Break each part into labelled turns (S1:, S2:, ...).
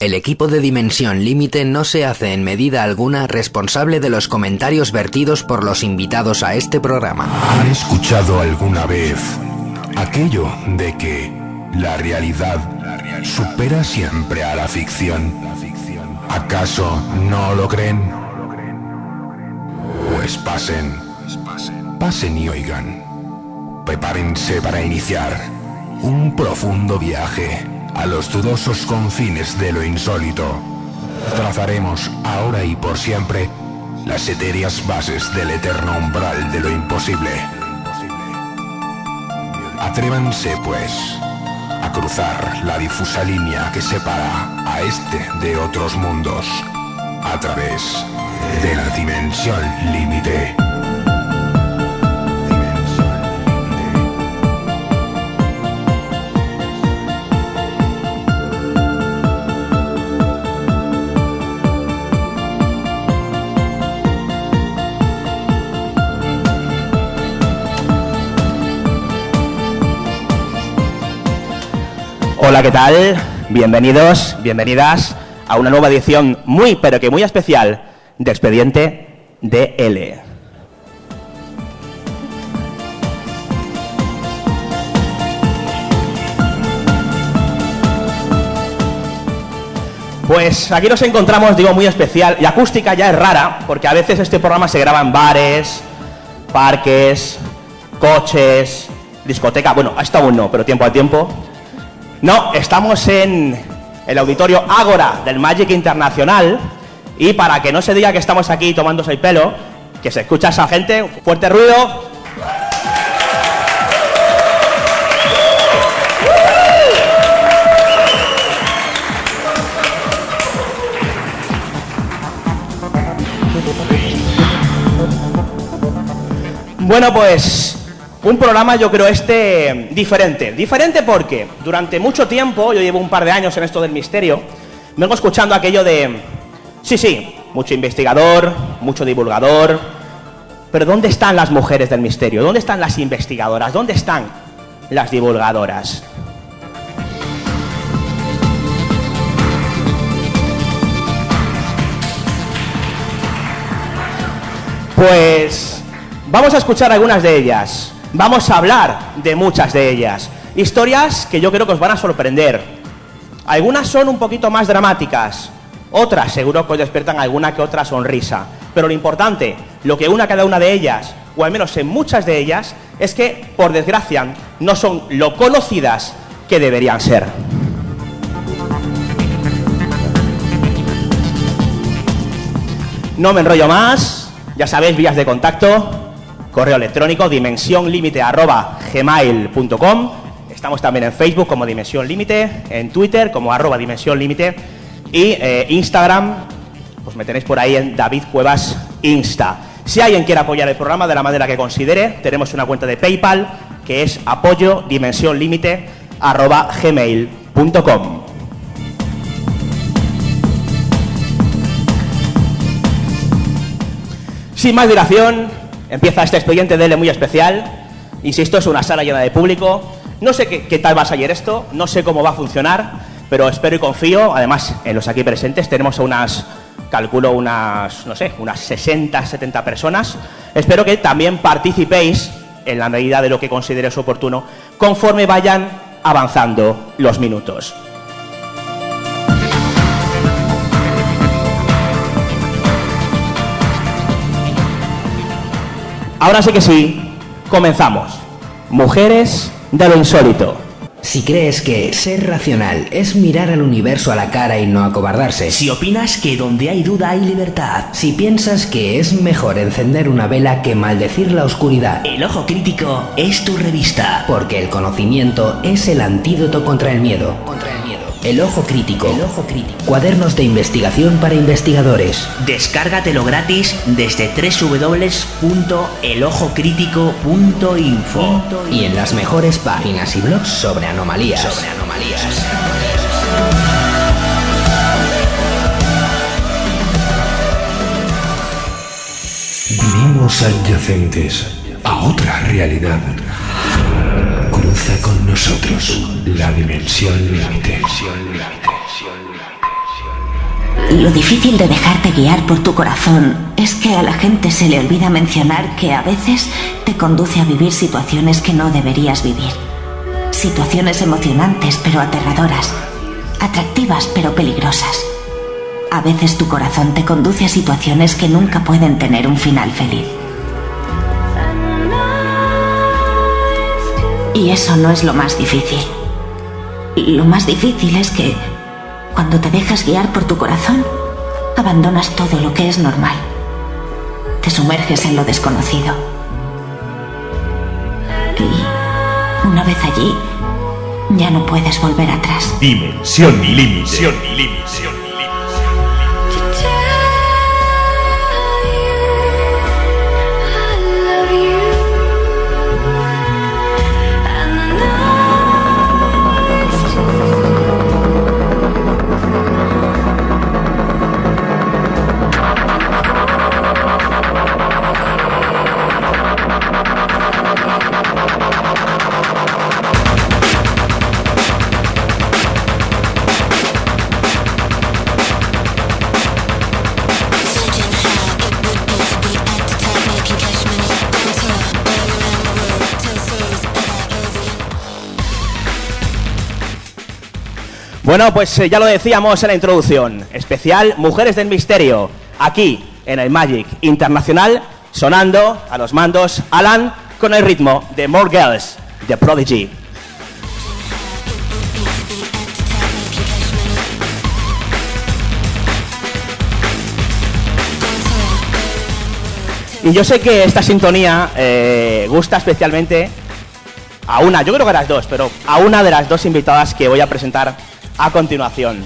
S1: El equipo de Dimensión Límite no se hace en medida alguna responsable de los comentarios vertidos por los invitados a este programa.
S2: ¿Han escuchado alguna vez aquello de que la realidad supera siempre a la ficción? ¿Acaso no lo creen? Pues pasen, pasen y oigan. Prepárense para iniciar un profundo viaje a los dudosos confines de lo insólito. Trazaremos ahora y por siempre las etéreas bases del eterno umbral de lo imposible. Atrévanse, pues, a cruzar la difusa línea que separa a este de otros mundos a través de la dimensión límite.
S3: Hola, ¿qué tal? Bienvenidos, bienvenidas a una nueva edición muy, pero que muy especial de Expediente DL. Pues aquí nos encontramos, digo, muy especial. Y acústica ya es rara, porque a veces este programa se graba en bares, parques, coches, discoteca. Bueno, hasta aún no, pero tiempo a tiempo. No, estamos en el auditorio Ágora del Magic Internacional. Y para que no se diga que estamos aquí tomándose el pelo, que se escucha esa gente, fuerte ruido. Bueno, pues un programa yo creo este diferente. Diferente porque durante mucho tiempo, yo llevo un par de años en esto del misterio, vengo escuchando aquello de, sí, sí, mucho investigador, mucho divulgador, pero ¿dónde están las mujeres del misterio? ¿Dónde están las investigadoras? ¿Dónde están las divulgadoras? Pues vamos a escuchar algunas de ellas. Vamos a hablar de muchas de ellas. Historias que yo creo que os van a sorprender. Algunas son un poquito más dramáticas, otras seguro que os despiertan alguna que otra sonrisa. Pero lo importante, lo que una cada una de ellas, o al menos en muchas de ellas, es que, por desgracia, no son lo conocidas que deberían ser. No me enrollo más, ya sabéis, vías de contacto, correo electrónico dimensionlimite@gmail.com. Estamos también en Facebook como Dimensión Límite, en Twitter como arroba Dimensión Límite y eh, Instagram, pues me tenéis por ahí en David Cuevas Insta. Si alguien quiere apoyar el programa de la manera que considere, tenemos una cuenta de PayPal que es apoyo dimensión límite arroba gmail.com. Sin más dilación, empieza este expediente de L muy especial. Insisto, es una sala llena de público. No sé qué, qué, tal va a salir esto, no sé cómo va a funcionar, pero espero y confío. Además, en los aquí presentes tenemos a unas, calculo unas, no sé, unas 60, 70 personas. Espero que también participéis en la medida de lo que consideréis oportuno, conforme vayan avanzando los minutos. Ahora sí que sí, comenzamos. Mujeres de lo insólito.
S1: Si crees que ser racional es mirar al universo a la cara y no acobardarse.
S4: Si opinas que donde hay duda hay libertad.
S1: Si piensas que es mejor encender una vela que maldecir la oscuridad.
S4: El ojo crítico es tu revista.
S1: Porque el conocimiento es el antídoto contra el miedo.
S4: Contra el miedo.
S1: El ojo crítico.
S4: El ojo crítico.
S1: Cuadernos de investigación para investigadores.
S4: Descárgatelo gratis desde www.elojocrítico.info.
S1: Y en las mejores páginas y blogs sobre anomalías.
S4: Sobre anomalías.
S2: Vivimos adyacentes a otra realidad. Con nosotros la dimensión límite.
S5: Lo difícil de dejarte guiar por tu corazón es que a la gente se le olvida mencionar que a veces te conduce a vivir situaciones que no deberías vivir. Situaciones emocionantes pero aterradoras, atractivas pero peligrosas. A veces tu corazón te conduce a situaciones que nunca pueden tener un final feliz. Y eso no es lo más difícil. Lo más difícil es que cuando te dejas guiar por tu corazón, abandonas todo lo que es normal. Te sumerges en lo desconocido. Y una vez allí, ya no puedes volver atrás.
S6: Dimensión límite.
S3: Bueno, pues eh, ya lo decíamos en la introducción. Especial Mujeres del Misterio. Aquí, en el Magic Internacional, sonando a los mandos Alan con el ritmo de More Girls, de Prodigy. Y yo sé que esta sintonía eh, gusta especialmente a una, yo creo que a las dos, pero a una de las dos invitadas que voy a presentar a continuación.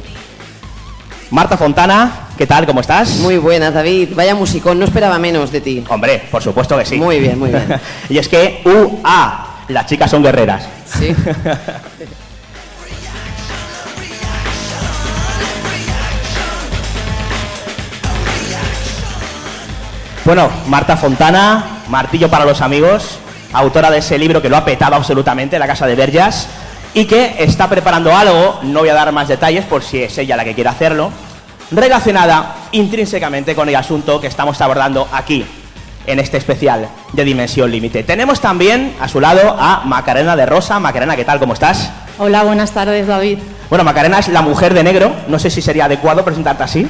S3: Marta Fontana, ¿qué tal? ¿Cómo estás?
S7: Muy buenas, David. Vaya musicón, no esperaba menos de ti.
S3: Hombre, por supuesto que sí.
S7: Muy bien, muy bien.
S3: y es que UA, las chicas son guerreras.
S7: Sí.
S3: Bueno, Marta Fontana, Martillo para los amigos, autora de ese libro que lo ha petado absolutamente, La Casa de Verjas, y que está preparando algo, no voy a dar más detalles por si es ella la que quiere hacerlo, relacionada intrínsecamente con el asunto que estamos abordando aquí, en este especial de Dimensión Límite. Tenemos también a su lado a Macarena de Rosa. Macarena, ¿qué tal? ¿Cómo estás?
S8: Hola, buenas tardes, David.
S3: Bueno, Macarena es la mujer de negro. No sé si sería adecuado presentarte así.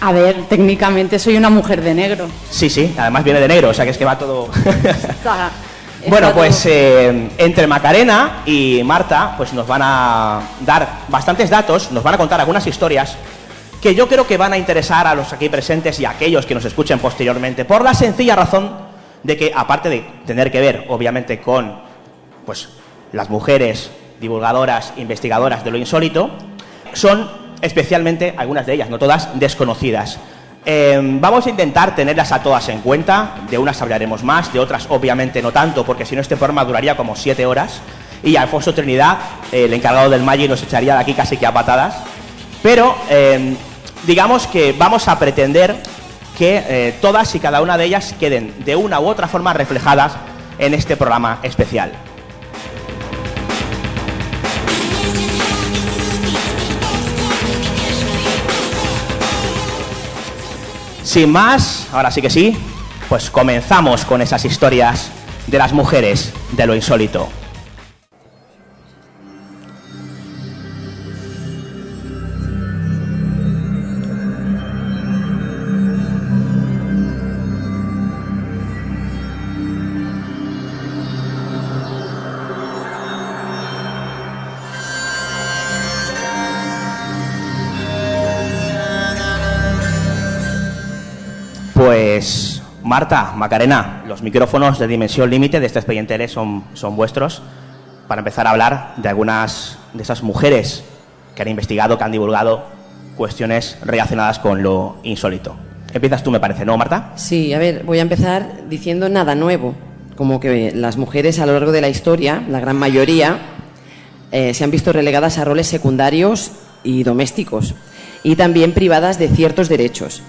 S8: A ver, técnicamente soy una mujer de negro.
S3: Sí, sí, además viene de negro, o sea que es que va todo... Bueno, pues eh, entre Macarena y Marta, pues nos van a dar bastantes datos, nos van a contar algunas historias que yo creo que van a interesar a los aquí presentes y a aquellos que nos escuchen posteriormente, por la sencilla razón de que, aparte de tener que ver, obviamente, con pues, las mujeres divulgadoras, investigadoras de lo insólito, son especialmente, algunas de ellas, no todas, desconocidas. Eh, vamos a intentar tenerlas a todas en cuenta, de unas hablaremos más, de otras obviamente no tanto, porque si no este programa duraría como siete horas, y Alfonso Trinidad, el encargado del Maggi, nos echaría de aquí casi que a patadas. Pero eh, digamos que vamos a pretender que eh, todas y cada una de ellas queden de una u otra forma reflejadas en este programa especial. Sin más, ahora sí que sí, pues comenzamos con esas historias de las mujeres de lo insólito. Marta, Macarena, los micrófonos de Dimensión Límite de este expediente son, son vuestros para empezar a hablar de algunas de esas mujeres que han investigado, que han divulgado cuestiones relacionadas con lo insólito. Empiezas tú, me parece, ¿no, Marta?
S7: Sí, a ver, voy a empezar diciendo nada nuevo. Como que las mujeres a lo largo de la historia, la gran mayoría, eh, se han visto relegadas a roles secundarios y domésticos y también privadas de ciertos derechos.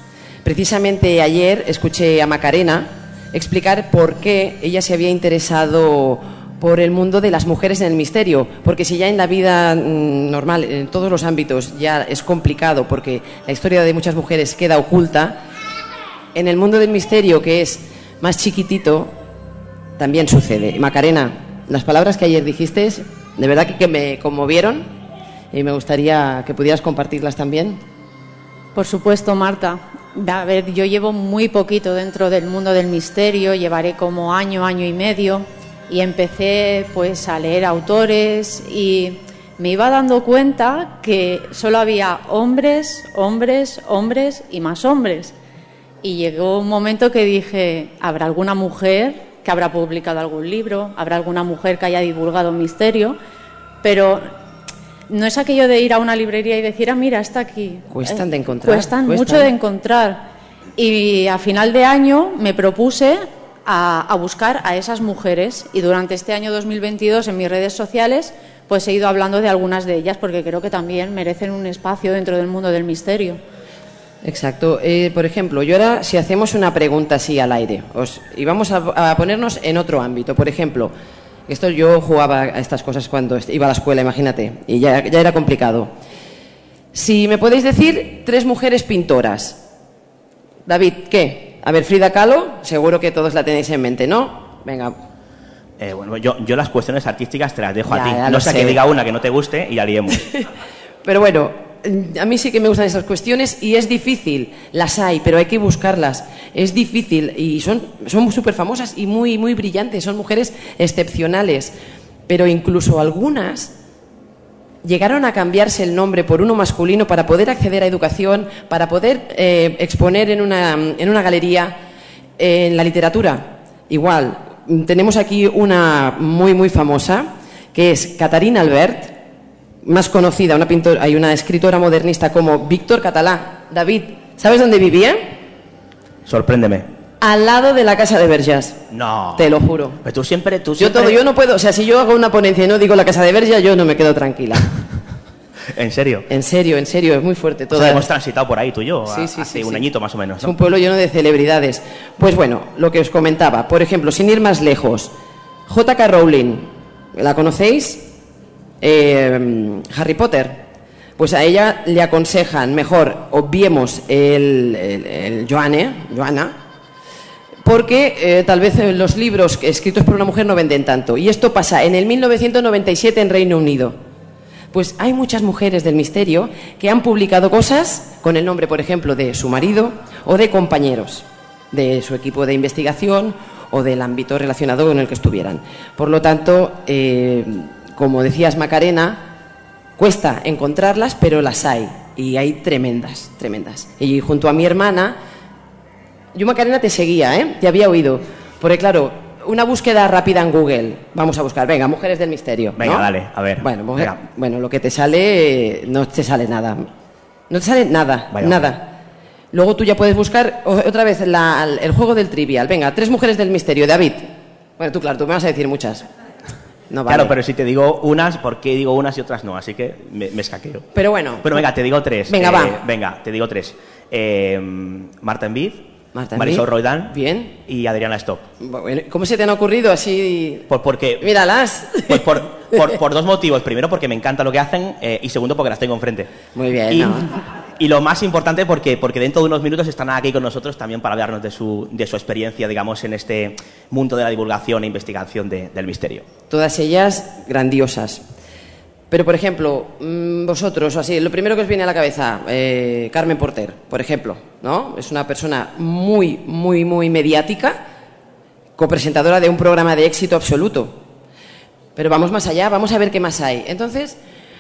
S7: Precisamente ayer escuché a Macarena explicar por qué ella se había interesado por el mundo de las mujeres en el misterio, porque si ya en la vida mm, normal, en todos los ámbitos, ya es complicado porque la historia de muchas mujeres queda oculta, en el mundo del misterio, que es más chiquitito, también sucede. Macarena, las palabras que ayer dijiste, de verdad que, que me conmovieron y me gustaría que pudieras compartirlas también.
S8: Por supuesto, Marta. A ver, yo llevo muy poquito dentro del mundo del misterio, llevaré como año, año y medio, y empecé pues a leer autores y me iba dando cuenta que solo había hombres, hombres, hombres y más hombres. Y llegó un momento que dije, ¿habrá alguna mujer que habrá publicado algún libro? ¿Habrá alguna mujer que haya divulgado un misterio? Pero no es aquello de ir a una librería y decir, ah, mira, está aquí.
S7: Cuestan de encontrar.
S8: Cuestan,
S7: cuestan.
S8: mucho de encontrar. Y a final de año me propuse a, a buscar a esas mujeres y durante este año 2022 en mis redes sociales pues he ido hablando de algunas de ellas porque creo que también merecen un espacio dentro del mundo del misterio.
S7: Exacto. Eh, por ejemplo, yo ahora, si hacemos una pregunta así al aire, os, y vamos a, a ponernos en otro ámbito, por ejemplo, esto yo jugaba a estas cosas cuando iba a la escuela, imagínate, y ya, ya era complicado. Si me podéis decir tres mujeres pintoras. David, ¿qué? A ver, Frida Kahlo, seguro que todos la tenéis en mente, ¿no? Venga,
S3: Eh, bueno, yo, yo las cuestiones artísticas te las dejo
S7: Ya,
S3: a ti. no
S7: sé.
S3: que diga una que no te guste y ya liemos.
S7: Pero bueno, a mí sí que me gustan esas cuestiones y es difícil. Las hay, pero hay que buscarlas. Es difícil y son son súper famosas y muy, muy brillantes. Son mujeres excepcionales. Pero incluso algunas llegaron a cambiarse el nombre por uno masculino para poder acceder a educación, para poder eh, exponer en una, en una galería, en la literatura. Igual, tenemos aquí una muy, muy famosa, que es Catarina Albert, más conocida, una pintora, hay una escritora modernista como Víctor Catalá. David, ¿sabes dónde vivía?
S3: Sorpréndeme.
S7: Al lado de la casa de Verjas.
S3: No.
S7: Te lo juro.
S3: Pero tú siempre, tú
S7: Yo
S3: siempre...
S7: todo, yo no puedo, o sea, si yo hago una ponencia y no digo la casa de Verjas, yo no me quedo tranquila.
S3: En serio.
S7: En serio, en serio, es muy fuerte
S3: O sea,
S7: todo.
S3: hemos transitado por ahí tú y yo,
S7: Sí, sí,
S3: hace
S7: sí,
S3: un añito más o menos.
S7: Es un pueblo lleno de celebridades. Pues bueno, lo que os comentaba, por ejemplo, sin ir más lejos, J.K. Rowling, ¿la conocéis? Eh, Harry Potter. Pues a ella le aconsejan, mejor, obviemos el, Joanne, Joanna, porque eh, tal vez los libros escritos por una mujer no venden tanto. Y esto pasa en el 1997 en Reino Unido. Pues hay muchas mujeres del misterio que han publicado cosas con el nombre, por ejemplo, de su marido o de compañeros de su equipo de investigación o del ámbito relacionado con el que estuvieran. Por lo tanto, eh, como decías Macarena, cuesta encontrarlas, pero las hay. Y hay tremendas, tremendas. Y junto a mi hermana, yo Macarena te seguía, ¿eh? Te había oído. Porque claro, una búsqueda rápida en Google. Vamos a buscar, venga, mujeres del misterio.
S3: Venga,
S7: ¿no?
S3: dale, a ver.
S7: Bueno, mujer- bueno, lo que te sale, no te sale nada. No te sale nada,
S3: Vaya,
S7: nada. Luego tú ya puedes buscar otra vez la- el juego del trivial. Venga, tres mujeres del misterio. David. Bueno, tú, claro, tú me vas a decir muchas. No vale.
S3: Claro, pero si te digo unas, ¿por qué digo unas y otras no? Así que me, me escaqueo.
S7: Pero bueno.
S3: Bueno, venga, te digo tres.
S7: Venga,
S3: Eh,
S7: va.
S3: Venga, te digo tres. Eh, Marta Envid,
S7: Marta
S3: Marisol
S7: Envid.
S3: Roldán
S7: Bien.
S3: y Adriana Stop.
S7: Bueno, ¿Cómo se te han ocurrido así?
S3: Por, porque,
S7: Míralas.
S3: pues por, por- por dos motivos. Primero, porque me encanta lo que hacen eh, y segundo, porque las tengo enfrente.
S7: Muy bien,
S3: Y,
S7: ¿no?
S3: Y lo más importante, porque, porque dentro de unos minutos están aquí con nosotros también para hablarnos de su, de su experiencia, digamos, en este mundo de la divulgación e investigación de- del misterio.
S7: Todas ellas grandiosas. Pero, por ejemplo, mm, vosotros, así, lo primero que os viene a la cabeza, eh, Carmen Porter, por ejemplo, ¿no? Es una persona muy, muy, muy mediática, copresentadora de un programa de éxito absoluto. Pero vamos más allá, vamos a ver qué más hay. Entonces,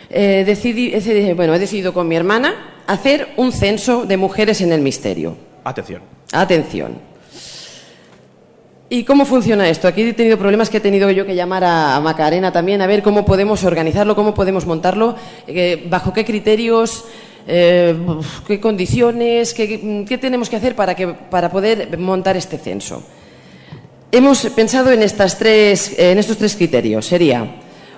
S7: eh, decidí, bueno, he decidido con mi hermana hacer un censo de mujeres en el misterio.
S3: Atención.
S7: Atención. ¿Y cómo funciona esto? Aquí he tenido problemas que he tenido yo que llamar a, Macarena también, a ver cómo podemos organizarlo, cómo podemos montarlo, eh, bajo qué criterios, eh, qué condiciones, qué, qué tenemos que hacer para, que, para poder montar este censo. Hemos pensado en, estas tres, en estos tres criterios. Sería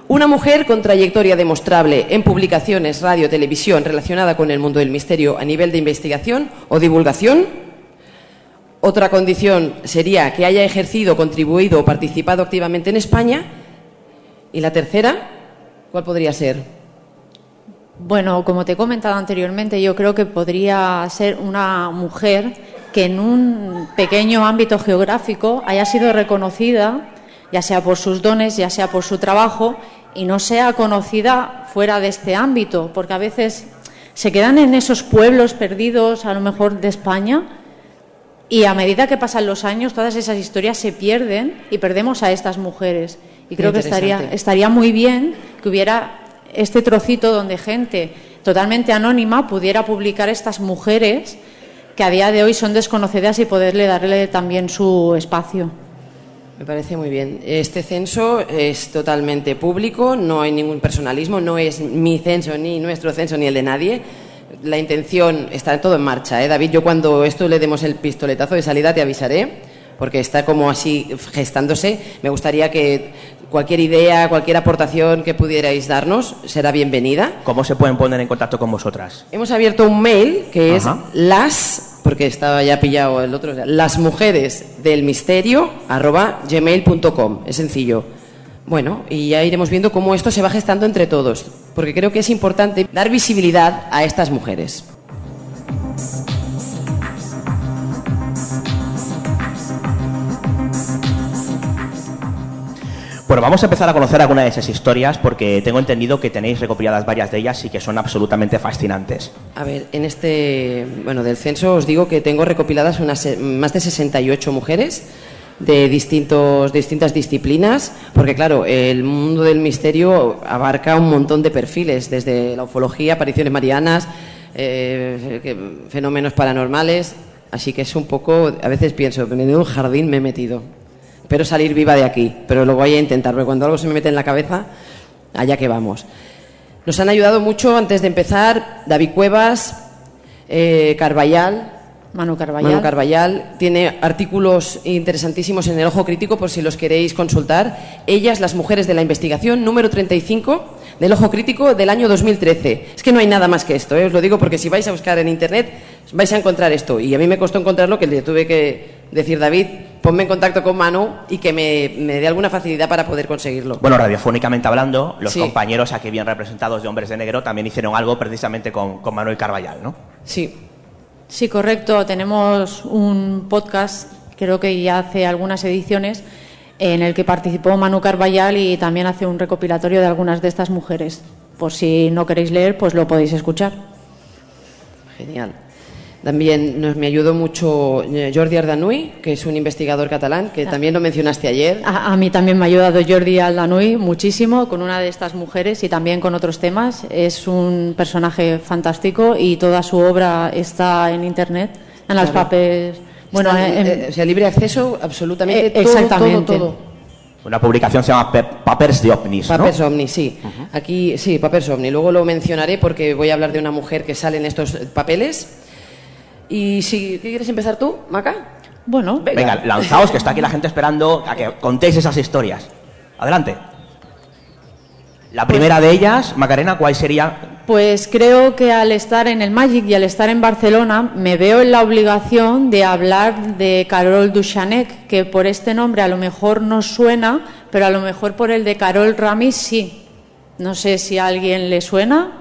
S7: una mujer con trayectoria demostrable en publicaciones, radio, televisión relacionada con el mundo del misterio a nivel de investigación o divulgación. Otra condición sería que haya ejercido, contribuido o participado activamente en España. ¿Y la tercera? ¿Cuál podría ser?
S8: Bueno, como te he comentado anteriormente, yo creo que podría ser una mujer que en un pequeño ámbito geográfico haya sido reconocida, ya sea por sus dones, ya sea por su trabajo, y no sea conocida fuera de este ámbito, porque a veces se quedan en esos pueblos perdidos, a lo mejor de España, y a medida que pasan los años, todas esas historias se pierden y perdemos a estas mujeres. Y creo que estaría, estaría muy bien que hubiera este trocito donde gente totalmente anónima pudiera publicar estas mujeres que a día de hoy son desconocidas y poderle darle también su espacio.
S7: Me parece muy bien. Este censo es totalmente público, no hay ningún personalismo, no es mi censo, ni nuestro censo, ni el de nadie. La intención está todo en marcha. ¿eh? David, yo cuando esto le demos el pistoletazo de salida te avisaré, porque está como así gestándose. Me gustaría que cualquier idea, cualquier aportación que pudierais darnos será bienvenida.
S3: ¿Cómo se pueden poner en contacto con vosotras?
S7: Hemos abierto un mail que es las porque estaba ya pillado el otro, las mujeres del misterio arroba gmail.com, es sencillo. Bueno, y ya iremos viendo cómo esto se va gestando entre todos, porque creo que es importante dar visibilidad a estas mujeres.
S3: Bueno, vamos a empezar a conocer algunas de esas historias porque tengo entendido que tenéis recopiladas varias de ellas y que son absolutamente fascinantes.
S7: A ver, en este, bueno, del censo os digo que tengo recopiladas unas más de 68 mujeres de distintos distintas disciplinas, porque claro, el mundo del misterio abarca un montón de perfiles, desde la ufología, apariciones marianas, eh, fenómenos paranormales, así que es un poco, a veces pienso, en un jardín me he metido. Espero salir viva de aquí, pero lo voy a intentar, porque cuando algo se me mete en la cabeza, allá que vamos. Nos han ayudado mucho, antes de empezar, David Cuevas, eh, Carballal,
S8: Manu Carballal.
S7: Manu Carballal tiene artículos interesantísimos en el Ojo Crítico por si los queréis consultar. Ellas, las mujeres de la investigación, número 35 del Ojo Crítico del año 2013. Es que no hay nada más que esto, ¿eh? os lo digo porque si vais a buscar en Internet vais a encontrar esto. Y a mí me costó encontrarlo que le tuve que decir, David, ponme en contacto con Manu y que me, dé alguna facilidad para poder conseguirlo.
S3: Bueno, radiofónicamente hablando, los compañeros aquí bien representados de Hombres de Negro también hicieron algo precisamente con, con Manuel Carballal, ¿no?
S7: Sí.
S8: Sí, correcto. Tenemos un podcast, creo que ya hace algunas ediciones, en el que participó Manu Carballal y también hace un recopilatorio de algunas de estas mujeres. Por si no queréis leer, pues lo podéis escuchar.
S7: Genial. También nos me ayudó mucho eh, Jordi Ardanui, que es un investigador catalán, que también lo mencionaste ayer.
S8: A, mí también me ha ayudado Jordi Ardanui muchísimo con una de estas mujeres y también con otros temas. Es un personaje fantástico y toda su obra está en internet, en las papeles.
S7: Bueno, eh, o sea, libre acceso absolutamente eh, exactamente. todo, todo.
S3: Una publicación se llama Papers de OVNIs, ¿no?
S7: Papers OVNIs, sí. Aquí, sí, Papers OVNI. Luego lo mencionaré porque voy a hablar de una mujer que sale en estos papeles y si quieres empezar tú, Maca.
S8: Bueno,
S3: venga. lanzaos, que está aquí la gente esperando a que contéis esas historias. Adelante. La primera de ellas, Macarena, ¿cuál sería?
S8: Pues creo que al estar en el Magic y al estar en Barcelona me veo en la obligación de hablar de Carol Duchanek, que por este nombre a lo mejor no suena, pero a lo mejor por el de Carol Ramis sí. No sé si a alguien le suena.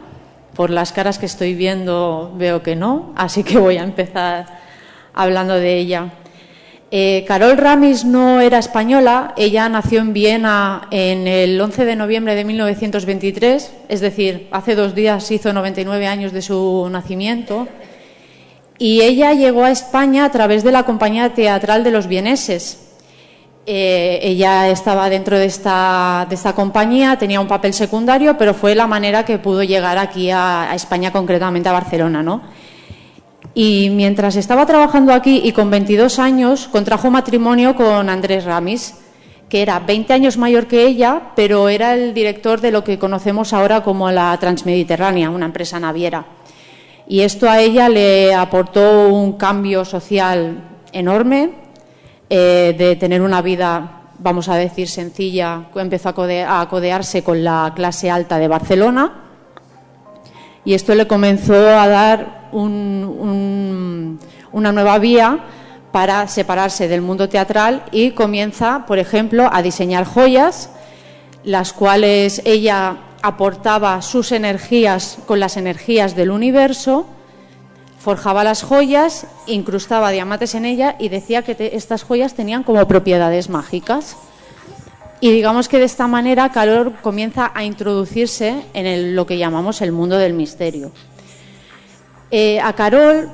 S8: Por las caras que estoy viendo veo que no, así que voy a empezar hablando de ella. Eh, Carol Ramis no era española, ella nació en Viena en el 11 de noviembre de 1923, es decir, hace dos días hizo 99 años de su nacimiento, y ella llegó a España a través de la compañía teatral de los vieneses. Eh, ella estaba dentro de esta, compañía, tenía un papel secundario, pero fue la manera que pudo llegar aquí a, España, concretamente a Barcelona. ¿no? Y mientras estaba trabajando aquí y con 22 años, contrajo matrimonio con Andrés Ramis, que era 20 años mayor que ella, pero era el director de lo que conocemos ahora como la Transmediterránea, una empresa naviera. Y esto a ella le aportó un cambio social enorme, eh, de tener una vida, vamos a decir, sencilla, empezó a, codearse con la clase alta de Barcelona y esto le comenzó a dar una nueva vía para separarse del mundo teatral y comienza, por ejemplo, a diseñar joyas. las cuales ella aportaba sus energías con las energías del universo, forjaba las joyas, incrustaba diamantes en ella y decía que estas joyas tenían como propiedades mágicas. Y digamos que de esta manera Carol comienza a introducirse en lo que llamamos el mundo del misterio. Eh, a Carol,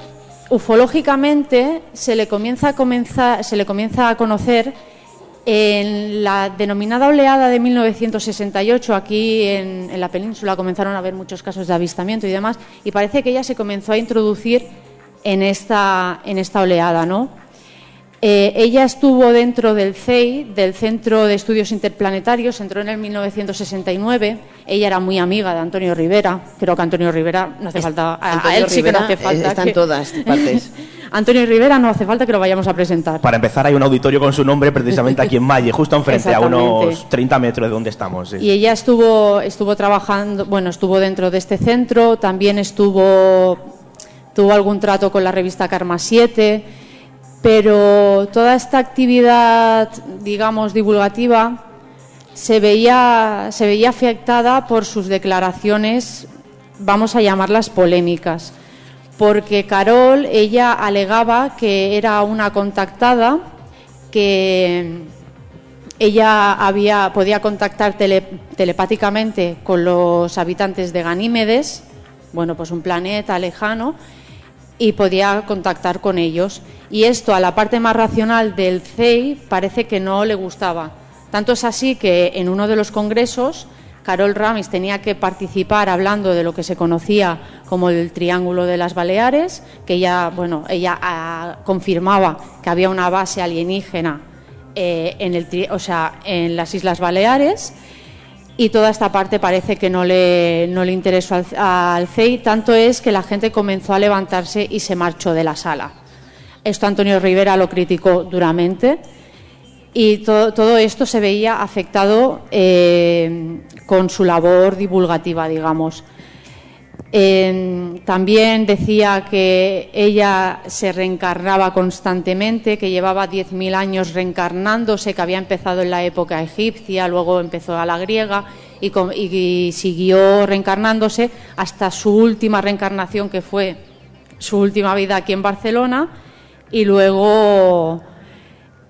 S8: ufológicamente, se le comienza a conocer en la denominada oleada de 1968, aquí en, la península comenzaron a haber muchos casos de avistamiento y demás, y parece que ella se comenzó a introducir en esta oleada, ¿no? Eh, ella estuvo dentro del CEI, del Centro de Estudios Interplanetarios, entró en el 1969. Ella era muy amiga de Antonio Rivera. Creo que Antonio Rivera no hace falta. A, a
S7: Antonio
S8: él sí que no
S7: Rivera,
S8: hace falta.
S7: eh, está en
S8: que-
S7: todas partes.
S8: Antonio Rivera no hace falta que lo vayamos a presentar.
S3: Para empezar, hay un auditorio con su nombre precisamente aquí en Valle, justo enfrente, a unos 30 metros de donde estamos. sí.
S8: Y ella estuvo, estuvo trabajando, bueno, estuvo dentro de este centro, también estuvo, tuvo algún trato con la revista Karma 7, pero toda esta actividad, digamos, divulgativa se veía, se veía afectada por sus declaraciones, vamos a llamarlas polémicas, porque Carol, ella alegaba que era una contactada, que ella había, podía contactar tele- telepáticamente con los habitantes de Ganímedes, bueno, pues un planeta lejano, y podía contactar con ellos. Y esto a la parte más racional del CEI parece que no le gustaba. Tanto es así que en uno de los congresos Carol Ramis tenía que participar hablando de lo que se conocía como el Triángulo de las Baleares, que ella, bueno, ella ah, confirmaba que había una base alienígena eh, en, el, o sea, en las Islas Baleares y toda esta parte parece que no le, no le interesó al, CEI, tanto es que la gente comenzó a levantarse y se marchó de la sala. Esto Antonio Rivera lo criticó duramente y to- todo esto se veía afectado eh, con su labor divulgativa, digamos. Eh, también decía que ella se reencarnaba constantemente, que llevaba 10.000 años reencarnándose, que había empezado en la época egipcia, luego empezó a la griega y, siguió reencarnándose hasta su última reencarnación, que fue su última vida aquí en Barcelona, y luego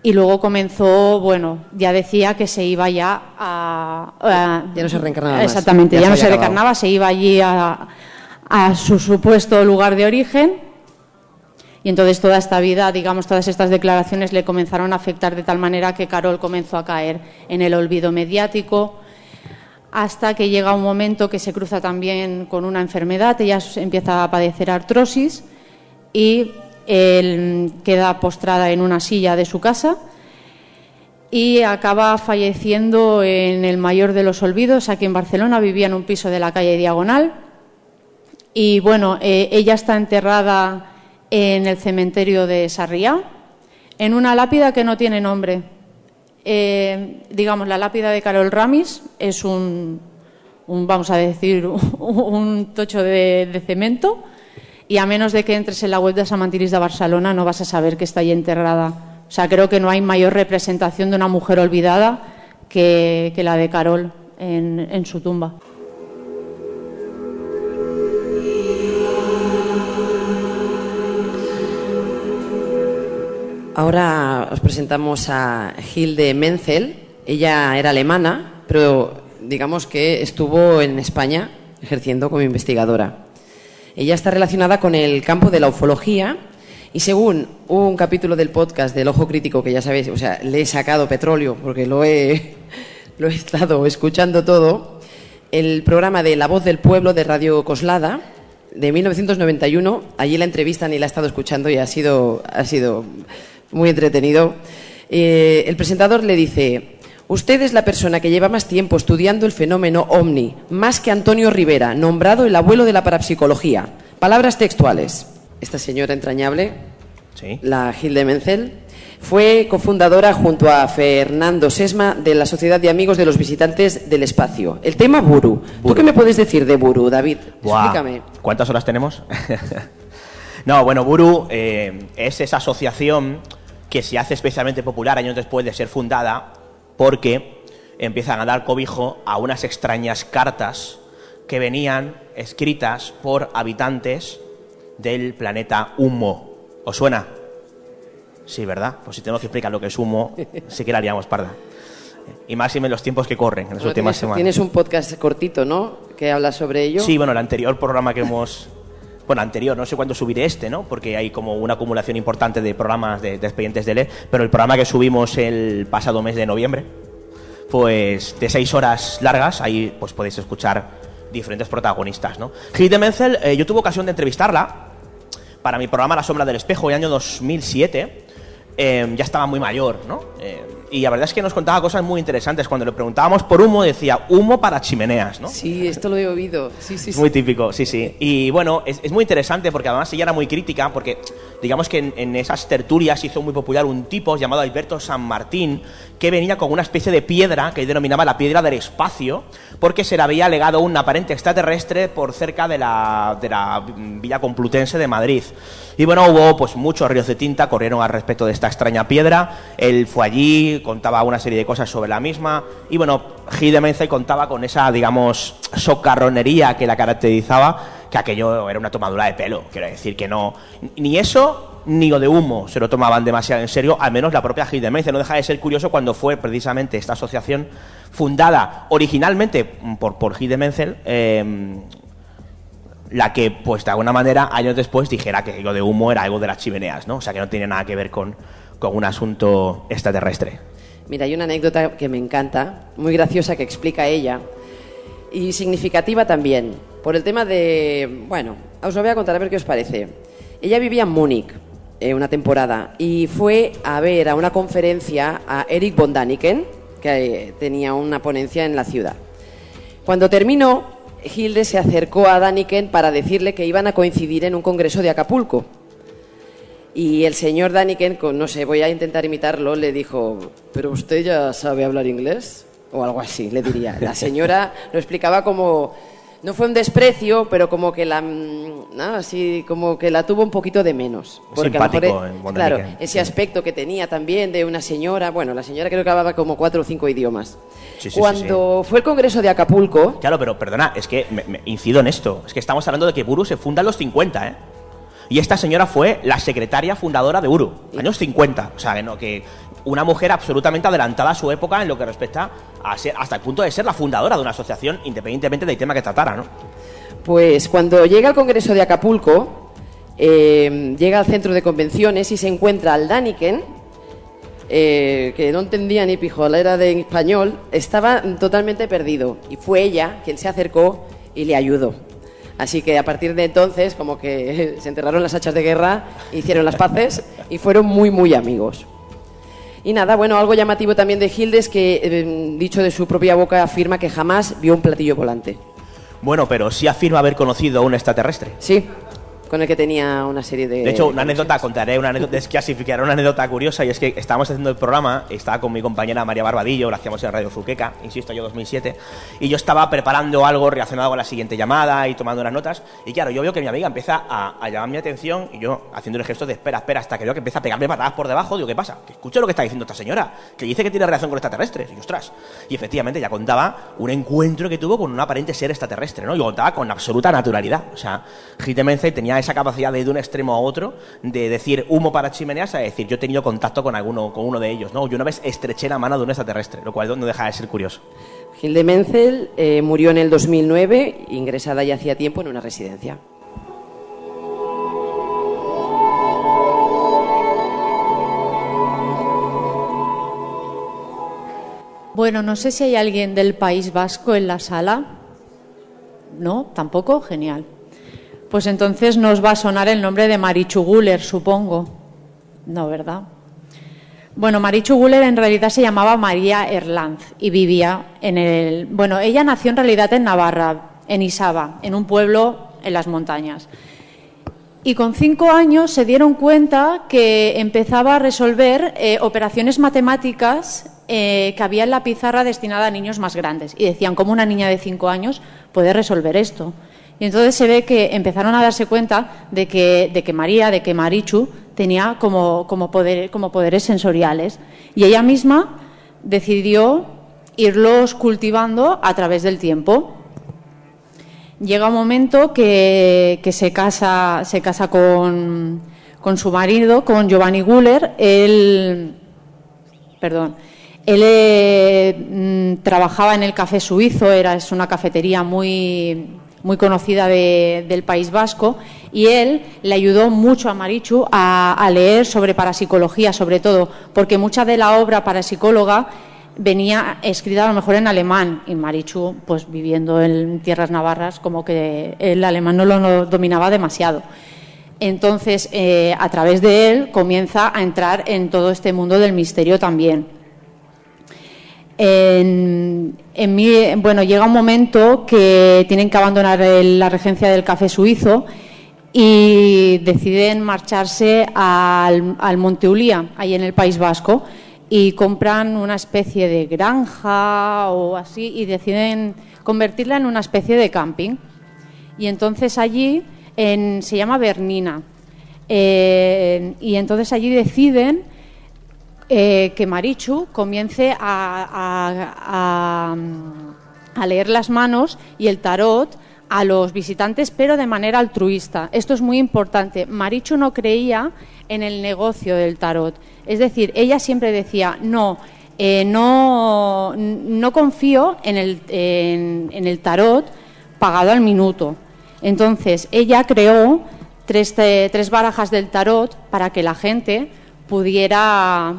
S8: y luego comenzó, bueno, ya decía que se iba ya a... a-
S7: Ya no se reencarnaba más.
S8: Exactamente,
S7: Ya
S8: ya,
S7: se
S8: no se reencarnaba, se iba allí a, a su supuesto lugar de origen. Y entonces toda esta vida, digamos, todas estas declaraciones le comenzaron a afectar de tal manera que Carol comenzó a caer en el olvido mediático hasta que llega un momento que se cruza también con una enfermedad, ella empieza a padecer artrosis y él queda postrada en una silla de su casa y acaba falleciendo en el mayor de los olvidos, aquí en Barcelona, vivía en un piso de la calle Diagonal. Y bueno, eh, ella está enterrada en el cementerio de Sarriá, en una lápida que no tiene nombre. Eh, digamos, la lápida de Carol Ramis es un, un, vamos a decir, un tocho de, cemento y a menos de que entres en la web de Samantiris de Barcelona no vas a saber que está ahí enterrada. O sea, creo que no hay mayor representación de una mujer olvidada que, la de Carol en su tumba.
S7: Ahora os presentamos a Hilde Menzel. Ella era alemana, pero digamos que estuvo en España ejerciendo como investigadora. Ella está relacionada con el campo de la ufología y según un capítulo del podcast del Ojo Crítico, que ya sabéis, o sea, le he sacado petróleo porque lo he, lo he estado escuchando todo, el programa de La Voz del Pueblo de Radio Coslada de 1991, allí la entrevistan y la he estado escuchando y ha sido, ha sido muy entretenido. Eh, el presentador le dice, usted es la persona que lleva más tiempo estudiando el fenómeno ovni, más que Antonio Rivera, nombrado el abuelo de la parapsicología. Palabras textuales. Esta señora entrañable,
S3: Sí.
S7: la Hilde Menzel, fue cofundadora junto a Fernando Sesma de la Sociedad de Amigos de los Visitantes del Espacio. El tema Buru. ¿Tú qué me puedes decir de Buru, David?
S3: Buah,
S7: Explícame.
S3: ¿Cuántas horas tenemos? no, bueno, Buru eh, es esa asociación que se hace especialmente popular años después de ser fundada porque empiezan a dar cobijo a unas extrañas cartas que venían escritas por habitantes del planeta Humo. ¿Os suena? Sí, ¿verdad? Pues si tenemos que explicar lo que es humo, sí que la haríamos parda. Y más en los tiempos que corren, en las
S7: Bueno,
S3: últimas
S7: tienes,
S3: semanas.
S7: tienes un podcast cortito, ¿no? Que habla sobre ello.
S3: Sí, bueno, el anterior programa que hemos... Bueno, anterior, no sé cuándo subiré este, ¿no? Porque hay como una acumulación importante de programas de, de expedientes de ley, pero el programa que subimos el pasado mes de noviembre, pues de seis horas largas, ahí pues podéis escuchar diferentes protagonistas, ¿no? Hilde Menzel, eh, yo tuve ocasión de entrevistarla para mi programa La Sombra del Espejo, el año 2007, eh, ya estaba muy mayor, ¿no? Eh, y la verdad es que nos contaba cosas muy interesantes. Cuando le preguntábamos por humo, decía humo para chimeneas, ¿no?
S7: Sí, esto lo he oído. Sí, sí,
S3: Es
S7: sí.
S3: muy típico, sí, sí. Y bueno, es, es muy interesante porque además ella era muy crítica porque digamos que en, en esas tertulias hizo muy popular un tipo llamado Alberto San Martín que venía con una especie de piedra que denominaba la piedra del espacio porque se le había legado un aparente extraterrestre por cerca de la, de la Villa Complutense de Madrid. Y bueno, hubo pues muchos ríos de tinta, corrieron al respecto de esta extraña piedra. Él fue allí, contaba una serie de cosas sobre la misma. Y bueno, Gil de Menzel contaba con esa, digamos, socarronería que la caracterizaba, que aquello era una tomadura de pelo. Quiero decir que no, ni eso ni lo de humo se lo tomaban demasiado en serio, al menos la propia Gil de Menzel. No deja de ser curioso cuando fue precisamente esta asociación fundada originalmente por, por Gil de Menzel, eh, la que, pues de alguna manera, años después dijera que lo de humo era algo de las chimeneas, ¿no? O sea, que no tiene nada que ver con, con un asunto extraterrestre.
S7: Mira, hay una anécdota que me encanta, muy graciosa, que explica ella, y significativa también, por el tema de... Bueno, os lo voy a contar a ver qué os parece. Ella vivía en Múnich eh, una temporada y fue a ver a una conferencia a Eric von Daniken, que eh, tenía una ponencia en la ciudad. Cuando terminó, Hilde se acercó a Daniken para decirle que iban a coincidir en un congreso de Acapulco. Y el señor Daniken, con- no sé, voy a intentar imitarlo, le dijo, ¿pero usted ya sabe hablar inglés? O algo así, le diría. La señora lo explicaba como, no fue un desprecio, pero como que la, mm, ¿no? así, como que la tuvo un poquito de menos. a lo
S3: Simpático,
S7: mejor,
S3: eh,
S7: claro, ese
S3: sí.
S7: aspecto que tenía también de una señora, bueno, la señora creo que hablaba como cuatro o cinco idiomas.
S3: Sí, sí, sí,
S7: Cuando fue el congreso de Acapulco,
S3: Claro, pero perdona, es que me, me incido en esto. Es que estamos hablando de que Buru se funda en los 50, ¿eh? Y esta señora fue la secretaria fundadora de Uru, años 50. O sea, que, no, que una mujer absolutamente adelantada a su época en lo que respecta a ser, hasta el punto de ser la fundadora de una asociación, independientemente del tema que tratara, ¿no?
S7: Pues cuando llega al Congreso de Acapulco, eh, llega al centro de convenciones y se encuentra al Daniken, eh, que no entendía ni pijolera de español, estaba totalmente perdido. Y fue ella quien se acercó y le ayudó. Así que a partir de entonces, como que se enterraron las hachas de guerra, hicieron las paces y fueron muy, muy amigos. Y nada, bueno, algo llamativo también de Hilde es que, eh, dicho de su propia boca, afirma que jamás vio un platillo volante.
S3: Bueno, pero sí afirma haber conocido a un extraterrestre.
S7: Sí, con el que tenía una serie de...
S3: De hecho, una anécdota, contaré una anécdota, desclasificaré una anécdota curiosa y es que estábamos haciendo el programa, estaba con mi compañera María Barbadillo, lo hacíamos en Radio Zuqueca, insisto, yo 2007, y yo estaba preparando algo relacionado con la siguiente llamada y tomando unas notas, y claro, yo veo que mi amiga empieza a, a llamar mi atención y yo haciendo el gesto de espera, espera, hasta que veo que empieza a pegarme patadas por debajo, digo, ¿qué pasa? Que escucho lo que está diciendo esta señora, que dice que tiene relación con extraterrestres, y ostras, y efectivamente ya contaba un encuentro que tuvo con un aparente ser extraterrestre, ¿no? Y contaba con absoluta naturalidad, o sea, Gitemense tenía esa capacidad de ir de un extremo a otro, de decir humo para chimeneas a decir yo he tenido contacto con alguno, con uno de ellos, ¿no? Yo una vez estreché la mano de un extraterrestre, lo cual no deja de ser curioso.
S7: Hilde Menzel eh, murió en el 2009, ingresada ya hacía tiempo en una residencia.
S8: Bueno, no sé si hay alguien del País Vasco en la sala. ¿No? ¿Tampoco? Genial. Pues entonces nos va a sonar el nombre de Marichu Guller, supongo. No, ¿verdad? Bueno, Marichu Guller en realidad se llamaba María Erlanz y vivía en el... Bueno, ella nació en realidad en Navarra, en Isaba, en un pueblo en las montañas. Y con cinco años se dieron cuenta que empezaba a resolver eh, operaciones matemáticas eh, que había en la pizarra destinada a niños más grandes. Y decían, ¿cómo una niña de cinco años puede resolver esto? Y entonces se ve que empezaron a darse cuenta de que, de que María, de que Marichu, tenía como, como, poder- como poderes sensoriales. Y ella misma decidió irlos cultivando a través del tiempo. Llega un momento que, que se casa, se casa con, con su marido, con Giovanni Guller. Él, perdón, él eh, mm, trabajaba en el Café Suizo, era, es una cafetería muy, muy conocida de- del País Vasco, y él le ayudó mucho a Marichu a, leer sobre parapsicología, sobre todo, porque mucha de la obra parapsicóloga venía escrita a lo mejor en alemán, y Marichu, pues viviendo en tierras navarras, como que el alemán no lo dominaba demasiado. Entonces, eh, a través de él comienza a entrar en todo este mundo del misterio también. En, en bueno, llega un momento que tienen que abandonar el- la regencia del café suizo y deciden marcharse al, Monte Ulía, ahí en el País Vasco, y compran una especie de granja o así y deciden convertirla en una especie de camping. Y entonces allí se llama Bernina. Eh, y entonces allí deciden eh, que Marichu comience a, a- leer las manos y el tarot a los visitantes, pero de manera altruista. Esto es muy importante. Marichu no creía en el negocio del tarot. Es decir, ella siempre decía, no, eh, no, no confío en el, en el tarot pagado al minuto. Entonces, ella creó tres, eh, tres barajas del tarot para que la gente pudiera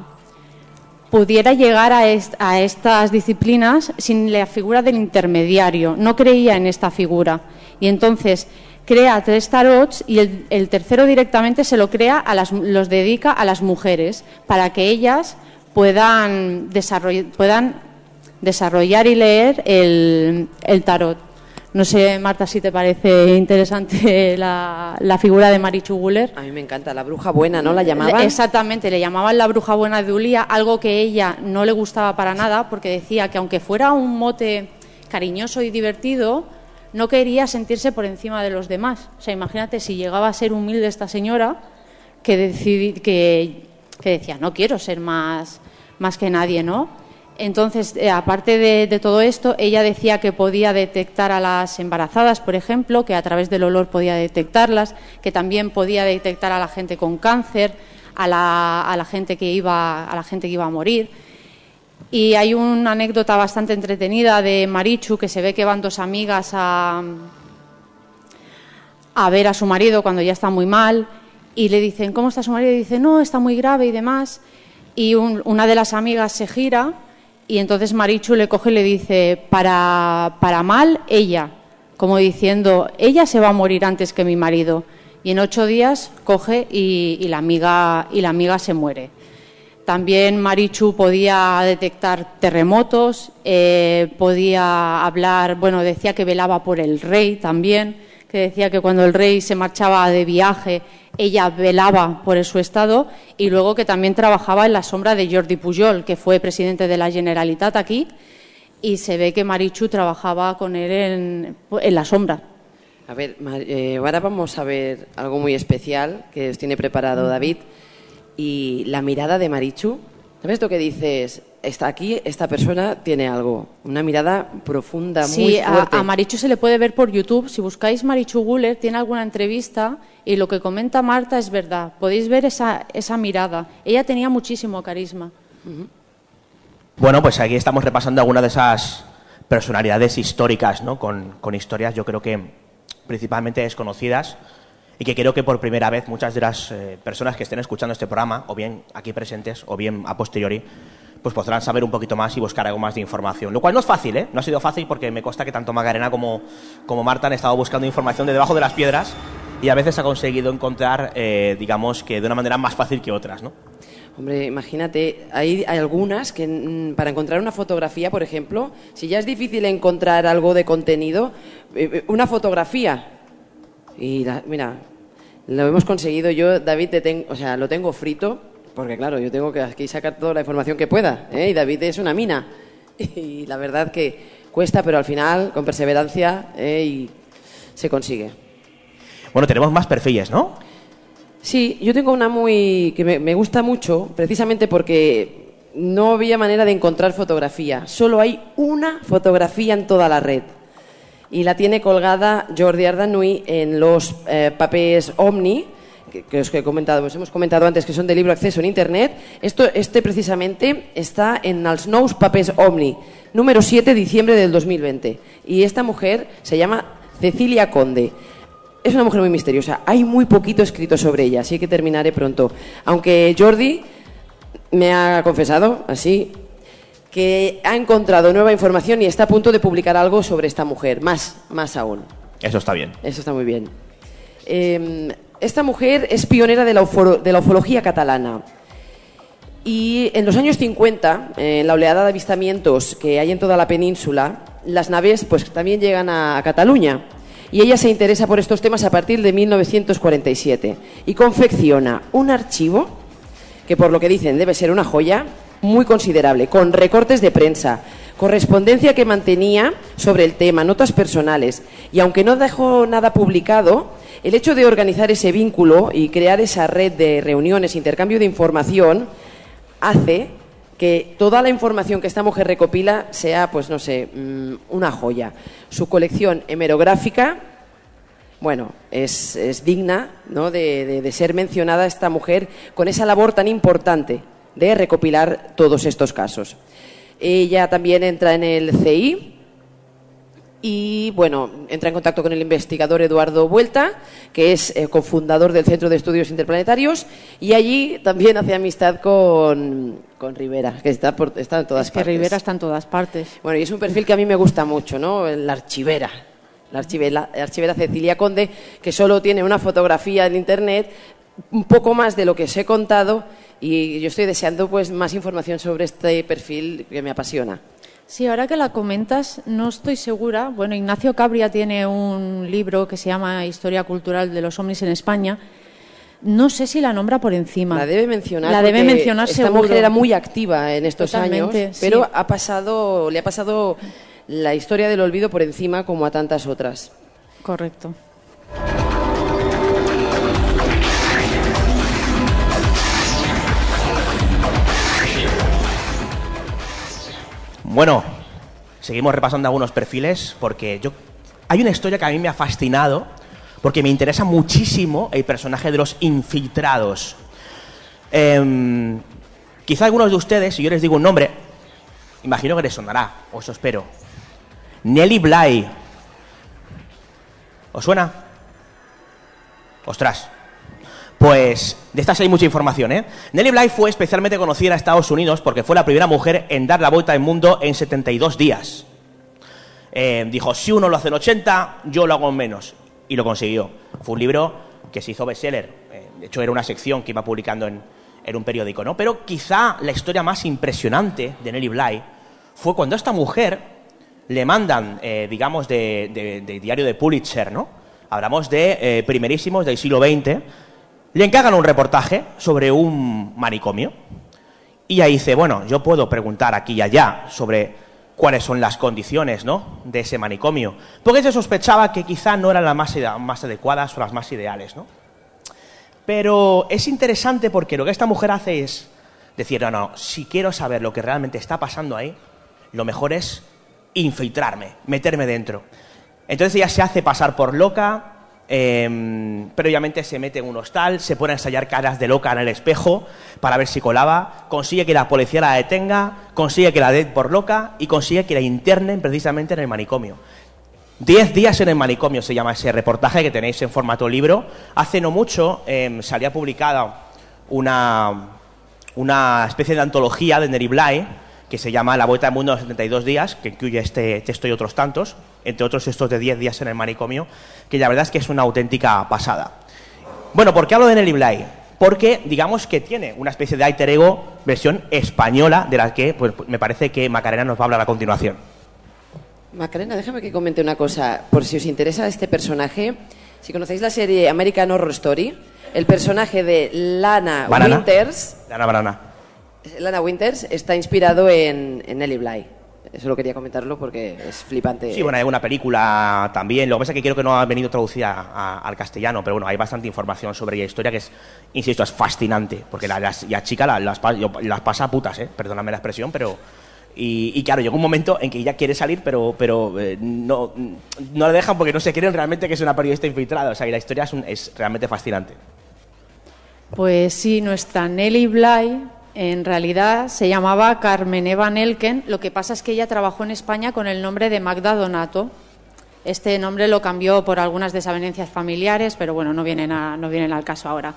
S8: pudiera llegar a, est- a estas disciplinas sin la figura del intermediario. No creía en esta figura. Y entonces crea tres tarots y el, tercero directamente se lo crea a las, los dedica a las mujeres para que ellas puedan, desarroll- puedan desarrollar y leer el tarot. No sé, Marta, si te parece interesante la, la figura de Marichu Guller.
S7: A mí me encanta, la bruja buena, ¿no? La llamaban.
S8: Exactamente, le llamaban la bruja buena de Ulía, algo que ella no le gustaba para nada, porque decía que aunque fuera un mote cariñoso y divertido, no quería sentirse por encima de los demás. O sea, imagínate si llegaba a ser humilde esta señora que, decidi- que, que decía, no quiero ser más, más que nadie, ¿no? Entonces, eh, aparte de, todo esto, ella decía que podía detectar a las embarazadas, por ejemplo, que a través del olor podía detectarlas, que también podía detectar a la gente con cáncer, a la, a la gente que iba, a la gente que iba a morir. Y hay una anécdota bastante entretenida de Marichu, que se ve que van dos amigas a, a ver a su marido cuando ya está muy mal y le dicen, ¿cómo está su marido? Y dice, no, está muy grave y demás. Y un- una de las amigas se gira y entonces Marichu le coge y le dice, para, para mal, ella. Como diciendo, ella se va a morir antes que mi marido. Y en ocho días coge y, la, amiga, y la amiga se muere. También Marichu podía detectar terremotos, eh, podía hablar, bueno, decía que velaba por el rey también, que decía que cuando el rey se marchaba de viaje, ella velaba por su estado y luego que también trabajaba en la sombra de Jordi Pujol, que fue presidente de la Generalitat aquí, y se ve que Marichu trabajaba con él en, en la sombra.
S7: A ver, eh, ahora vamos a ver algo muy especial que os tiene preparado David. Y la mirada de Marichu, ¿sabes lo que dices? Está aquí, esta persona tiene algo, una mirada profunda, muy
S8: Sí, a,
S7: fuerte.
S8: a Marichu se le puede ver por YouTube. Si buscáis Marichu Guller, tiene alguna entrevista y lo que comenta Marta es verdad. Podéis ver esa, esa mirada. Ella tenía muchísimo carisma.
S3: Bueno, pues aquí estamos repasando algunas de esas personalidades históricas, ¿no? Con, con historias, yo creo que principalmente desconocidas y que creo que por primera vez muchas de las eh, personas que estén escuchando este programa, o bien aquí presentes, o bien a posteriori, pues podrán saber un poquito más y buscar algo más de información. Lo cual no es fácil, ¿eh? No ha sido fácil porque me consta que tanto Magarena como, como Marta han estado buscando información de debajo de las piedras y a veces ha conseguido encontrar, eh, digamos, que de una manera más fácil que otras, ¿no?
S7: Hombre, imagínate, hay, algunas que mm, para encontrar una fotografía, por ejemplo, si ya es difícil encontrar algo de contenido, eh, eh, una fotografía. Y mira, lo hemos conseguido. Yo, David, te ten- o sea, lo tengo frito, porque claro, yo tengo que aquí sacar toda la información que pueda. ¿eh? Y David es una mina. Y la verdad que cuesta, pero al final, con perseverancia, ¿eh? y se consigue.
S3: Bueno, tenemos más perfiles, ¿no?
S7: Sí, yo tengo una muy que me, me gusta mucho, precisamente porque no había manera de encontrar fotografía. Solo hay una fotografía en toda la red. Y la tiene colgada Jordi Ardanui en los eh, papers Omni, que, que os he comentado, os hemos comentado antes que son de libre acceso en Internet. Esto, este precisamente está en els nous papers Omni, número 7 de diciembre del 2020. Y esta mujer se llama Cecilia Conde. Es una mujer muy misteriosa. Hay muy poquito escrito sobre ella, así que terminaré pronto. Aunque Jordi me ha confesado, así, que ha encontrado nueva información y está a punto de publicar algo sobre esta mujer, más, más aún.
S3: Eso está bien.
S7: Eso está muy bien. Eh, esta mujer es pionera de la, ufología catalana. Y en los años 50, eh, en la oleada de avistamientos que hay en toda la península, las naves pues también llegan a Cataluña. Y ella se interesa por estos temas a partir de 1947 y confecciona un archivo que por lo que dicen debe ser una joya muy considerable, con recortes de prensa, correspondencia que mantenía sobre el tema, notas personales. Y aunque no dejó nada publicado, el hecho de organizar ese vínculo y crear esa red de reuniones, intercambio de información, hace que toda la información que esta mujer recopila sea, pues no sé, mm, una joya. Su colección hemerográfica, bueno, es, digna ¿no? de ser mencionada esta mujer con esa labor tan importante de recopilar todos estos casos. Ella también entra en el CI y, bueno, entra en contacto con el investigador Eduardo Vuelta, que es eh, cofundador del Centro de Estudios Interplanetarios, y allí también hace amistad con, con Rivera, que está, por, está en todas
S8: Es que
S7: partes.
S8: Rivera está en todas partes.
S7: Bueno, y es un perfil que a mí me gusta mucho, ¿no? La archivera. La archivera, la archivera Cecilia Conde, que solo tiene una fotografía en internet, un poco más de lo que os he contado, y yo estoy deseando pues más información sobre este perfil que me apasiona.
S8: Sí, ahora que la comentas, no estoy segura. Bueno, Ignacio Cabria tiene un libro que se llama Historia Cultural de los Ovnis en España. No sé si la nombra por encima.
S7: La debe mencionar.
S8: La debe mencionar
S7: Esta
S8: seguro.
S7: mujer era muy activa en estos
S8: Totalmente,
S7: años,
S8: sí.
S7: pero ha pasado, le ha pasado la historia del olvido por encima como a tantas otras.
S8: Correcto.
S3: Bueno, seguimos repasando algunos perfiles porque yo hay una historia que a mí me ha fascinado porque me interesa muchísimo el personaje de los infiltrados. Em, quizá algunos de ustedes, si yo les digo un nombre, imagino que les sonará, o espero. Nelly Bly. ¿Os suena? Ostras. Pues de estas hay mucha información, ¿eh? Nelly Bly fue especialmente conocida en Estados Unidos porque fue la primera mujer en dar la vuelta al mundo en 72 días. Eh, dijo, si uno lo hace en 80, yo lo hago en menos. Y lo consiguió. Fue un libro que se hizo bestseller. Eh, de hecho, era una sección que iba publicando en, en un periódico, ¿no? Pero quizá la historia más impresionante de Nelly Bly fue cuando a esta mujer le mandan, eh, digamos, de, de- de diario de Pulitzer, ¿no? Hablamos de eh, primerísimos del siglo XX. Le encargan un reportaje sobre un manicomio. Y ahí dice, bueno, yo puedo preguntar aquí y allá sobre cuáles son las condiciones ¿no? de ese manicomio. Porque se sospechaba que quizá no eran las más, más adecuadas o las más ideales. ¿no? Pero es interesante porque lo que esta mujer hace es decir, no, no, si quiero saber lo que realmente está pasando ahí, lo mejor es infiltrarme, meterme dentro. Entonces ella se hace pasar por loca, eh, previamente se mete en un hostal, se pone a ensayar caras de loca en el espejo para ver si colaba, consigue que la policía la detenga, consigue que la den por loca y consigue que la internen precisamente en el manicomio. Diez días en el manicomio se llama ese reportaje que tenéis en formato libro. Hace no mucho eh, salía publicada una, una especie de antología de Neri Bly que se llama La Vuelta al Mundo en los 72 días, que incluye este texto y otros tantos, entre otros estos de 10 días en el manicomio, que la verdad es que es una auténtica pasada. Bueno, ¿por qué hablo de Nelly Bly? Porque digamos que tiene una especie de alter ego versión española de la que pues, me parece que Macarena nos va a hablar a continuación.
S7: Macarena, déjame que comente una cosa. Por si os interesa este personaje, si conocéis la serie American Horror Story, el personaje de Lana
S3: Banana.
S7: Winters,
S3: Lana Banana.
S7: Lana Winters está inspirado en, en Nellie Bly. Solo quería comentarlo porque es flipante.
S3: Sí, bueno, hay una película también. Lo que pasa es que creo que no ha venido traducida a- al castellano, pero bueno, hay bastante información sobre ella historia que es, insisto, es fascinante. Porque la, las, la chica la- las pasa a putas, ¿eh? Perdóname la expresión, pero. Y, y claro, llega un momento en que ella quiere salir, pero, pero eh, no, no la dejan porque no se creen realmente que es una periodista infiltrada. O sea, y la historia es, un- es realmente fascinante.
S8: Pues sí, nuestra Nelly Bly en realidad se llamaba Carmen Eva Nelken. Lo que pasa es que ella trabajó en España con el nombre de Magda Donato. Este nombre lo cambió por algunas desavenencias familiares, pero bueno, no vienen, al caso ahora.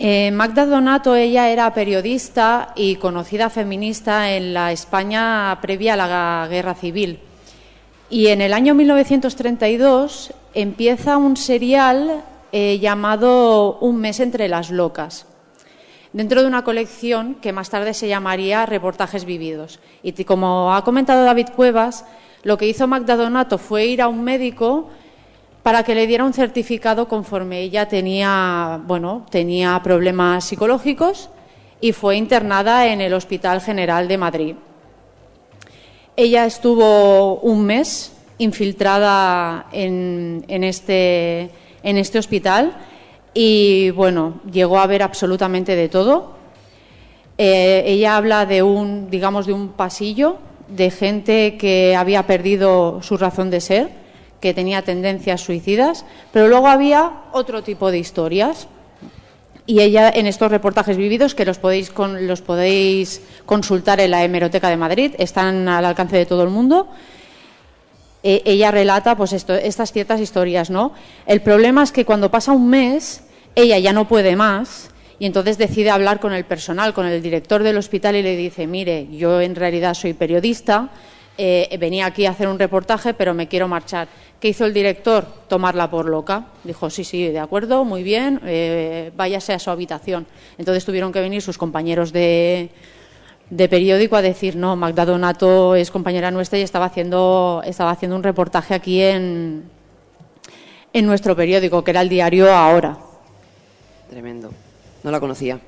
S8: Eh, Magda Donato, ella era periodista y conocida feminista en la España previa a la Guerra Civil. Y en el año 1932 empieza un serial eh, llamado Un mes entre las locas, dentro de una colección que más tarde se llamaría Reportajes Vividos. Y como ha comentado David Cuevas, lo que hizo Magda Donato fue ir a un médico para que le diera un certificado conforme ella tenía, bueno, tenía problemas psicológicos y fue internada en el Hospital General de Madrid. Ella estuvo un mes infiltrada en, este, en este hospital y bueno, llegó a ver absolutamente de todo. Eh, ella habla de un, digamos, de un pasillo de gente que había perdido su razón de ser, que tenía tendencias suicidas, pero luego había otro tipo de historias. Y ella en estos reportajes vividos, que los podéis, con- los podéis consultar en la Hemeroteca de Madrid, están al alcance de todo el mundo, eh, ella relata pues esto, estas ciertas historias, ¿no? El problema es que cuando pasa un mes, ella ya no puede más y entonces decide hablar con el personal, con el director del hospital y le dice, mire, yo en realidad soy periodista, eh, venía aquí a hacer un reportaje, pero me quiero marchar. ¿Qué hizo el director? Tomarla por loca. Dijo, sí, sí, de acuerdo, muy bien, eh, váyase a su habitación. Entonces tuvieron que venir sus compañeros de, de periódico a decir, no, Magda Donato es compañera nuestra y estaba haciendo, estaba haciendo un reportaje aquí en, en nuestro periódico, que era el diario Ahora.
S7: Tremendo. No la conocía.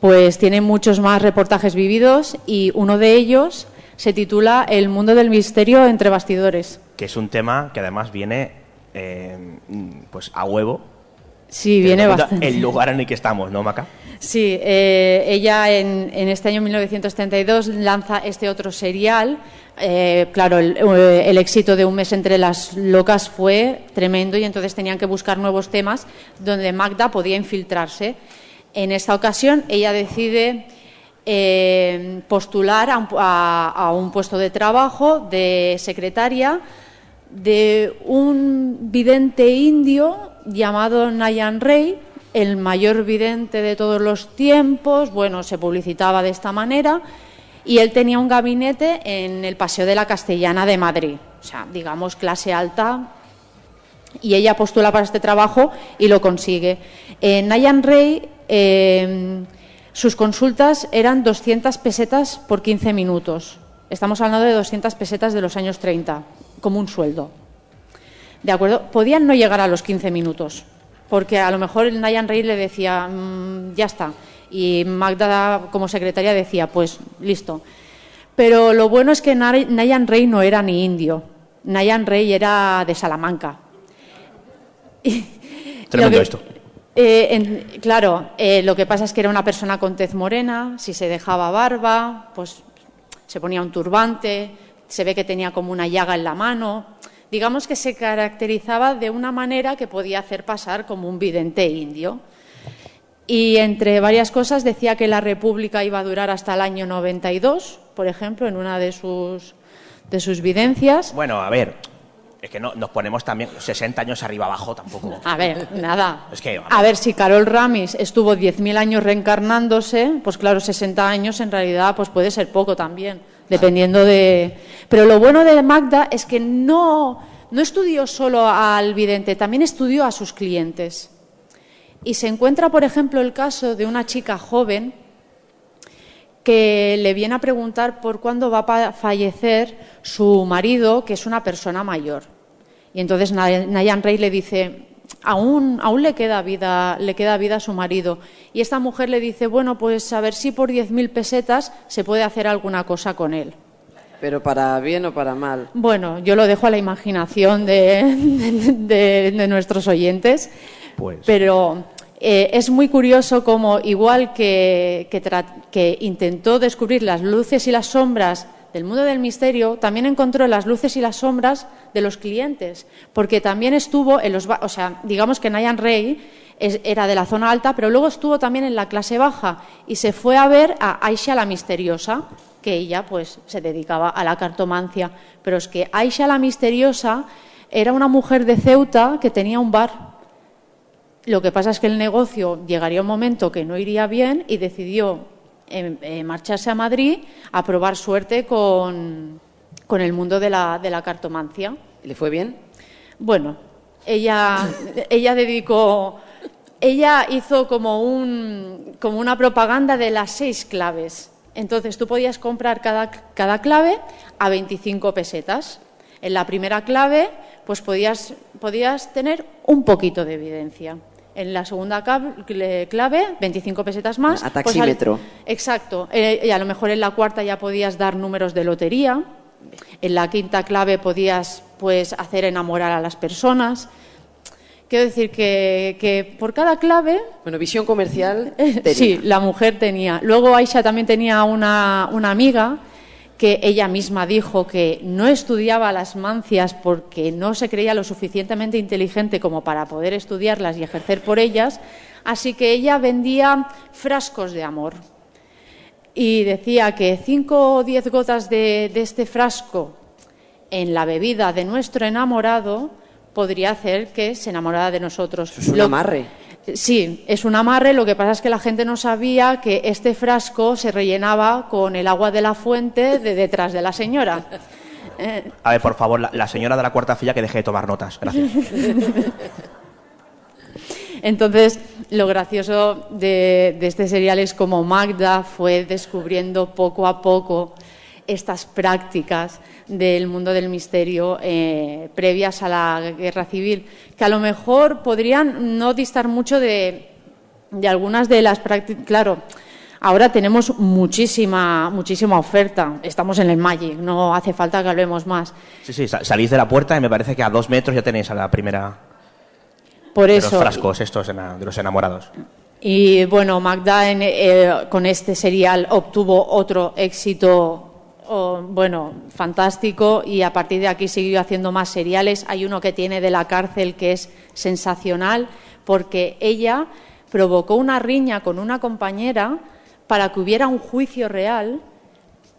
S8: Pues tiene muchos más reportajes vividos y uno de ellos se titula El mundo del misterio entre bastidores.
S3: Que es un tema que además viene eh, pues a huevo.
S8: Sí, viene bastante.
S3: El lugar en el que estamos, ¿no, Maca?
S8: Sí, eh, ella en, en este año 1932 lanza este otro serial. Eh, claro, el, eh, el éxito de Un mes entre las locas fue tremendo y entonces tenían que buscar nuevos temas donde Magda podía infiltrarse. En esta ocasión ella decide eh, postular a un, a un puesto de trabajo de secretaria de un vidente indio llamado Nayan Rey, el mayor vidente de todos los tiempos, bueno, se publicitaba de esta manera, y él tenía un gabinete en el Paseo de la Castellana de Madrid, o sea, digamos clase alta, y ella postula para este trabajo y lo consigue. Eh, Nayan Rey, eh, sus consultas eran 200 pesetas por 15 minutos. Estamos hablando de 200 pesetas de los años 30, como un sueldo. ¿De acuerdo? Podían no llegar a los 15 minutos, porque a lo mejor el Nayan Rey le decía, "Mm, ya está. Y Magda, como secretaria, decía, pues listo. Pero lo bueno es que Nay- Nayan Rey no era ni indio. Nayan Rey era de Salamanca.
S3: Tremendo
S8: que-
S3: esto.
S8: eh, en- claro, eh, lo que pasa es que era una persona con tez morena, si se dejaba barba, pues se ponía un turbante, se ve que tenía como una llaga en la mano. Digamos que se caracterizaba de una manera que podía hacer pasar como un vidente indio. Y entre varias cosas decía que la República iba a durar hasta el año 92, por ejemplo, en una de sus, de sus videncias.
S3: Bueno, a ver, es que no, nos ponemos también 60 años arriba abajo tampoco.
S8: A ver, nada.
S3: Es que,
S8: A ver, si Carol Ramis estuvo 10.000 años reencarnándose, pues claro, 60 años en realidad pues puede ser poco también, dependiendo de... Pero lo bueno de Magda es que no, no estudió solo al vidente, también estudió a sus clientes. Y se encuentra, por ejemplo, el caso de una chica joven que le viene a preguntar por cuándo va a fallecer su marido, que es una persona mayor. Y entonces Na- Nayan Rey le dice, aún, aún le, queda vida, le queda vida a su marido. Y esta mujer le dice, bueno, pues a ver si por 10.000 pesetas se puede hacer alguna cosa con él.
S7: Pero para bien o para mal.
S8: Bueno, yo lo dejo a la imaginación de, de- de nuestros oyentes,
S3: Pues.
S8: pero eh, es muy curioso como igual que, que intentó descubrir las luces y las sombras del mundo del misterio, también encontró las luces y las sombras de los clientes, porque también estuvo en los, o sea, digamos que Nayan Rey era de la zona alta, pero luego estuvo también en la clase baja y se fue a ver a Aisha la misteriosa, que ella pues se dedicaba a la cartomancia, pero es que Aisha la misteriosa era una mujer de Ceuta que tenía un bar. Lo que pasa es que el negocio llegaría un momento que no iría bien y decidió eh, marcharse a Madrid a probar suerte con, con el mundo de la, de la cartomancia.
S7: ¿Le fue bien?
S8: Bueno, ella, ella dedicó, ella hizo como, un, como una propaganda de las seis claves. Entonces tú podías comprar cada, cada clave a 25 pesetas. En la primera clave, pues podías, podías tener un poquito de evidencia. En la segunda clave, 25 pesetas más.
S7: A
S8: pues al-
S7: taxímetro.
S8: exacto. Eh, y a lo mejor en la cuarta ya podías dar números de lotería. En la quinta clave podías pues hacer enamorar a las personas. Quiero decir que, que por cada clave
S7: Bueno, visión comercial. tenía.
S8: Sí, la mujer tenía. Luego Aisha también tenía una, una amiga que ella misma dijo que no estudiaba las mancias porque no se creía lo suficientemente inteligente como para poder estudiarlas y ejercer por ellas, así que ella vendía frascos de amor. Y decía que cinco o diez gotas de, de este frasco en la bebida de nuestro enamorado podría hacer que se enamorara de nosotros.
S7: Es un
S8: Lo-
S7: amarre.
S8: Sí, es un amarre. Lo que pasa es que la gente no sabía que este frasco se rellenaba con el agua de la fuente de detrás de la señora. Eh,
S3: A ver, por favor, la, la señora de la cuarta fila que deje de tomar notas. Gracias.
S8: Entonces, lo gracioso de, de este serial es como Magda fue descubriendo poco a poco estas prácticas del mundo del misterio eh, previas a la guerra civil, que a lo mejor podrían no distar mucho de, de algunas de las prácticas. Claro, ahora tenemos muchísima, muchísima oferta. Estamos en el Magic, no hace falta que hablemos más.
S3: Sí, sí, sa- salís de la puerta y me parece que a dos metros ya tenéis a la primera
S8: Por
S3: de
S8: eso,
S3: los frascos estos de los enamorados.
S8: Y bueno, Magda en- eh, con este serial obtuvo otro éxito, oh, bueno, fantástico y a partir de aquí siguió haciendo más seriales. Hay uno que tiene de la cárcel que es sensacional porque ella provocó una riña con una compañera para que hubiera un juicio real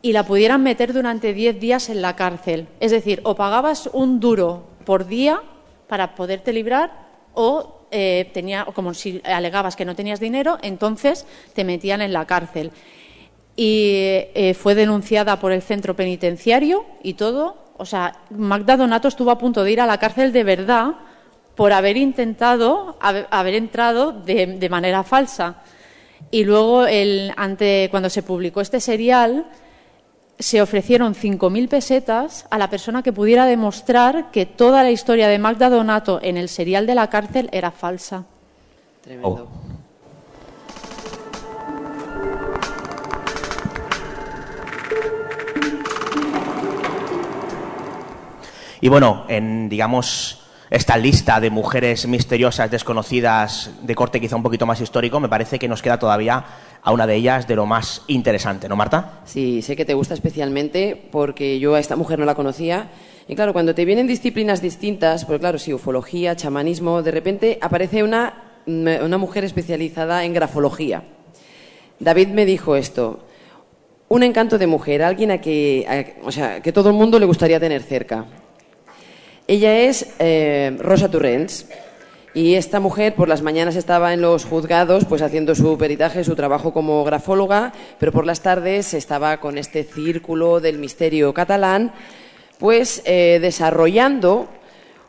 S8: y la pudieran meter durante 10 días en la cárcel. Es decir, o pagabas un duro por día para poderte librar o eh, tenía, como si alegabas que no tenías dinero, entonces te metían en la cárcel. Y eh, fue denunciada por el centro penitenciario y todo. O sea, Magda Donato estuvo a punto de ir a la cárcel de verdad por haber intentado haber, haber entrado de, de manera falsa. Y luego, el, ante, cuando se publicó este serial, se ofrecieron 5.000 pesetas a la persona que pudiera demostrar que toda la historia de Magda Donato en el serial de la cárcel era falsa.
S7: Tremendo.
S3: Oh. Y bueno, en, digamos, esta lista de mujeres misteriosas, desconocidas, de corte quizá un poquito más histórico, me parece que nos queda todavía a una de ellas de lo más interesante, ¿no, Marta?
S7: Sí, sé que te gusta especialmente porque yo a esta mujer no la conocía. Y claro, cuando te vienen disciplinas distintas, porque claro, sí, ufología, chamanismo, de repente aparece una, una mujer especializada en grafología. David me dijo esto, un encanto de mujer, alguien a que, a- o sea, que todo el mundo le gustaría tener cerca. Ella es eh, Rosa Turrens y esta mujer por las mañanas estaba en los juzgados pues haciendo su peritaje, su trabajo como grafóloga, pero por las tardes estaba con este círculo del misterio catalán pues eh, desarrollando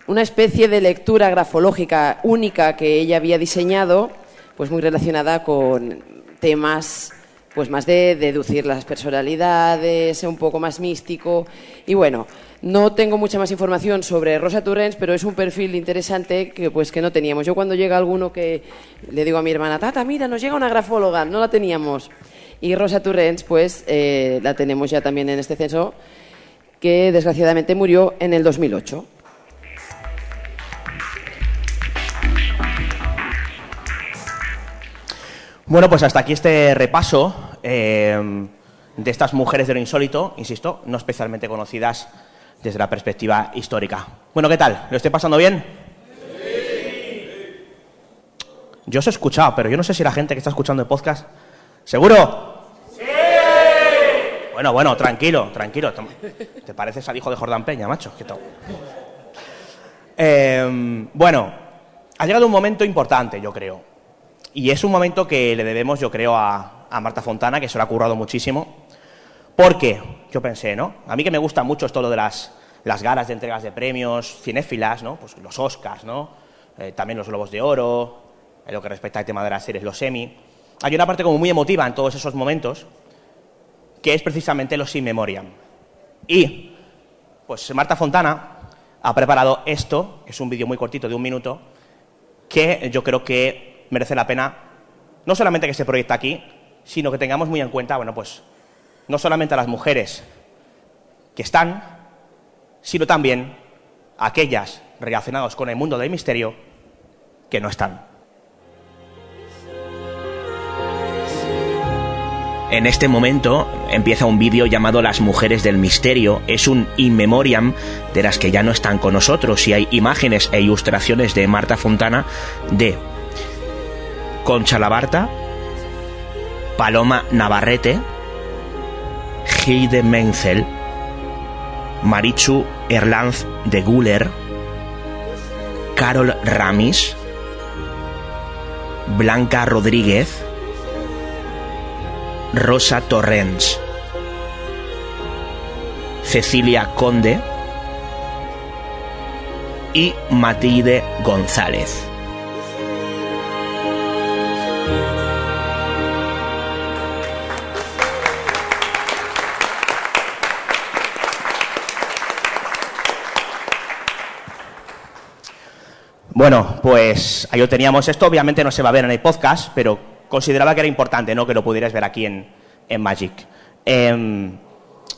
S7: una especie de lectura grafológica única que ella había diseñado, pues muy relacionada con temas pues más de deducir las personalidades, un poco más místico. Y bueno, no tengo mucha más información sobre Rosa Turrens, pero es un perfil interesante que pues que no teníamos. Yo cuando llega alguno que le digo a mi hermana, Tata, mira, nos llega una grafóloga, no la teníamos. Y Rosa Turrens, pues eh, la tenemos ya también en este censo. que desgraciadamente murió en el 2008.
S3: Bueno, pues hasta aquí este repaso eh, de estas mujeres de lo insólito, insisto, no especialmente conocidas desde la perspectiva histórica. Bueno, ¿qué tal? ¿Lo estoy pasando bien? Yo os he escuchado, pero yo no sé si la gente que está escuchando el podcast. ¿Seguro? ¡Sí! Bueno, bueno, tranquilo, tranquilo. ¿Te pareces al hijo de Jordán Peña, macho? ¿Qué tal? Eh, bueno, ha llegado un momento importante, yo creo. Y es un momento que le debemos, yo creo, a, a Marta Fontana, que se lo ha currado muchísimo. Porque, yo pensé, ¿no? A mí que me gusta mucho esto lo de las, las galas de entregas de premios, cinéfilas, ¿no? Pues los Oscars, ¿no? Eh, también los Globos de Oro, en lo que respecta al tema de las series, los Emmy. Hay una parte como muy emotiva en todos esos momentos, que es precisamente los In Memoriam. Y, pues Marta Fontana ha preparado esto, que es un vídeo muy cortito de un minuto, que yo creo que merece la pena, no solamente que se proyecte aquí, sino que tengamos muy en cuenta, bueno, pues, no solamente a las mujeres que están, sino también a aquellas relacionadas con el mundo del misterio que no están. En este momento empieza un vídeo llamado Las mujeres del misterio. Es un in memoriam de las que ya no están con nosotros y hay imágenes e ilustraciones de Marta Fontana de Concha Labarta, Paloma Navarrete, Hilde Menzel, Marichu Erlanz de Guller, Carol Ramis, Blanca Rodríguez, Rosa Torrens, Cecilia Conde y Matilde González. Bueno, pues ahí lo teníamos esto. Obviamente no se va a ver en el podcast, pero consideraba que era importante ¿no? que lo pudieras ver aquí en, en Magic. Eh,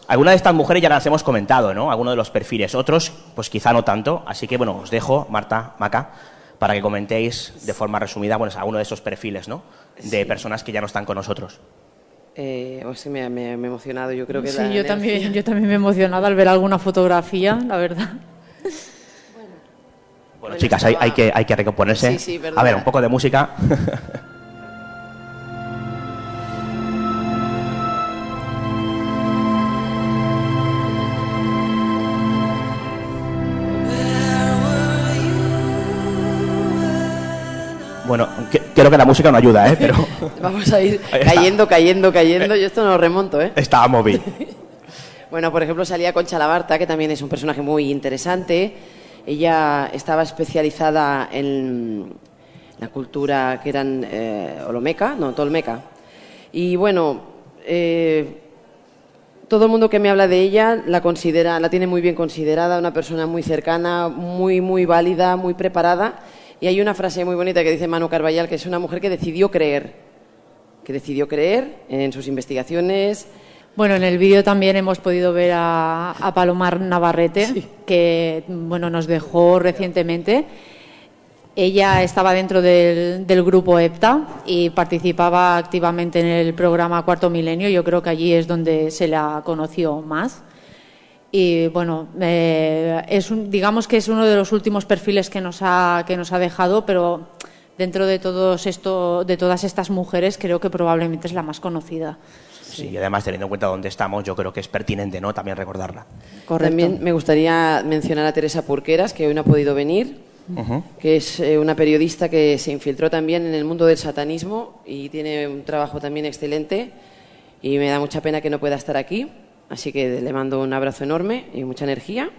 S3: algunas de estas mujeres ya las hemos comentado, ¿no? Algunos de los perfiles. Otros, pues quizá no tanto. Así que, bueno, os dejo, Marta, Maca, para que comentéis de forma resumida bueno, alguno de esos perfiles, ¿no? De
S7: Sí.
S3: personas que ya no están con nosotros.
S7: Eh, o sea, me, me- me he emocionado. Yo creo que
S8: Sí,
S7: la
S8: yo
S7: energía-
S8: también, yo también me he emocionado al ver alguna fotografía, la verdad.
S3: Bueno, chicas, hay,
S7: estaba-
S3: hay que, hay que recomponerse.
S7: Sí, sí, perdona.
S3: a ver, un poco de música. Bueno, que- creo que la música no ayuda, ¿eh? Pero
S7: Vamos a ir cayendo, cayendo, cayendo. Yo esto no lo remonto, ¿eh?
S3: estábamos bien.
S7: Bueno, por ejemplo, salía Concha Labarta, que también es un personaje muy interesante. Ella estaba especializada en la cultura que eran eh, Olomeca, no, Tolmeca. Y bueno, eh, todo el mundo que me habla de ella la considera, la tiene muy bien considerada, una persona muy cercana, muy, muy válida, muy preparada. Y hay una frase muy bonita que dice Manu Carballal, que es una mujer que decidió creer, que decidió creer en sus investigaciones,
S8: Bueno, en el vídeo también hemos podido ver a, a Palomar Navarrete, que bueno, nos dejó recientemente. Ella estaba dentro del, del grupo EPTA y participaba activamente en el programa Cuarto Milenio. Yo creo que allí es donde se la conoció más. Y bueno, eh, es un- digamos que es uno de los últimos perfiles que nos ha, que nos ha dejado, pero dentro de, todos esto, de todas estas mujeres creo que probablemente es la más conocida.
S3: Sí, y además teniendo en cuenta dónde estamos, yo creo que es pertinente, ¿no? También recordarla.
S8: Correcto.
S7: También me gustaría mencionar a Teresa Purqueras, que hoy no ha podido venir, que es eh, una periodista que se infiltró también en el mundo del satanismo y tiene un trabajo también excelente y me da mucha pena que no pueda estar aquí, así que le mando un abrazo enorme y mucha energía.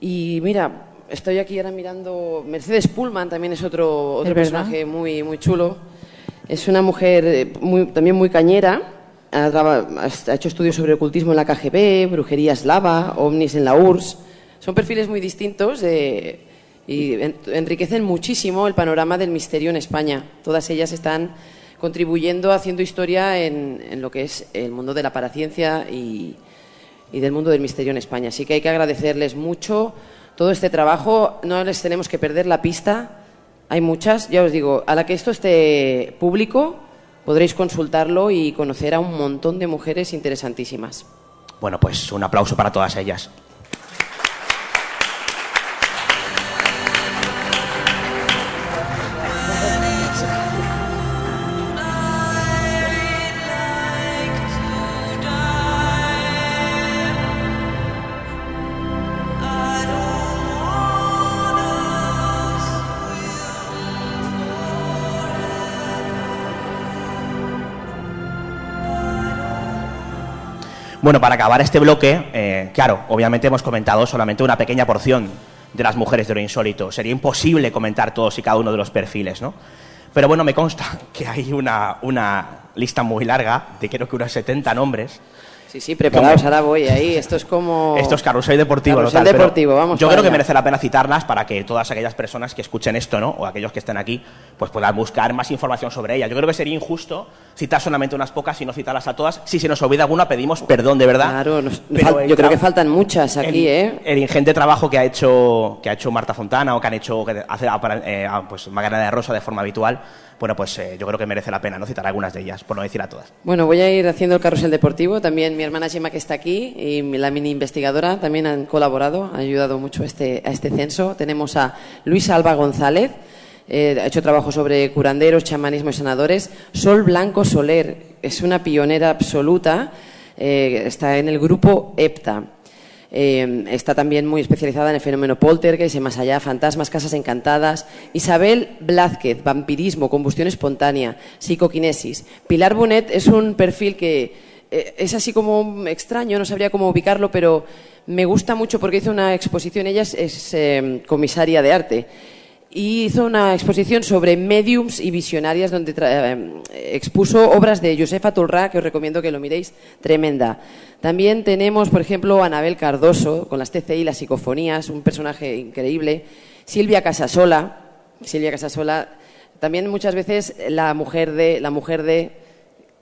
S7: Y mira, estoy aquí ahora mirando Mercedes Pullman, también es otro, otro personaje muy, muy chulo. Es una mujer eh, muy- también muy cañera. Ha, hecho estudios sobre ocultismo en la KGB, brujería eslava, ovnis en la URSS. Son perfiles muy distintos eh, y en- enriquecen muchísimo el panorama del misterio en España. Todas ellas están contribuyendo, haciendo historia en, en lo que es el mundo de la paraciencia y, y del mundo del misterio en España. Así que hay que agradecerles mucho todo este trabajo. No les tenemos que perder la pista. Hay muchas, ya os digo, a la que esto esté público podréis consultarlo y conocer a un montón de mujeres interesantísimas.
S3: Bueno, pues un aplauso para todas ellas. Bueno, para acabar este bloque, eh, claro, obviamente hemos comentado solamente una pequeña porción de las mujeres de lo insólito. Sería imposible comentar todos y cada uno de los perfiles, ¿no? Pero bueno, me consta que hay una, una lista muy larga, de creo que unos 70 nombres,
S7: Sí, sí, preparados, ahora voy ahí. Esto es como.
S3: Esto es carrusel deportivo.
S7: Carrusel deportivo, vamos
S3: Yo creo que merece la pena citarlas para que todas aquellas personas que escuchen esto, ¿no? O aquellos que estén aquí, pues puedan buscar más información sobre ellas. Yo creo que sería injusto citar solamente unas pocas y no citarlas a todas. Si se nos olvida alguna, pedimos perdón, de verdad.
S7: Claro, nos-
S3: Pero
S7: yo creo que faltan muchas aquí,
S3: el,
S7: ¿eh?
S3: el ingente trabajo que ha hecho que ha hecho Marta Fontana o que han hecho que hace eh, pues Magdalena de Rosa de forma habitual, bueno, pues eh, yo creo que merece la pena no citar algunas de ellas, por no decir a todas.
S7: Bueno, voy a ir haciendo el carrusel deportivo. También mi hermana Gemma, que está aquí, y la mini investigadora también han colaborado, han ayudado mucho a este, a este censo. Tenemos a Luis Alba González, eh, ha hecho trabajo sobre curanderos, chamanismo y sanadores. Sol Blanco Soler es una pionera absoluta, eh, está en el grupo EPTA. Eh, está también muy especializada en el fenómeno poltergeist, en más allá, fantasmas, casas encantadas. Isabel Blázquez, vampirismo, combustión espontánea, psicoquinesis. Pilar Bonet es un perfil que eh, es así como extraño, no sabría cómo ubicarlo, pero me gusta mucho porque hizo una exposición, ella es, eh, comisaria de arte y hizo una exposición sobre mediums y visionarias donde eh, expuso obras de Josefa Tulrá, que os recomiendo que lo miréis, tremenda. También tenemos, por ejemplo, Anabel Cardoso, con las TCI y las psicofonías, un personaje increíble. Silvia Casasola, Silvia Casasola, también muchas veces la mujer de, la mujer de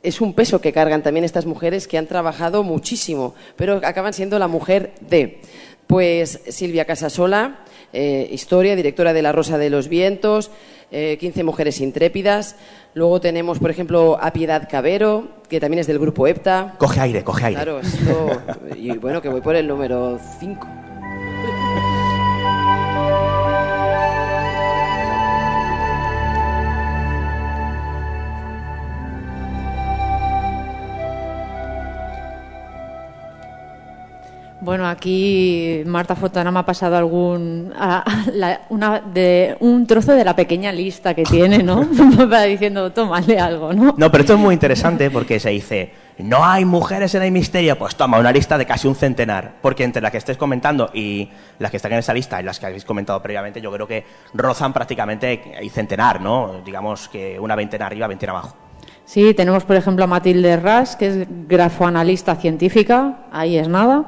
S7: es un peso que cargan también estas mujeres que han trabajado muchísimo, pero acaban siendo la mujer de. Pues Silvia Casasola, eh, historia, directora de La Rosa de los Vientos, eh, 15 mujeres intrépidas. Luego tenemos, por ejemplo, a Piedad Cabero, que también es del grupo EPTA.
S3: Coge aire, coge aire.
S7: Claro, esto. Y bueno, que voy por el número 5.
S8: Bueno, aquí Marta Fontana me ha pasado algún a- a la- una de un trozo de la pequeña lista que tiene, ¿no? Para diciendo, tómale algo, ¿no?
S3: No, pero esto es muy interesante porque se dice, no hay mujeres en el misterio. Pues toma una lista de casi un centenar. Porque entre las que estés comentando y las que están en esa lista y las que habéis comentado previamente, yo creo que rozan prácticamente el centenar, ¿no? Digamos que una veintena arriba, veintena abajo.
S8: Sí, tenemos por ejemplo a Matilde Ras, que es grafoanalista científica, ahí es nada.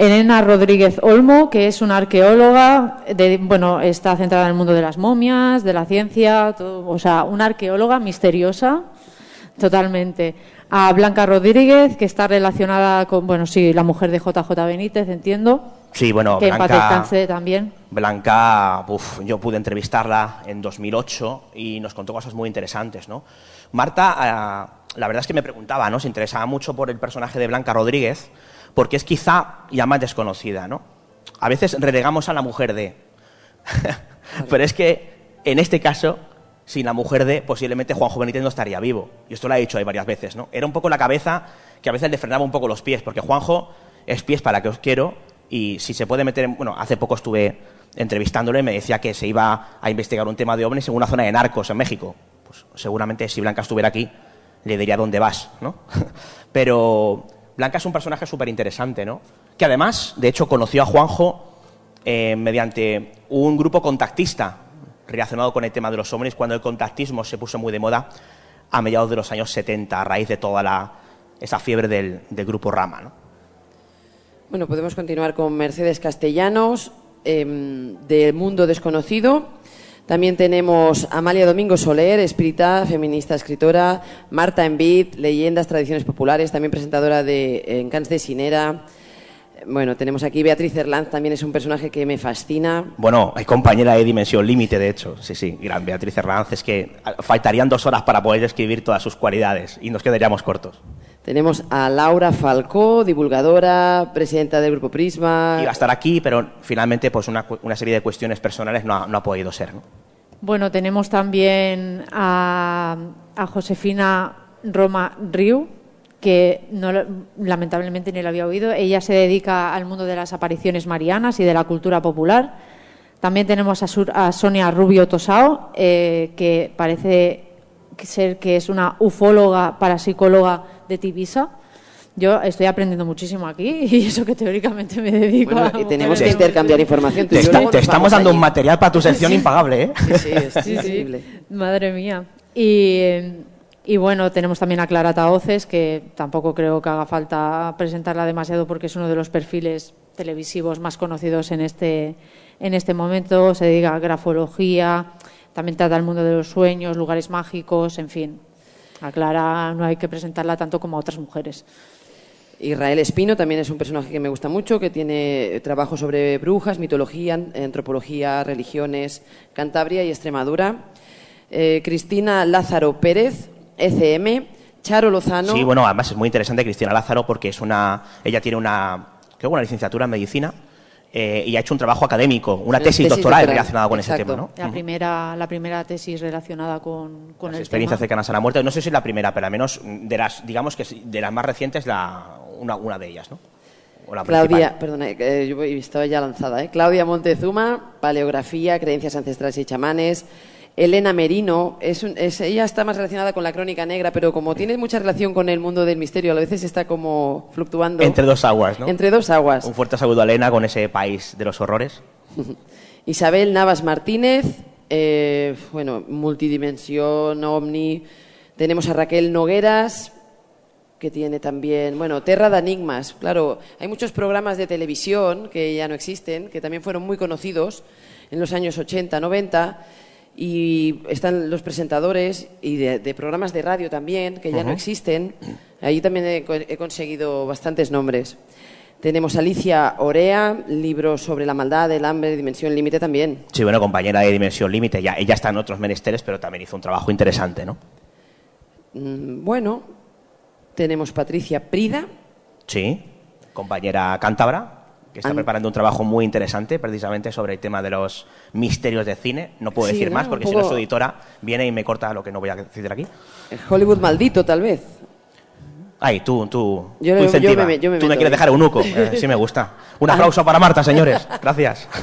S8: Elena Rodríguez Olmo, que es una arqueóloga, de, bueno, está centrada en el mundo de las momias, de la ciencia, todo, o sea, una arqueóloga misteriosa, totalmente. A Blanca Rodríguez, que está relacionada con, bueno, sí, la mujer de JJ Benítez, entiendo,
S3: Sí, bueno,
S8: que
S3: Blanca,
S8: también.
S3: Blanca, uf, yo pude entrevistarla en 2008 y nos contó cosas muy interesantes, ¿no? Marta, ah, la verdad es que me preguntaba, ¿no? Se interesaba mucho por el personaje de Blanca Rodríguez, porque es quizá ya más desconocida, ¿no? A veces relegamos a la mujer de... Pero es que, en este caso, sin la mujer de, posiblemente Juanjo Benítez no estaría vivo. Y esto lo ha dicho ahí varias veces, ¿no? Era un poco la cabeza que a veces le frenaba un poco los pies, porque Juanjo es pies para que os quiero y si se puede meter en... Bueno, hace poco estuve entrevistándole y me decía que se iba a investigar un tema de ovnis en una zona de narcos en México. Pues seguramente si Blanca estuviera aquí le diría dónde vas, ¿no? Pero Blanca es un personaje súper interesante, ¿no? Que además, de hecho, conoció a Juanjo eh, mediante un grupo contactista relacionado con el tema de los ovnis, cuando el contactismo se puso muy de moda a mediados de los años 70, a raíz de toda la, esa fiebre del, del grupo Rama, ¿no?
S7: Bueno, podemos continuar con Mercedes Castellanos, em, de Mundo Desconocido. También tenemos Amalia Domingo Soler, espírita, feminista, escritora. Marta Envid, leyendas, tradiciones populares, también presentadora de Encants de Sinera. Bueno, tenemos aquí Beatriz Erlanz, también es un personaje que me fascina.
S3: Bueno, hay compañera de Dimensión Límite, de hecho. Sí, sí, gran Beatriz Hernández. Es que faltarían dos horas para poder describir todas sus cualidades y nos quedaríamos cortos.
S7: Tenemos a Laura Falcó, divulgadora, presidenta del Grupo Prisma.
S3: Iba a estar aquí, pero finalmente pues una, una serie de cuestiones personales no ha, no ha podido ser. ¿no?
S8: Bueno, tenemos también a, a Josefina Roma Riu, que no, lamentablemente ni la había oído. Ella se dedica al mundo de las apariciones marianas y de la cultura popular. También tenemos a, Sur, a Sonia Rubio Tosao, eh, que parece ser que es una ufóloga parapsicóloga de Tibisa. Yo estoy aprendiendo muchísimo aquí y eso que teóricamente me dedico
S7: Bueno,
S8: a...
S7: y tenemos que intercambiar información.
S3: Te, está- estamos dando
S7: allí.
S3: un material para tu sección impagable, ¿eh?
S7: Sí, sí, es
S8: Sí. Madre mía. Y, y bueno, tenemos también a Clara Taoces, que tampoco creo que haga falta presentarla demasiado porque es uno de los perfiles televisivos más conocidos en este, en este momento. Se dedica a grafología, también trata el mundo de los sueños, lugares mágicos, en fin. A Clara no hay que presentarla tanto como a otras mujeres.
S7: Israel Espino también es un personaje que me gusta mucho, que tiene trabajo sobre brujas, mitología, antropología, religiones, Cantabria y Extremadura. Eh, Cristina Lázaro Pérez, ECM. Charo Lozano.
S3: Sí, bueno, además es muy interesante Cristina Lázaro porque es una, ella tiene una, creo una licenciatura en medicina eh, y ha hecho un trabajo académico, una tesis,
S7: tesis
S3: doctoral,
S7: doctoral,
S3: relacionada con ese tema, ¿no?
S8: La, primera, la primera tesis relacionada con, con
S3: Las
S8: el
S3: experiencias
S8: tema.
S3: cercanas a la muerte. No sé si es la primera, pero al menos de las, digamos que de las más recientes, la, una, una de ellas, ¿no? O la
S7: Claudia, perdona, eh, yo estaba ya lanzada, ¿eh? Claudia Montezuma, paleografía, creencias ancestrales y chamanes. Elena Merino, es un- es- ella está más relacionada con la crónica negra, pero como tiene mucha relación con el mundo del misterio, a veces está como fluctuando.
S3: Entre dos aguas, ¿no?
S7: Entre dos aguas.
S3: Un fuerte saludo a Elena con ese país de los horrores.
S7: Isabel Navas Martínez, eh, bueno, multidimensión, ovni. Tenemos a Raquel Nogueras, que tiene también, bueno, Terra de Enigmas. Claro, hay muchos programas de televisión que ya no existen, que también fueron muy conocidos en los años 80, 90. Y están los presentadores y de, de programas de radio también, que ya no existen. Ahí también he, co- he conseguido bastantes nombres. Tenemos Alicia Orea, libro sobre la maldad, el hambre, dimensión límite también.
S3: Sí, bueno, compañera de Dimensión Límite. Ya, ella está en otros menesteres, pero también hizo un trabajo interesante, ¿no?
S7: Mm, Bueno, tenemos Patricia Prida,
S3: Sí, compañera cántabra, que está
S7: An-
S3: preparando un trabajo muy interesante precisamente sobre el tema de los misterios de cine. No puedo
S7: Sí,
S3: decir
S7: ¿no?
S3: más porque si no su editora viene y me corta lo que no voy a decir aquí.
S7: el Hollywood maldito tal vez.
S3: Ay, tú, tú,
S7: Yo-
S3: tú
S7: yo
S3: incentiva.
S7: me- yo me
S3: tú me quieres
S7: ahí.
S3: dejar eunuco. Eh, sí me gusta. Un aplauso para Marta, señores. Gracias.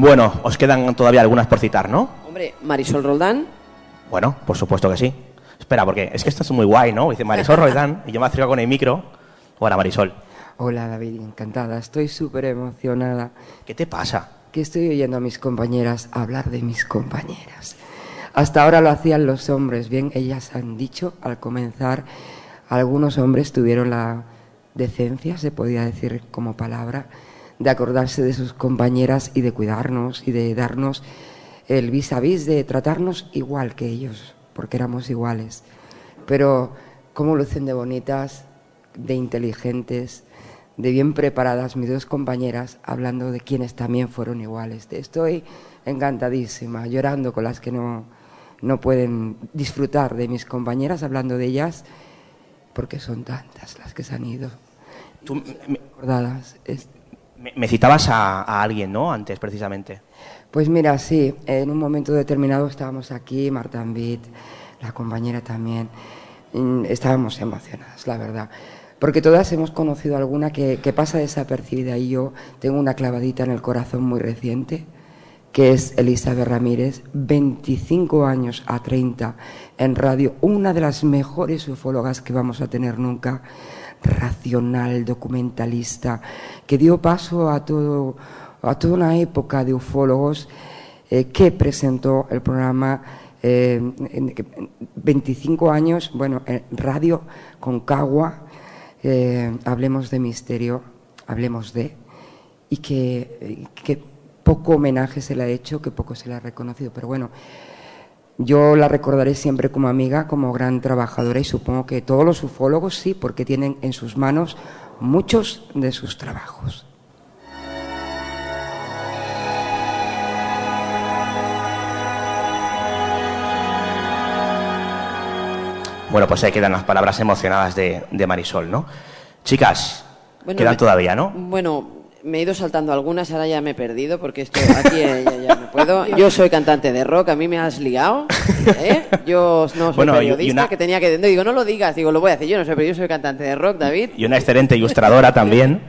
S3: Bueno, os quedan todavía algunas por citar, ¿no?
S7: Hombre, Marisol Roldán,
S3: Bueno, por supuesto que sí. Espera, porque es que esto es muy guay, ¿no? Dice Marisol Roldán y yo me acerco con el micro. Hola, Marisol.
S9: Hola David, encantada. Estoy súper emocionada
S3: ¿Qué te pasa?
S9: que estoy oyendo a mis compañeras hablar de mis compañeras. Hasta ahora lo hacían los hombres. Bien, ellas han dicho al comenzar, algunos hombres tuvieron la decencia, se podía decir como palabra, de acordarse de sus compañeras y de cuidarnos y de darnos el vis a vis, de tratarnos igual que ellos, porque éramos iguales. Pero cómo lucen de bonitas, de inteligentes, de bien preparadas mis dos compañeras, hablando de quienes también fueron iguales. Estoy encantadísima, llorando con las que no, no pueden disfrutar de mis compañeras, hablando de ellas, porque son tantas las que se han ido.
S3: Tú me,
S9: Recordadas. Es-
S3: me- me citabas a, alguien, ¿no? Antes, precisamente.
S9: Pues mira, sí, en un momento determinado estábamos aquí, Marta Ambit, la compañera también, estábamos emocionadas, la verdad. Porque todas hemos conocido alguna que, que pasa desapercibida y yo tengo una clavadita en el corazón muy reciente, que es Elizabeth Ramírez, 25 años a 30 en radio, una de las mejores ufólogas que vamos a tener nunca, racional, documentalista, que dio paso a todo a toda una época de ufólogos eh, que presentó el programa eh, en- en- 25 años, bueno, en Radio Concagua, eh, hablemos de misterio, hablemos de, y que, que poco homenaje se le ha hecho, que poco se le ha reconocido. Pero bueno, yo la recordaré siempre como amiga, como gran trabajadora y supongo que todos los ufólogos sí, porque tienen en sus manos muchos de sus trabajos.
S3: Bueno, pues ahí quedan las palabras emocionadas de, de Marisol, ¿no? Chicas, quedan todavía, ¿no?
S7: Bueno, me he ido saltando algunas, ahora ya me he perdido porque esto aquí eh, ya, no puedo. Yo soy cantante de rock, a mí me has liado. ¿eh? Yo no soy periodista, que tenía que... Digo, no lo digas, digo, lo voy a decir. Yo no sé, pero yo soy cantante de rock, David.
S3: Y una excelente ilustradora también.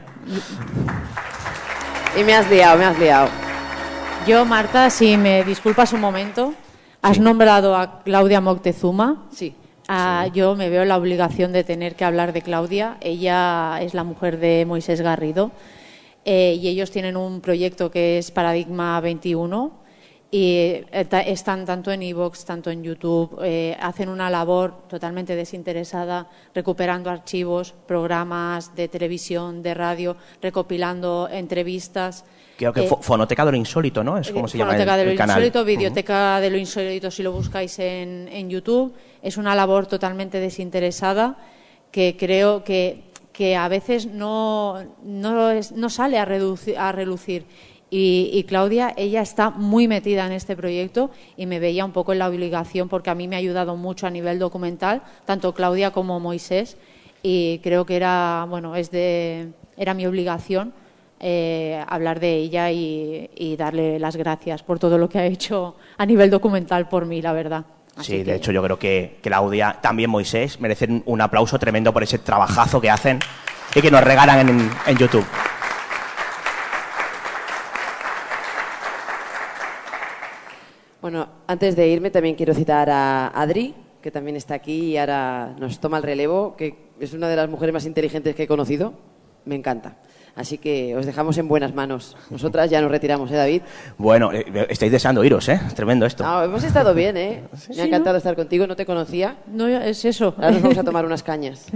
S7: Y me has liado, me has liado.
S8: Yo, Marta, si me disculpas un momento, has nombrado a Claudia Moctezuma.
S7: Sí.
S8: Ah, yo me veo la obligación de tener que hablar de Claudia. Ella es la mujer de Moisés Garrido eh, y ellos tienen un proyecto que es Paradigma 21 y eh, están tanto en iVoox, tanto en YouTube, eh, hacen una labor totalmente desinteresada, recuperando archivos, programas de televisión, de radio, recopilando entrevistas.
S3: Creo que Fonoteca de lo Insólito, ¿no? Es como se llama el,
S8: de lo
S3: Insólito,
S8: Videoteca de lo Insólito, si lo buscáis en, en YouTube. Es una labor totalmente desinteresada que creo que que a veces no, no, sale a, a relucir. Y, Claudia, ella está muy metida en este proyecto y me veía un poco en la obligación porque a mí me ha ayudado mucho a nivel documental, tanto Claudia como Moisés, y creo que era, bueno, es de, era mi obligación eh, hablar de ella y, y darle las gracias por todo lo que ha hecho a nivel documental por mí, la verdad
S3: sí, de hecho yo creo que Claudia, también Moisés, merecen un aplauso tremendo por ese trabajazo que hacen y que nos regalan en, en YouTube.
S7: Bueno, antes de irme también quiero citar a Adri, que también está aquí y ahora nos toma el relevo, que es una de las mujeres más inteligentes que he conocido. Me encanta. Así que os dejamos en buenas manos. Nosotras ya nos retiramos, ¿eh, David?
S3: Bueno, eh, estáis deseando iros, ¿eh? Tremendo esto.
S7: No, hemos estado bien, ¿eh? Me ha encantado estar contigo, no te conocía.
S8: No, es eso.
S7: Ahora nos vamos a tomar unas cañas.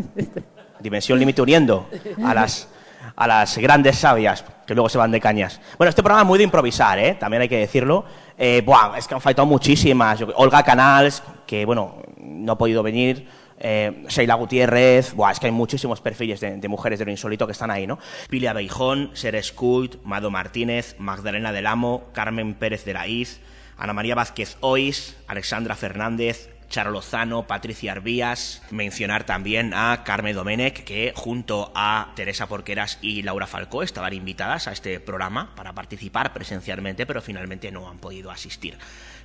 S3: Dimensión límite uniendo a las, a las grandes sabias que luego se van de cañas. Bueno, este programa es muy de improvisar, ¿eh? También hay que decirlo. Eh, buah, es que han faltado muchísimas. Olga Canals, que, bueno, no ha podido venir eh, Sheila Gutiérrez, buah, es que hay muchísimos perfiles de, mujeres de lo insólito que están ahí, ¿no? Pilia Beijón, Seres Cult, Mado Martínez, Magdalena del Amo, Carmen Pérez de Raíz, Ana María Vázquez Ois, Alexandra Fernández, Charo Lozano, Patricia Arbías, mencionar también a Carmen Domenech, que junto a Teresa Porqueras y Laura Falcó estaban invitadas a este programa para participar presencialmente, pero finalmente no han podido asistir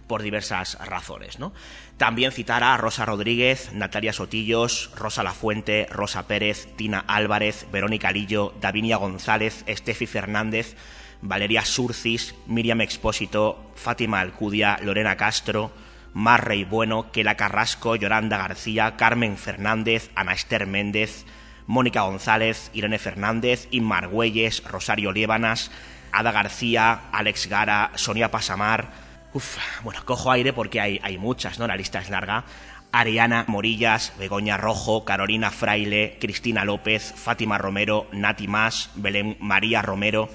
S3: por diversas razones. ¿no? También citar a Rosa Rodríguez, Natalia Sotillos, Rosa Lafuente, Rosa Pérez, Tina Álvarez, Verónica Lillo, Davinia González, Estefi Fernández, Valeria Surcis, Miriam Expósito, Fátima Alcudia, Lorena Castro, Mar Rey Bueno, Kela Carrasco, Yolanda García, Carmen Fernández, Ana Esther Méndez, Mónica González, Irene Fernández, Inmar Güelles, Rosario Liebanas, Ada García, Alex Gara, Sonia Pasamar, Uf, bueno, cojo aire porque hay, hay muchas, ¿no? La lista es larga. Ariana Morillas, Begoña Rojo, Carolina Fraile, Cristina López, Fátima Romero, Nati Mas, Belén María Romero,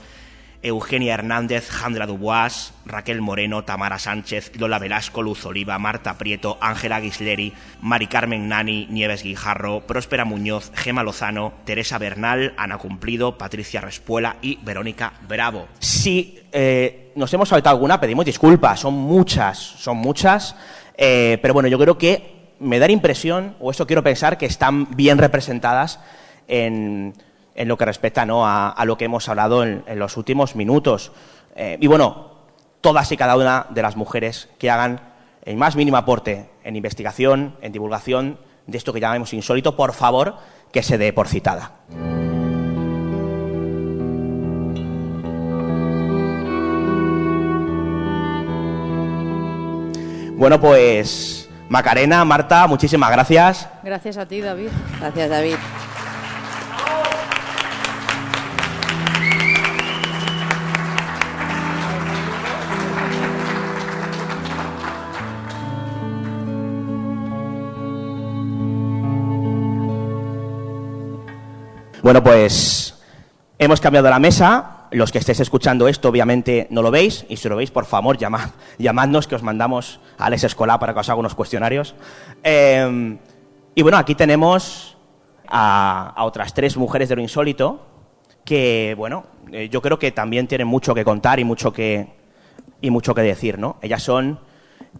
S3: Eugenia Hernández, Jandra Dubois, Raquel Moreno, Tamara Sánchez, Lola Velasco, Luz Oliva, Marta Prieto, Ángela Guisleri, Mari Carmen Nani, Nieves Guijarro, Próspera Muñoz, Gema Lozano, Teresa Bernal, Ana Cumplido, Patricia Respuela y Verónica Bravo. Sí, eh, nos hemos saltado alguna, pedimos disculpas, son muchas, son muchas, eh, pero bueno, yo creo que me da la impresión, o eso quiero pensar, que están bien representadas en, en lo que respecta ¿no? a, lo que hemos hablado en, los últimos minutos. Eh, y bueno, todas y cada una de las mujeres que hagan el más mínimo aporte en investigación, en divulgación de esto que llamamos insólito, por favor, que se dé por citada. Bueno, pues Macarena, Marta, muchísimas gracias.
S8: Gracias a ti, David.
S7: Gracias, David.
S3: Bueno, pues hemos cambiado la mesa. Los que estéis escuchando esto, obviamente, no lo veis. Y si lo veis, por favor, llamad, llamadnos que os mandamos a Alex Escolar para que os haga unos cuestionarios. Eh, y bueno, aquí tenemos a, otras tres mujeres de lo insólito que, bueno, eh, yo creo que también tienen mucho que contar y mucho que, y mucho que decir, ¿no? Ellas son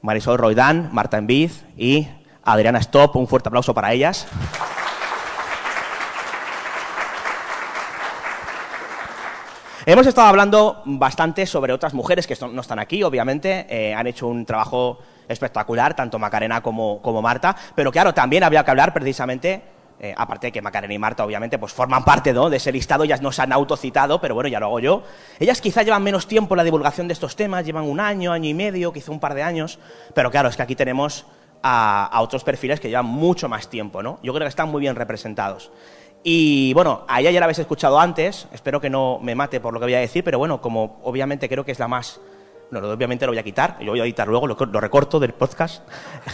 S3: Marisol Roidán, Marta Enviz y Adriana Stop. Un fuerte aplauso para ellas. Hemos estado hablando bastante sobre otras mujeres que no están aquí, obviamente. Eh, han hecho un trabajo espectacular, tanto Macarena como, Marta. Pero claro, también había que hablar precisamente eh, aparte de que Macarena y Marta, obviamente, pues forman parte de ese listado, ellas no se han autocitado, pero bueno, ya lo hago yo. Ellas quizá llevan menos tiempo en la divulgación de estos temas, llevan un año, año y medio, quizá un par de años, pero claro, es que aquí tenemos a otros perfiles que llevan mucho más tiempo, ¿no? Yo creo que están muy bien representados. Y bueno, a ella ya la habéis escuchado antes, espero que no me mate por lo que voy a decir, pero bueno, como obviamente creo que es la más... No, obviamente lo voy a quitar, yo voy a editar luego, lo, lo recorto del podcast.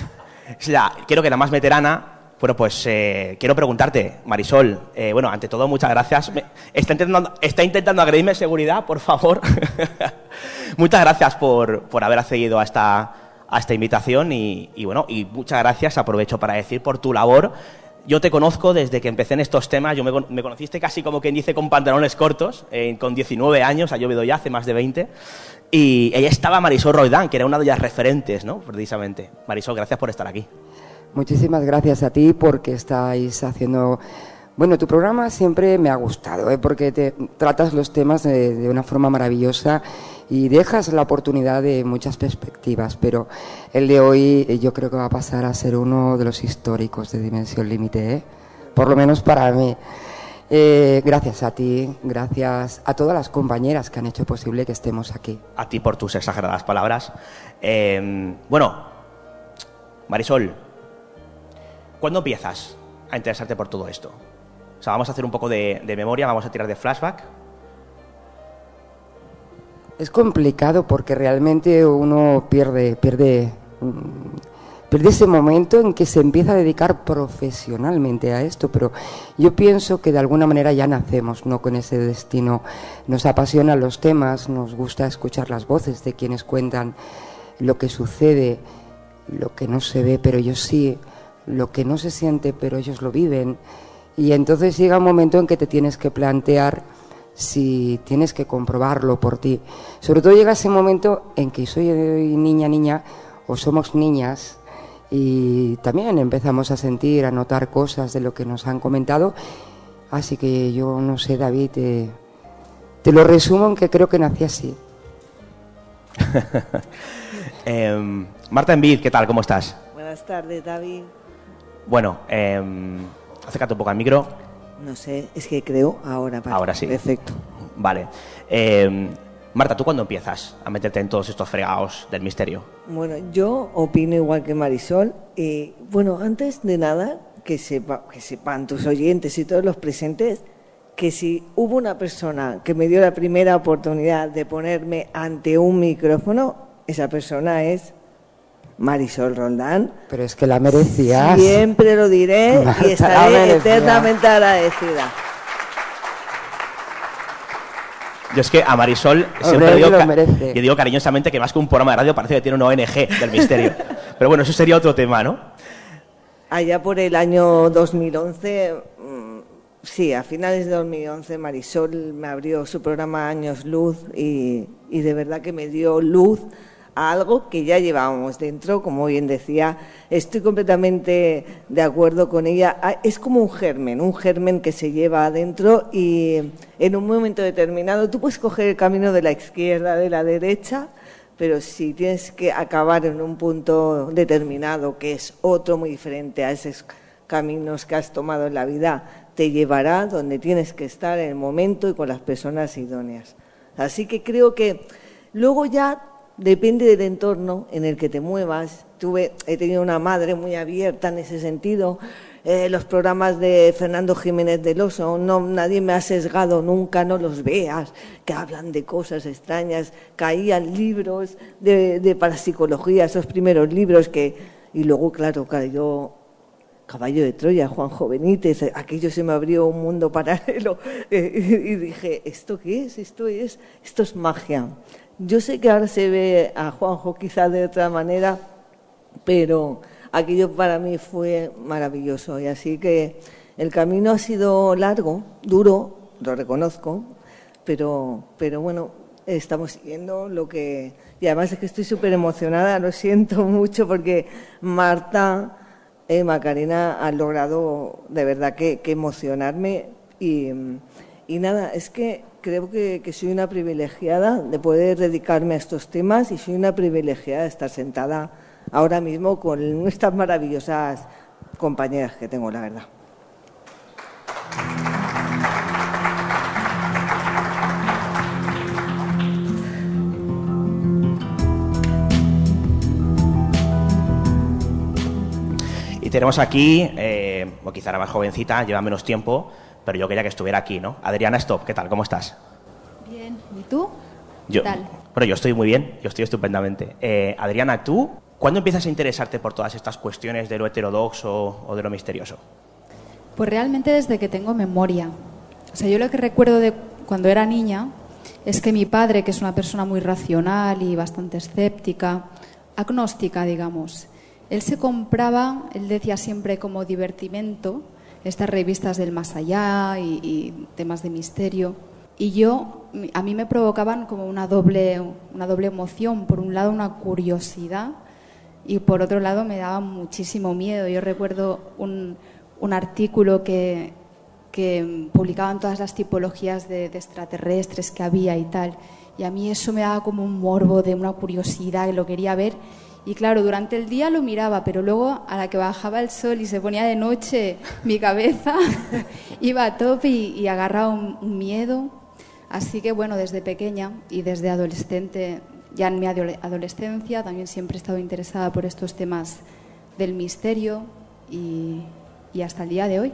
S3: es la, creo que la más veterana, bueno, pues eh, quiero preguntarte, Marisol, eh, bueno, ante todo, muchas gracias. Me, está, intentando, está intentando agredirme seguridad, por favor. muchas gracias por, por, haber accedido a esta, a esta invitación y, y, bueno, y muchas gracias, aprovecho para decir, por tu labor. Yo te conozco desde que empecé en estos temas, yo me, conociste casi como quien dice con pantalones cortos, eh, con 19 años, ha llovido ya hace más de 20, y ella estaba Marisol Roidán, que era una de las referentes, ¿no? Precisamente. Marisol, gracias por estar aquí.
S9: Muchísimas gracias a ti porque estáis haciendo... Bueno, tu programa siempre me ha gustado, ¿eh? porque te tratas los temas de, una forma maravillosa y dejas la oportunidad de muchas perspectivas, pero el de hoy eh, yo creo que va a pasar a ser uno de los históricos de Dimensión Límite, ¿eh? por lo menos para mí. Eh, gracias a ti, gracias a todas las compañeras que han hecho posible que estemos aquí.
S3: A ti por tus exageradas palabras. Eh, bueno, Marisol, ¿Cuándo empiezas a interesarte por todo esto? O sea, vamos a hacer un poco de, de, memoria, vamos a tirar de flashback.
S9: Es complicado porque realmente uno pierde, pierde, pierde ese momento en que se empieza a dedicar profesionalmente a esto, pero yo pienso que de alguna manera ya nacemos no con ese destino. Nos apasionan los temas, nos gusta escuchar las voces de quienes cuentan lo que sucede, lo que no se ve, pero yo sí lo que no se siente, pero ellos lo viven. Y entonces llega un momento en que te tienes que plantear si tienes que comprobarlo por ti. Sobre todo llega ese momento en que soy niña, niña, o somos niñas, y también empezamos a sentir, a notar cosas de lo que nos han comentado. Así que yo no sé, David, te, te lo resumo en que creo que nací así.
S3: eh, Marta Envid, ¿qué tal? ¿Cómo estás?
S10: Buenas tardes, David.
S3: Bueno, eh, acércate un poco al micro.
S10: No sé, es que creo ahora. Vale.
S3: Ahora sí.
S10: Perfecto.
S3: Vale. Eh, Marta, ¿tú cuándo empiezas a meterte en todos estos fregados del misterio?
S10: Bueno, yo opino igual que Marisol. Eh, bueno, antes de nada, que, sepa, que sepan tus oyentes y todos los presentes que si hubo una persona que me dio la primera oportunidad de ponerme ante un micrófono, esa persona es Marisol Roldán.
S9: Pero es que la merecías.
S10: Siempre lo diré Marta y estaré eternamente agradecida.
S3: Yo es que a Marisol siempre digo, yo digo cariñosamente que más que un programa de radio parece que tiene una ONG del misterio. Pero bueno, eso sería otro tema, ¿no?
S10: Allá por el año 2011, sí, a finales de 2011 Marisol me abrió su programa Años Luz y, y de verdad que me dio luz algo que ya llevábamos dentro, como bien decía, estoy completamente de acuerdo con ella. Es como un germen, un germen que se lleva adentro y en un momento determinado tú puedes coger el camino de la izquierda, de la derecha, pero si tienes que acabar en un punto determinado, que es otro muy diferente a esos caminos que has tomado en la vida, te llevará donde tienes que estar en el momento y con las personas idóneas. Así que creo que luego ya depende del entorno en el que te muevas. Tuve, he tenido una madre muy abierta en ese sentido. Eh, los programas de Fernando Jiménez del Oso, no, nadie me ha sesgado nunca, no los veas, que hablan de cosas extrañas. Caían libros de, de parapsicología, esos primeros libros que. Y luego, claro, cayó, Caballo de Troya, Juanjo Benítez, aquello se me abrió un mundo paralelo y dije, ¿esto qué es? Esto es, esto es magia. Yo sé que ahora se ve a Juanjo quizá de otra manera, pero aquello para mí fue maravilloso. Y así que el camino ha sido largo, duro, lo reconozco, pero, pero bueno, estamos siguiendo lo que... Y además es que estoy súper emocionada, lo siento mucho porque Marta eh, Macarena ha logrado de verdad que, emocionarme y, nada, es que creo que, soy una privilegiada de poder dedicarme a estos temas y soy una privilegiada de estar sentada ahora mismo con estas maravillosas compañeras que tengo, la verdad.
S3: tenemos aquí, eh, o quizá era más jovencita, lleva menos tiempo, pero yo quería que estuviera aquí, ¿no? Adriana Stop, ¿qué tal? ¿Cómo estás?
S11: Bien, ¿y tú?
S3: ¿Qué
S11: tal?
S3: Bueno, yo estoy muy bien, yo estoy estupendamente. Eh, Adriana, ¿tú cuándo empiezas a interesarte por todas estas cuestiones de lo heterodoxo o de lo misterioso?
S11: Pues realmente desde que tengo memoria. O sea, yo lo que recuerdo de cuando era niña es que mi padre, que es una persona muy racional y bastante escéptica, agnóstica, digamos, él se compraba, él decía siempre como divertimento, estas revistas del más allá y, temas de misterio. Y yo, a mí me provocaban como una doble, una doble emoción. Por un lado, una curiosidad y por otro lado, me daba muchísimo miedo. Yo recuerdo un, un artículo que, que publicaban todas las tipologías de, extraterrestres que había y tal. Y a mí eso me daba como un morbo de una curiosidad, que lo quería ver. Y claro, durante el día lo miraba, pero luego a la que bajaba el sol y se ponía de noche, mi cabeza iba a tope y, agarraba un, miedo. Así que bueno, desde pequeña y desde adolescente, ya en mi adolescencia, también siempre he estado interesada por estos temas del misterio y hasta el día de hoy.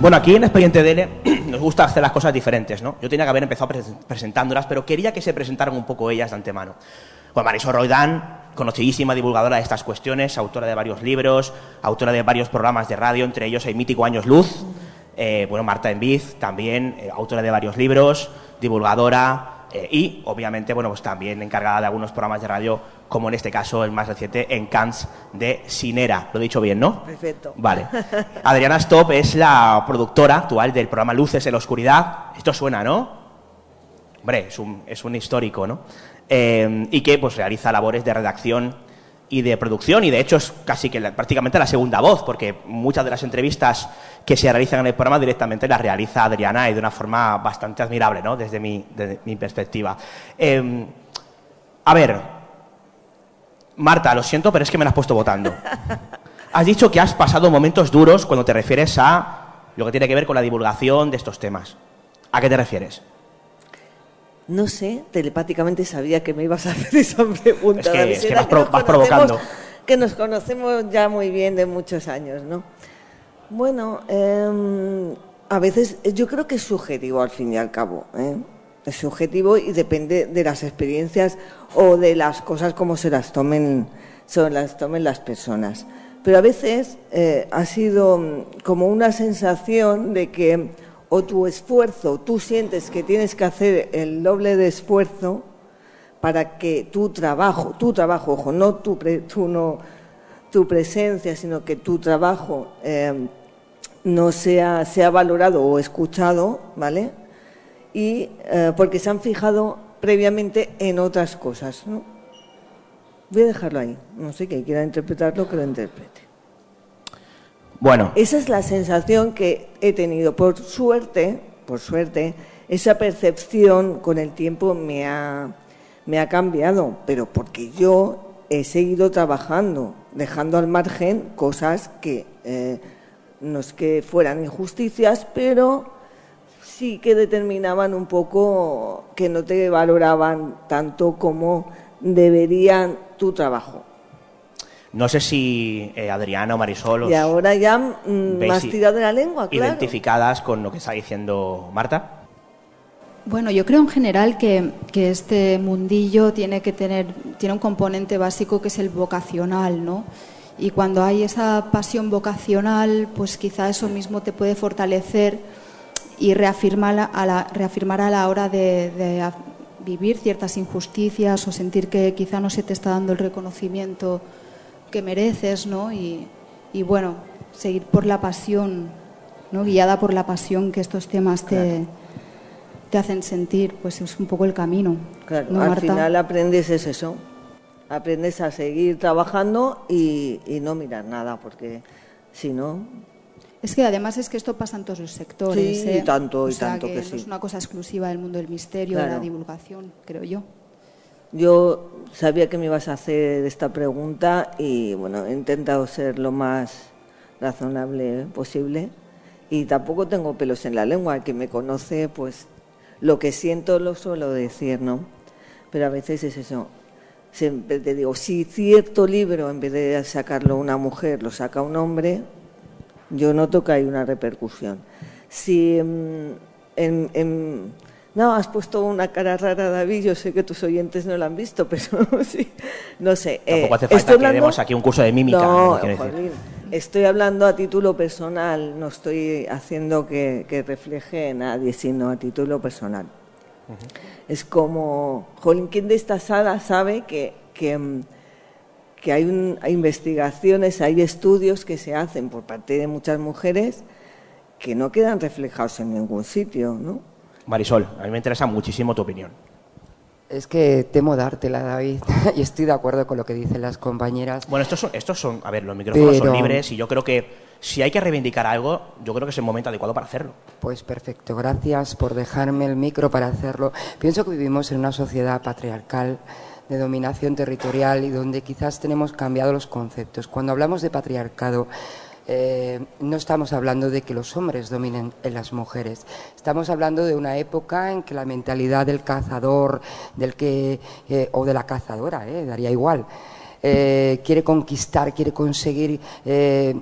S3: Bueno, aquí en Expediente DL nos gusta hacer las cosas diferentes, ¿no? Yo tenía que haber empezado presentándolas, pero quería que se presentaran un poco ellas de antemano. Bueno, Marisol Roidán, conocidísima divulgadora de estas cuestiones, autora de varios libros, autora de varios programas de radio, entre ellos el mítico Años Luz. Eh, bueno, Marta Enviz, también eh, autora de varios libros, divulgadora eh, y, obviamente, bueno, pues también encargada de algunos programas de radio como en este caso el más reciente, en Cans de Sinera. Lo he dicho bien, ¿no?
S10: Perfecto.
S3: Vale. Adriana Stop es la productora actual del programa Luces en la Oscuridad. Esto suena, ¿no? Hombre, es un, es un histórico, ¿no? Eh, y que pues realiza labores de redacción y de producción y de hecho es casi que prácticamente la segunda voz porque muchas de las entrevistas que se realizan en el programa directamente las realiza Adriana y de una forma bastante admirable, ¿no? Desde mi, desde mi perspectiva. Eh, a ver, Marta, lo siento, pero es que me la has puesto votando. Has dicho que has pasado momentos duros cuando te refieres a lo que tiene que ver con la divulgación de estos temas. ¿A qué te refieres?
S10: No sé, telepáticamente sabía que me ibas a hacer esa pregunta.
S3: Es que, vas, provocando.
S10: Que nos conocemos ya muy bien de muchos años, ¿no? Bueno, em, a veces yo creo que es subjetivo al fin y al cabo. ¿eh? Es subjetivo y depende de las experiencias o de las cosas como se las tomen, se las tomen las personas. Pero a veces eh, ha sido mm, como una sensación de que o tu esfuerzo, tú sientes que tienes que hacer el doble de esfuerzo para que tu trabajo, tu trabajo, ojo, no tu, no, tu presencia, sino que tu trabajo eh, no sea, sea valorado o escuchado, ¿vale? Y eh, porque se han fijado previamente en otras cosas. ¿no? Voy a dejarlo ahí. No sé quien quiera interpretarlo, que lo interprete.
S3: Bueno.
S10: Esa es la sensación que he tenido. Por suerte, por suerte, esa percepción con el tiempo me ha, me ha cambiado, pero porque yo he seguido trabajando, dejando al margen cosas que eh, no es que fueran injusticias, pero sí que determinaban un poco que no te valoraban tanto como deberían tu trabajo.
S3: No sé si eh, Adriana o Marisol.
S10: y ahora ya mm, más tirado de la lengua,
S3: claro. ¿Identificadas con lo que está diciendo Marta?
S11: Bueno, yo creo en general que, que, este mundillo tiene que tener tiene un componente básico que es el vocacional, ¿no? Y cuando hay esa pasión vocacional, pues quizá eso mismo te puede fortalecer y reafirmar a la, reafirmar a la hora de, de vivir ciertas injusticias o sentir que quizá no se te está dando el reconocimiento que mereces, ¿no? Y, y bueno, seguir por la pasión, ¿no? Guiada por la pasión que estos temas te te hacen sentir, pues es un poco el camino.
S10: Claro, al final aprendes es eso, aprendes a seguir trabajando y, no mirar nada, porque si no...
S11: Es que además es que esto pasa en todos los sectores.
S10: Sí,
S11: ¿eh?
S10: tanto, y
S11: sea,
S10: tanto
S11: que,
S10: que,
S11: no
S10: sí.
S11: es una cosa exclusiva del mundo del misterio, de la divulgación, creo yo.
S10: Yo sabía que me ibas a hacer esta pregunta y bueno, he intentado ser lo más razonable posible y tampoco tengo pelos en la lengua. El que me conoce, pues lo que siento lo suelo decir, ¿no? Pero a veces es eso. Siempre te digo, si cierto libro, en vez de sacarlo una mujer, lo saca un hombre, yo noto que hay una repercusión. Si en, en, no, has puesto una cara rara, David, yo sé que tus oyentes no la han visto, pero sí, no sé.
S3: Tampoco hace falta que demos aquí un curso de mímica.
S10: No,
S3: ¿no?
S10: Joaquín, estoy hablando a título personal, no estoy haciendo que, que refleje a nadie, sino a título personal. Uh -huh. Es como, Jolín, ¿quién de esta sala sabe que, que, que hay, un, hay investigaciones, hay estudios que se hacen por parte de muchas mujeres que no quedan reflejados en ningún sitio, ¿no?
S3: Marisol, a mí me interesa muchísimo tu opinión.
S9: Es que temo dártela, David, y estoy de acuerdo con lo que dicen las compañeras.
S3: Bueno, estos son, estos son a ver, los micrófonos
S9: Pero...
S3: son libres y yo creo que si hay que reivindicar algo, yo creo que es el momento adecuado para hacerlo.
S9: Pues perfecto, gracias por dejarme el micro para hacerlo. Pienso que vivimos en una sociedad patriarcal de dominación territorial y donde quizás tenemos cambiado los conceptos. Cuando hablamos de patriarcado, eh, no estamos hablando de que los hombres dominen en las mujeres. Estamos hablando de una época en que la mentalidad del cazador, del que eh, o de la cazadora, eh, daría igual. Eh, quiere conquistar, quiere conseguir, eh,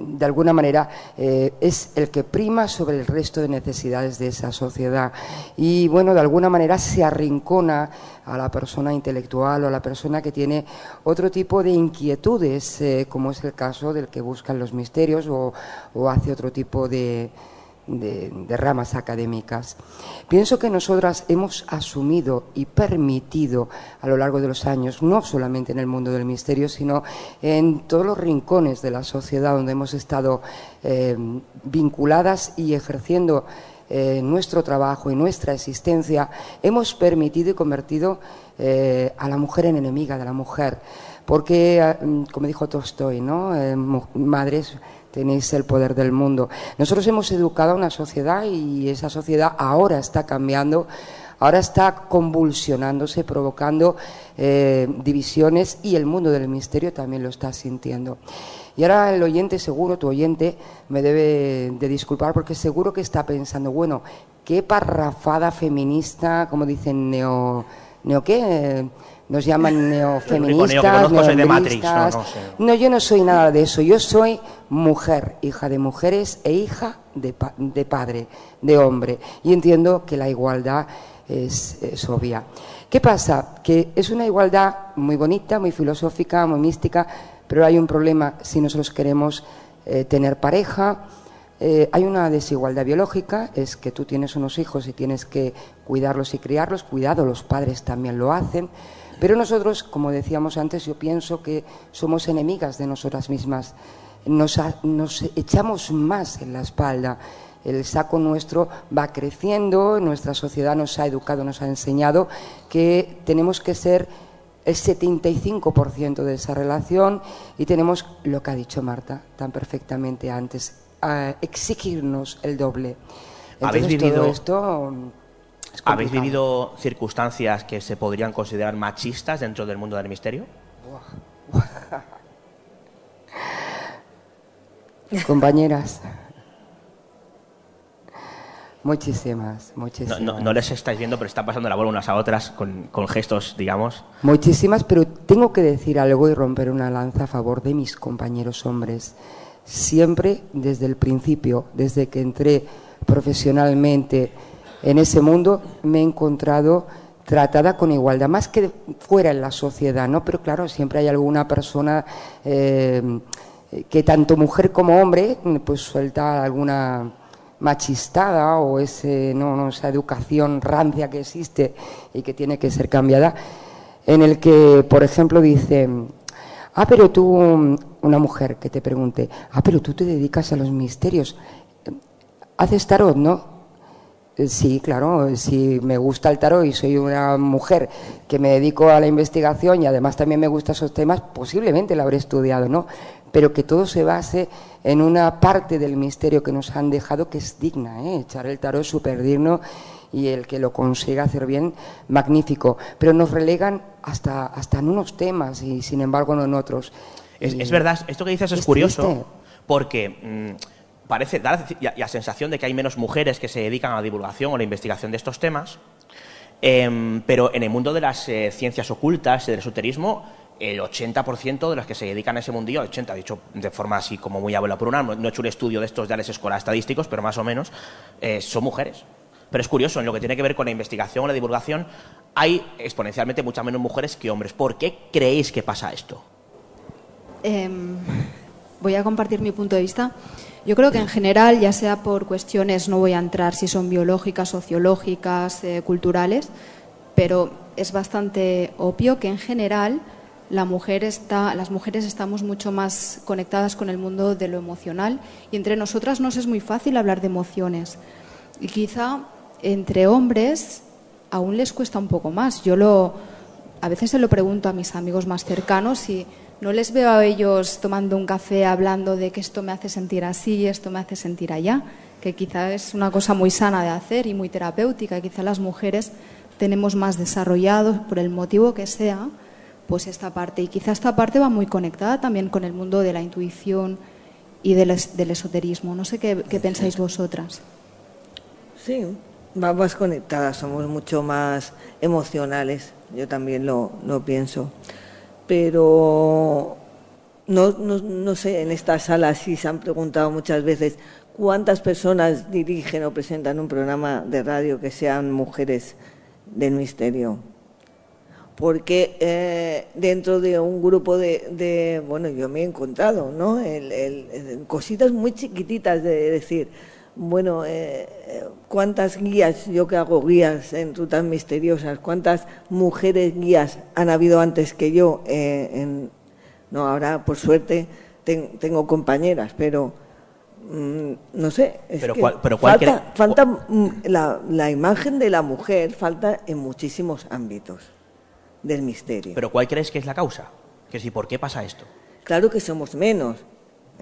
S9: de alguna manera, eh, es el que prima sobre el resto de necesidades de esa sociedad. Y bueno, de alguna manera se arrincona a la persona intelectual o a la persona que tiene otro tipo de inquietudes, como es el caso del que buscan los misterios o hace otro tipo de, de, ramas académicas. Pienso que nosotras hemos asumido y permitido a lo largo de los años, no solamente en el mundo del misterio, sino en todos los rincones de la sociedad donde hemos estado eh, vinculadas y ejerciendo eh, nuestro trabajo y nuestra existencia, hemos permitido y convertido eh, a la mujer en enemiga de la mujer. Porque, como dijo Tolstoy, ¿no? madres tenéis el poder del mundo. Nosotros hemos educado a una sociedad y esa sociedad ahora está cambiando, ahora está convulsionándose, provocando eh, divisiones y el mundo del misterio también lo está sintiendo. Y ahora el oyente, seguro, tu oyente, me debe de disculpar porque seguro que está pensando, bueno, qué parrafada feminista, como dicen, neo, neo qué, nos llaman neofeministas,
S3: de Matrix, no, no, sé.
S9: no, yo no soy nada de eso. Yo soy mujer, hija de mujeres e hija de, pa de padre, de hombre. Y entiendo que la igualdad es, es, obvia. ¿Qué pasa? Que es una igualdad muy bonita, muy filosófica, muy mística, pero hay un problema si nosotros queremos eh, tener pareja. Eh, hay una desigualdad biológica, es que tú tienes unos hijos y tienes que cuidarlos y criarlos. Cuidado, los padres también lo hacen. Pero nosotros, como decíamos antes, yo pienso que somos enemigas de nosotras mismas. Nos, nos, echamos más en la espalda. El saco nuestro va creciendo, nuestra sociedad nos ha educado, nos ha enseñado que tenemos que ser el 75% de esa relación y tenemos lo que ha dicho Marta tan perfectamente antes, uh, exigirnos el doble. Entonces,
S3: ¿Habéis vivido...
S9: todo esto
S3: ¿Habéis vivido circunstancias que se podrían considerar machistas dentro del mundo del misterio?
S9: Compañeras. Muchísimas, muchísimas.
S3: No, no, no, les estáis viendo, pero están pasando la bola unas a otras con, con, gestos, digamos.
S9: Muchísimas, pero tengo que decir algo y romper una lanza a favor de mis compañeros hombres. Siempre desde el principio, desde que entré profesionalmente en ese mundo me he encontrado tratada con igualdad, más que fuera en la sociedad, ¿no? Pero claro, siempre hay alguna persona eh, que tanto mujer como hombre, pues suelta alguna machistada o ese, no, no, esa educación rancia que existe y que tiene que ser cambiada, en el que, por ejemplo, dice, ah, pero tú, una mujer que te pregunte, ah, pero tú te dedicas a los misterios, haces tarot, ¿no? Eh, sí, claro, si me gusta el tarot y soy una mujer que me dedico a la investigación y además también me gustan esos temas, posiblemente lo habré estudiado, ¿no? Pero que todo se base en una parte del misterio que nos han dejado que es digna, ¿eh? Echar el tarot es súper digno y el que lo consiga hacer bien, magnífico. Pero nos relegan hasta, hasta en unos temas y sin embargo no en otros.
S3: Es, verdad, esto que dices es, curioso, porque... Mm, parece dar la, sensación de que hay menos mujeres que se dedican a la divulgación o la investigación de estos temas, em, pero en el mundo de las eh, ciencias ocultas y del esoterismo, el 80% de las que se dedican a ese mundillo, el 80, dicho de forma así como muy abuela por una, no he hecho un estudio de estos ya les escolar estadísticos, pero más o menos, eh, son mujeres. Pero es curioso, en lo que tiene que ver con la investigación o la divulgación, hay exponencialmente muchas menos mujeres que hombres. ¿Por qué creéis que pasa esto?
S11: Em, voy a compartir mi punto de vista. Yo creo que en general, ya sea por cuestiones, no voy a entrar si son biológicas, sociológicas, eh, culturales, pero es bastante obvio que en general la mujer está, las mujeres estamos mucho más conectadas con el mundo de lo emocional y entre nosotras nos es muy fácil hablar de emociones. Y quizá entre hombres aún les cuesta un poco más. Yo lo, a veces se lo pregunto a mis amigos más cercanos y no les veo a ellos tomando un café hablando de que esto me hace sentir así esto me hace sentir allá, que quizá es una cosa muy sana de hacer y muy terapéutica. Quizá las mujeres tenemos más desarrollado, por el motivo que sea, pues esta parte. Y quizá esta parte va muy conectada también con el mundo de la intuición y del, esoterismo. No sé qué, pensáis vosotras.
S10: Sí, vamos conectadas, somos mucho más emocionales. Yo también lo, lo pienso pero no, no, sé, en esta sala sí se han preguntado muchas veces cuántas personas dirigen o presentan un programa de radio que sean mujeres del misterio. Porque eh, dentro de un grupo de, bueno, yo me he encontrado, ¿no? cositas muy chiquititas de decir, bueno, eh, cuántas guías, yo que hago guías en rutas misteriosas, cuántas mujeres guías han habido antes que yo. Eh, no, ahora por suerte tengo compañeras, pero mm, no sé.
S3: pero,
S10: falta, mm, la, la imagen de la mujer falta en muchísimos ámbitos del misterio.
S3: Pero ¿cuál crees que es la causa? Que si, ¿por qué pasa esto?
S10: Claro que somos menos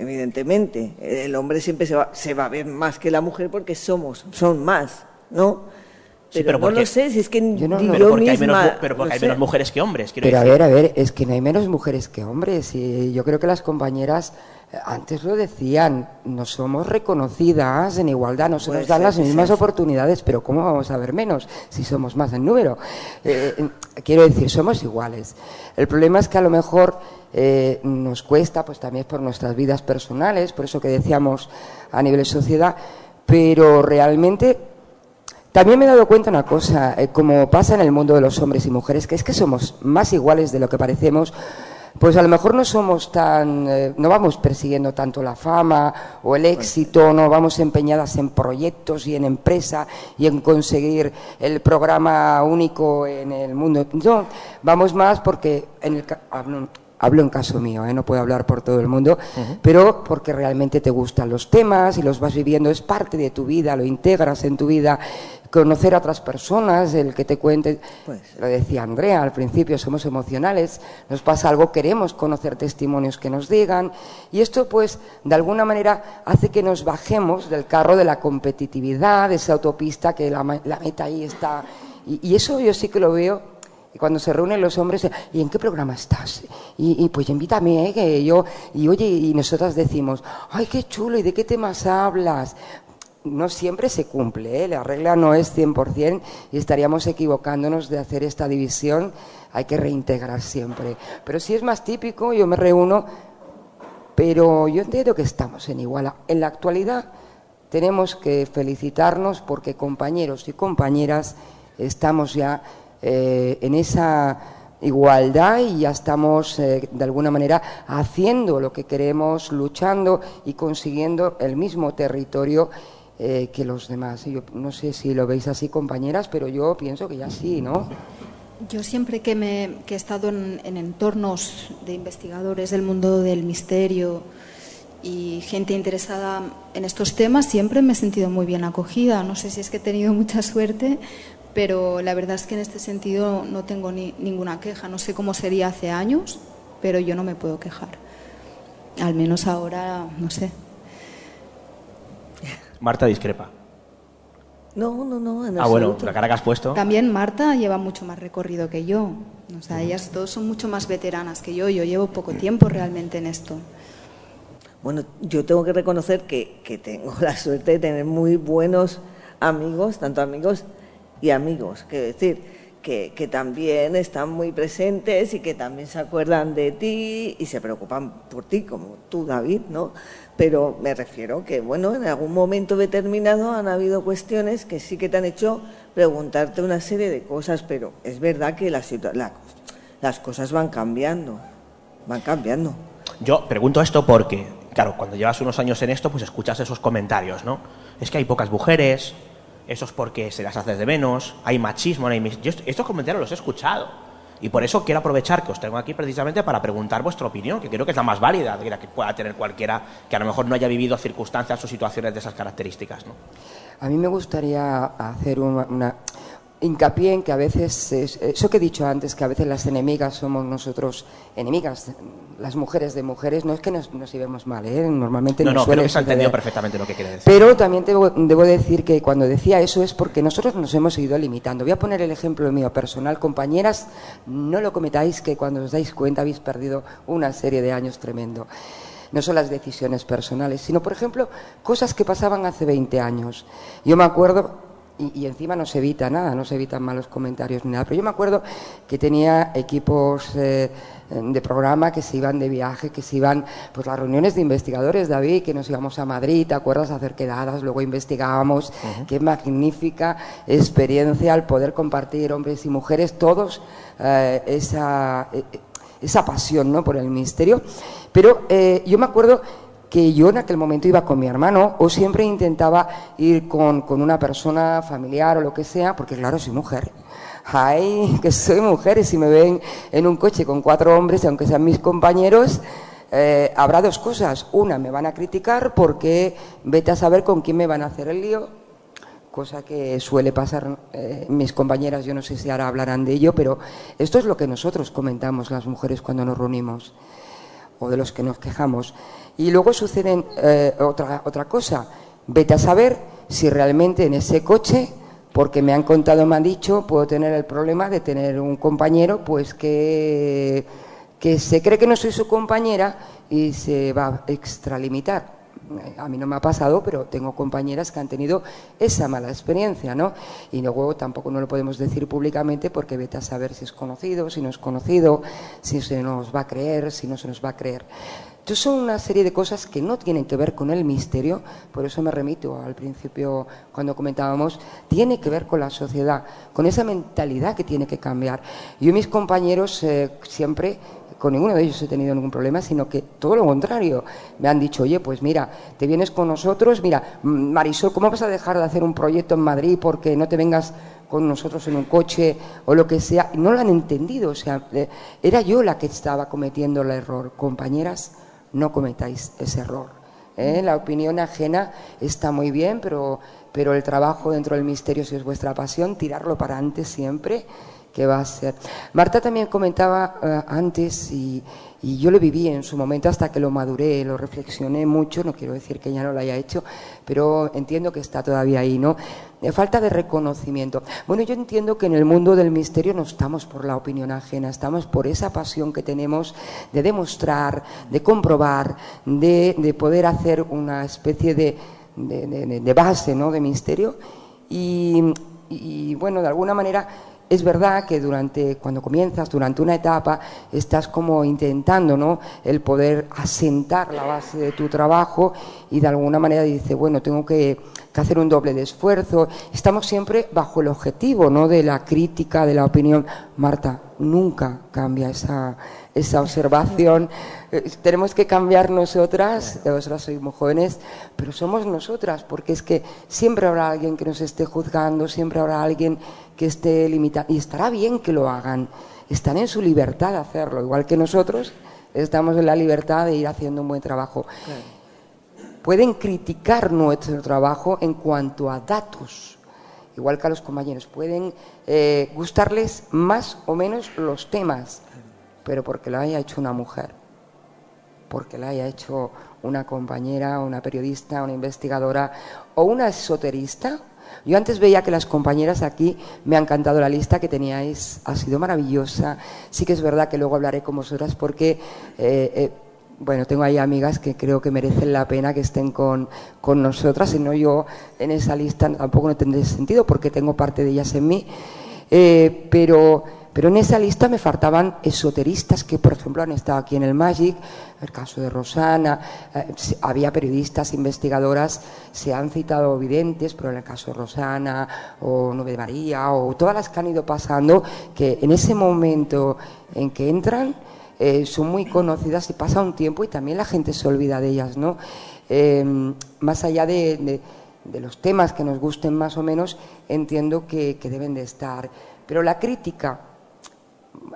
S10: evidentemente. El hombre siempre se va, se va a ver más que la mujer porque somos, son más, ¿no? Pero, no lo sé, si es que yo, no, pero porque,
S3: hay, menos, pero porque hay menos mujeres que hombres.
S9: Pero a ver, a ver, es que no hay menos mujeres que hombres. Y yo creo que las compañeras eh, antes lo decían, no somos reconocidas en igualdad, no se nos dan las mismas oportunidades, pero ¿cómo vamos a ver menos si somos más en número? Eh, eh, quiero decir, somos iguales. El problema es que a lo mejor eh, nos cuesta, pues también por nuestras vidas personales, por eso que decíamos a nivel de sociedad, pero realmente también me he dado cuenta una cosa, eh, como pasa en el mundo de los hombres y mujeres, que es que somos más iguales de lo que parecemos, pues a lo mejor no somos tan, eh, no vamos persiguiendo tanto la fama o el éxito, no vamos empeñadas en proyectos y en empresa y en conseguir el programa único en el mundo. No, vamos más porque en el, hablo en caso mío, ¿eh? no puedo hablar por todo el mundo, pero porque realmente te gustan los temas y los vas viviendo, es parte de tu vida, lo integras en tu vida, conocer a otras personas, el que te cuente, pues. lo decía Andrea al principio, somos emocionales, nos pasa algo, queremos conocer testimonios que nos digan, y esto pues de alguna manera hace que nos bajemos del carro de la competitividad, de esa autopista que la, meta ahí está, y eso yo sí que lo veo y cuando se reúnen los hombres, ¿y en qué programa estás? Y, pues invítame, ¿eh? que yo, y oye, y nosotras decimos, ay, qué chulo, ¿y de qué temas hablas? No siempre se cumple, ¿eh? la regla no es 100% y estaríamos equivocándonos de hacer esta división, hay que reintegrar siempre. Pero si es más típico, yo me reúno, pero yo entiendo que estamos en iguala. En la actualidad tenemos que felicitarnos porque compañeros y compañeras estamos ya eh, en esa igualdad y ya estamos eh, de alguna manera haciendo lo que queremos, luchando y consiguiendo el mismo territorio eh, que los demás. Yo no sé si lo veis así, compañeras, pero yo pienso que ya sí, ¿no?
S11: Yo siempre que, me, he estado en, entornos de investigadores del mundo del misterio y gente interesada en estos temas, siempre me he sentido muy bien acogida. No sé si es que he tenido mucha suerte, pero la verdad es que en este sentido no tengo ni, ninguna queja. No sé cómo sería hace años, pero yo no me puedo quejar. Al menos ahora, no sé.
S3: Marta discrepa.
S10: No, no, no.
S3: ah, bueno, la cara que has puesto.
S11: También Marta lleva mucho más recorrido que yo. O sea, ellas todos son mucho más veteranas que yo. Yo llevo poco tiempo realmente en esto.
S10: Bueno, yo tengo que reconocer que, que tengo la suerte de tener muy buenos amigos, tanto amigos y amigos. Quiero decir, que, que, también están muy presentes y que también se acuerdan de ti y se preocupan por ti, como tú, David, ¿no? pero me refiero que, bueno, en algún momento determinado han habido cuestiones que sí que te han hecho preguntarte una serie de cosas, pero es verdad que la, las cosas van cambiando, van cambiando.
S3: Yo pregunto esto porque, claro, cuando llevas unos años en esto, pues escuchas esos comentarios, ¿no? Es que hay pocas mujeres, eso es porque se las haces de menos, hay machismo, hay... Yo estos comentarios los he escuchado y por eso quiero aprovechar que os tengo aquí precisamente para preguntar vuestra opinión, que creo que es la más válida de la que pueda tener cualquiera que a lo mejor no haya vivido circunstancias o situaciones de esas características. ¿no?
S9: A mí me gustaría hacer una, hincapié en que a veces, eso que he dicho antes, que a veces las enemigas somos nosotros, enemigas, las mujeres de mujeres, no es que nos, nos llevemos mal, ¿eh? normalmente
S3: no,
S9: no,
S3: creo que se ha entendido perfectamente lo que quiere decir.
S9: Pero también debo, debo, decir que cuando decía eso es porque nosotros nos hemos ido limitando. Voy a poner el ejemplo mío personal. Compañeras, no lo cometáis que cuando os dais cuenta habéis perdido una serie de años tremendo no son las decisiones personales, sino, por ejemplo, cosas que pasaban hace 20 años. Yo me acuerdo, y, encima no se evita nada, no se evitan malos comentarios ni nada. Pero yo me acuerdo que tenía equipos eh, de programa que se iban de viaje, que se iban, pues las reuniones de investigadores, David, que nos íbamos a Madrid, ¿te acuerdas? A hacer quedadas, luego investigábamos. Qué magnífica experiencia al poder compartir hombres y mujeres, todos, eh, esa, eh, esa pasión ¿no? por el misterio. Pero yo me acuerdo que yo en aquel momento iba con mi hermano o siempre intentaba ir con, una persona familiar o lo que sea, porque claro, soy mujer. Ay, que soy mujer y si me ven en un coche con cuatro hombres, aunque sean mis compañeros, eh, habrá dos cosas. Una, me van a criticar porque vete a saber con quién me van a hacer el lío, cosa que suele pasar eh, mis compañeras, yo no sé si ahora hablarán de ello, pero esto es lo que nosotros comentamos las mujeres cuando nos reunimos o de los que nos quejamos. Y luego sucede eh, otra, otra cosa. Vete a saber si realmente en ese coche, porque me han contado, me han dicho, puedo tener el problema de tener un compañero pues que, que se cree que no soy su compañera y se va a extralimitar a mí no me ha pasado, pero tengo compañeras que han tenido esa mala experiencia, ¿no? Y luego tampoco no lo podemos decir públicamente porque vete a saber si es conocido, si no es conocido, si se nos va a creer, si no se nos va a creer. Entonces son una serie de cosas que no tienen que ver con el misterio, por eso me remito al principio cuando comentábamos, tiene que ver con la sociedad, con esa mentalidad que tiene que cambiar. Yo y mis compañeros eh, siempre con ninguno de ellos he tenido ningún problema, sino que todo lo contrario. Me han dicho, oye, pues mira, te vienes con nosotros, mira, Marisol, ¿cómo vas a dejar de hacer un proyecto en Madrid porque no te vengas con nosotros en un coche o lo que sea? No lo han entendido, o sea, eh, era yo la que estaba cometiendo el error. Compañeras, no cometáis ese error. ¿eh? La opinión ajena está muy bien, pero, pero el trabajo dentro del misterio, si es vuestra pasión, tirarlo para antes siempre que va a ser. Marta también comentaba eh, antes y, yo lo viví en su momento hasta que lo maduré, lo reflexioné mucho, no quiero decir que ya no lo haya hecho, pero entiendo que está todavía ahí, ¿no? Falta de reconocimiento. Bueno, yo entiendo que en el mundo del misterio no estamos por la opinión ajena, estamos por esa pasión que tenemos de demostrar, de comprobar, de, de poder hacer una especie de, de, de, base, ¿no? De misterio y, y bueno, de alguna manera es verdad que durante, cuando comienzas, durante una etapa, estás como intentando, ¿no? El poder asentar la base de tu trabajo y de alguna manera dice, bueno, tengo que, que hacer un doble de esfuerzo. Estamos siempre bajo el objetivo, ¿no? De la crítica, de la opinión. Marta, nunca cambia esa, esa observación. Eh, tenemos que cambiar nosotras, vosotras sois muy jóvenes, pero somos nosotras, porque es que siempre habrá alguien que nos esté juzgando, siempre habrá alguien que esté limitando, y estará bien que lo hagan, están en su libertad de hacerlo, igual que nosotros estamos en la libertad de ir haciendo un buen trabajo. Pueden criticar nuestro trabajo en cuanto a datos, igual que a los compañeros, pueden eh, gustarles más o menos los temas, pero porque lo haya hecho una mujer, porque lo haya hecho una compañera, una periodista, una investigadora o una esoterista. Yo antes veía que las compañeras aquí me han cantado la lista que teníais, ha sido maravillosa. Sí que es verdad que luego hablaré con vosotras porque, eh, eh, bueno, tengo ahí amigas que creo que merecen la pena que estén con, con nosotras, si no yo en esa lista tampoco no tendré sentido porque tengo parte de ellas en mí. Eh, pero pero en esa lista me faltaban esoteristas que, por ejemplo, han estado aquí en el Magic, el caso de Rosana, eh, había periodistas, investigadoras, se han citado videntes, pero en el caso de Rosana o Nube de María o todas las que han ido pasando, que en ese momento en que entran eh, son muy conocidas y pasa un tiempo y también la gente se olvida de ellas, ¿no? Eh, más allá de, los temas que nos gusten más o menos, entiendo que, que deben de estar. Pero la crítica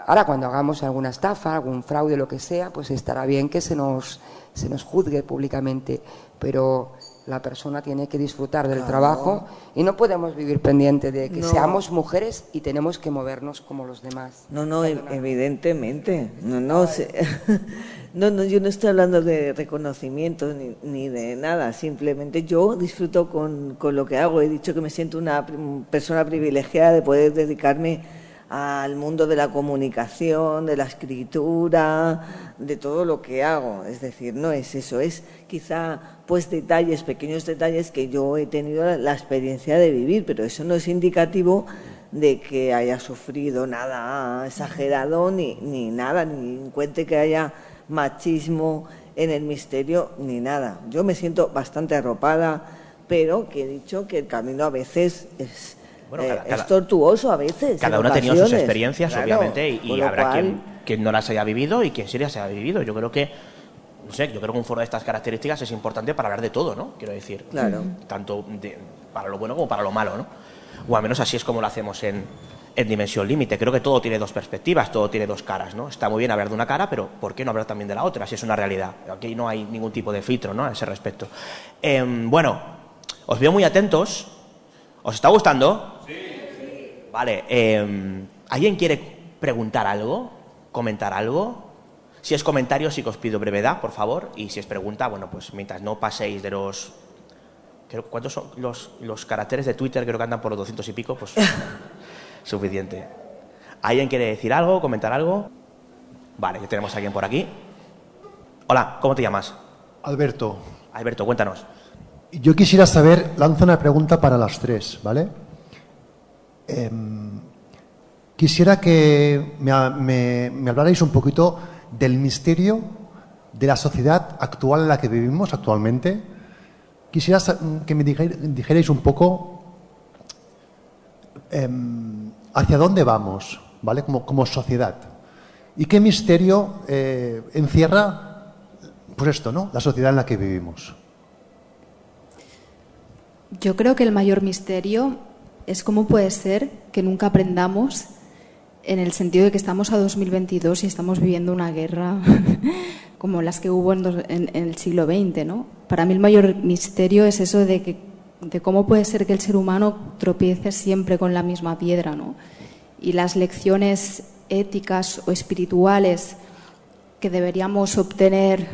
S9: ahora cuando hagamos alguna estafa, algún fraude, lo que sea, pues estará bien que se nos, se nos juzgue públicamente, pero la persona tiene que disfrutar del trabajo y no podemos vivir pendiente de que seamos mujeres y tenemos que movernos como los demás.
S10: No, no, evidentemente. No, no, no, no, yo no estoy hablando de reconocimiento ni, ni de nada. Simplemente yo disfruto con, con lo que hago. He dicho que me siento una persona privilegiada de poder dedicarme al mundo de la comunicación, de la escritura, de todo lo que hago. Es decir, no es eso, es quizá pues detalles, pequeños detalles que yo he tenido la experiencia de vivir, pero eso no es indicativo de que haya sufrido nada exagerado ni, ni nada, ni cuente que haya machismo en el misterio ni nada. Yo me siento bastante arropada, pero que he dicho que el camino a veces es eh, es tortuoso a veces.
S3: Cada uno ha tenido sus experiencias, obviamente, y, habrá quien, no las haya vivido y quien sí las haya vivido. Yo creo que, no sé, yo creo que un foro de estas características es importante para hablar de todo, ¿no? Quiero decir,
S10: claro.
S3: tanto para lo bueno como para lo malo, ¿no? O al menos así es como lo hacemos en, en Dimensión Límite. Creo que todo tiene dos perspectivas, todo tiene dos caras, ¿no? Está muy bien hablar de una cara, pero ¿por qué no hablar también de la otra? Si es una realidad. Aquí no hay ningún tipo de filtro, ¿no? A ese respecto. Em, bueno, os veo muy atentos. ¿Os está gustando? Vale, em, ¿alguien quiere preguntar algo? ¿Comentar algo? Si es comentario, sí que os pido brevedad, por favor. Y si es pregunta, bueno, pues mientras no paséis de los... ¿Cuántos son los, los caracteres de Twitter? Creo que andan por los 200 y pico, pues suficiente. ¿Alguien quiere decir algo, comentar algo? Vale, ya tenemos a alguien por aquí. Hola, ¿cómo te llamas?
S12: Alberto.
S3: Alberto, cuéntanos.
S12: Yo quisiera saber, lanzo una pregunta para las tres, ¿vale? Em, quisiera que me, hablarais un poquito del misterio de la sociedad actual en la que vivimos actualmente. Quisiera que me dijerais un poco em, hacia dónde vamos, ¿vale? Como, sociedad. ¿Y qué misterio eh, encierra, pues esto, ¿no? La sociedad en la que vivimos.
S11: Yo creo que el mayor misterio es cómo puede ser que nunca aprendamos en el sentido de que estamos a 2022 y estamos viviendo una guerra como las que hubo en, el siglo XX. ¿no? Para mí el mayor misterio es eso de, que, de cómo puede ser que el ser humano tropiece siempre con la misma piedra. ¿no? Y las lecciones éticas o espirituales que deberíamos obtener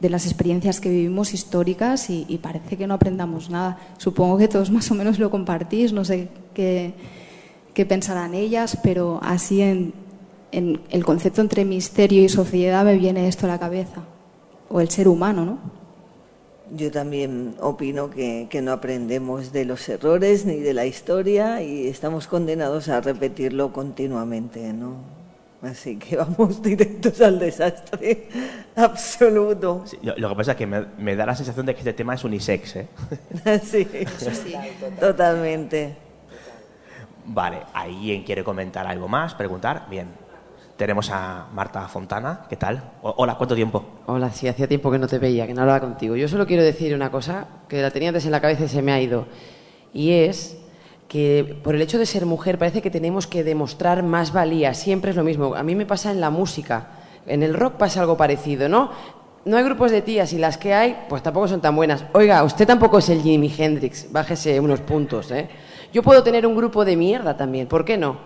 S11: de las experiencias que vivimos históricas y, parece que no aprendamos nada. Supongo que todos más o menos lo compartís, no sé qué, qué pensarán ellas, pero así en, en, el concepto entre misterio y sociedad me viene esto a la cabeza, o el ser humano, ¿no?
S10: yo también opino que, que, no aprendemos de los errores ni de la historia y estamos condenados a repetirlo continuamente, ¿no? Así que vamos directos al desastre absoluto.
S3: lo, que pasa es que me, da la sensación de que este tema es unisex, ¿eh?
S10: sí, sí, totalmente.
S3: Vale, ¿alguien quiere comentar algo más? ¿Preguntar? Bien. Tenemos a Marta Fontana. ¿Qué tal? Hola, ¿cuánto tiempo?
S7: Hola, sí, hacía tiempo que no te veía, que no hablaba contigo. Yo solo quiero decir una cosa que la tenía antes en la cabeza y se me ha ido. Y es que por el hecho de ser mujer parece que tenemos que demostrar más valía. Siempre es lo mismo. A mí me pasa en la música. En el rock pasa algo parecido, ¿no? No hay grupos de tías y las que hay, pues tampoco son tan buenas. Oiga, usted tampoco es el Jimi Hendrix, bájese unos puntos, ¿eh? Yo puedo tener un grupo de mierda también, ¿por qué no?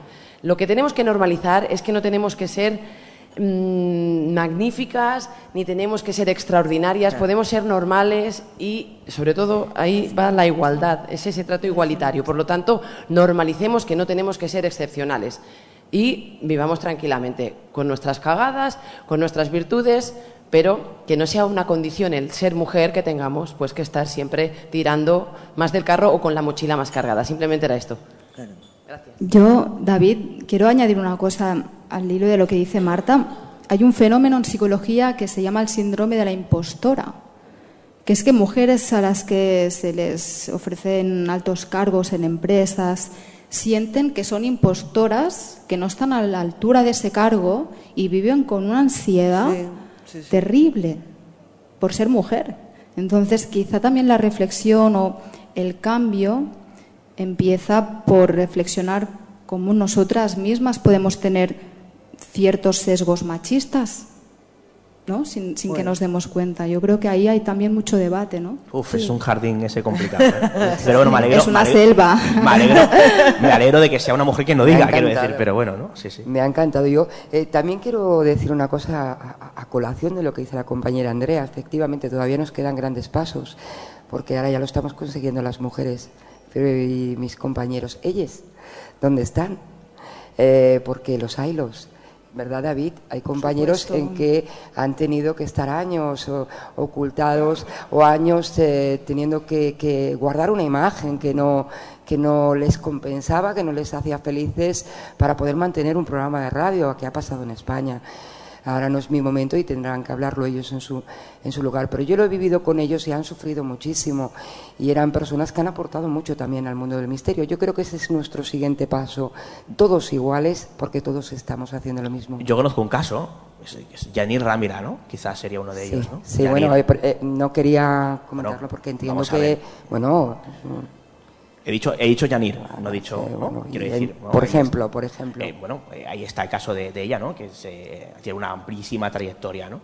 S7: Lo que tenemos que normalizar es que no tenemos que ser Mm, magníficas, ni tenemos que ser extraordinarias, podemos ser normales y, sobre todo, ahí va la igualdad, es ese trato igualitario. Por lo tanto, normalicemos que no tenemos que ser excepcionales y vivamos tranquilamente con nuestras cagadas, con nuestras virtudes, pero que no sea una condición el ser mujer que tengamos pues que estar siempre tirando más del carro o con la mochila más cargada. Simplemente era esto.
S11: Yo, David, quiero añadir una cosa al hilo de lo que dice Marta. Hay un fenómeno en psicología que se llama el síndrome de la impostora, que es que mujeres a las que se les ofrecen altos cargos en empresas sienten que son impostoras, que no están a la altura de ese cargo y viven con una ansiedad terrible por ser mujer. Entonces, quizá también la reflexión o el cambio empieza por reflexionar cómo nosotras mismas podemos tener ciertos sesgos machistas, ¿no? Sin, que nos demos cuenta. Yo creo que ahí hay también mucho debate, ¿no?
S3: Uf, es un jardín ese complicado. ¿eh? Pero bueno, me alegro.
S11: Es una selva.
S3: Me alegro, de que sea una mujer que no diga, quiero decir, pero bueno, ¿no? Sí, sí.
S9: Me ha encantado. Yo eh, también quiero decir una cosa a, a colación de lo que dice la compañera Andrea. Efectivamente, todavía nos quedan grandes pasos, porque ahora ya lo estamos consiguiendo las mujeres y mis compañeros, ellos, ¿dónde están? Eh, porque los hay los. ¿Verdad, David? Hay compañeros en que han tenido que estar años ocultados o años eh, teniendo que, guardar una imagen que no, que no les compensaba, que no les hacía felices para poder mantener un programa de radio que ha pasado en España ahora no es mi momento y tendrán que hablarlo ellos en su, en su lugar. Pero yo lo he vivido con ellos y han sufrido muchísimo y eran personas que han aportado mucho también al mundo del misterio. Yo creo que ese es nuestro siguiente paso, todos iguales porque todos estamos haciendo lo mismo.
S3: Yo conozco un caso, Yanir Ramira, ¿no? Quizás sería uno de ellos, ¿no?
S9: Sí, bueno, eh, eh, no quería comentarlo porque entiendo que, bueno,
S3: He dicho, he dicho Yanir, no he dicho, Quiero decir,
S9: por ejemplo, por ejemplo.
S3: Eh, bueno, eh, ahí está el caso de, ella, ¿no? Que tiene una amplísima trayectoria, ¿no?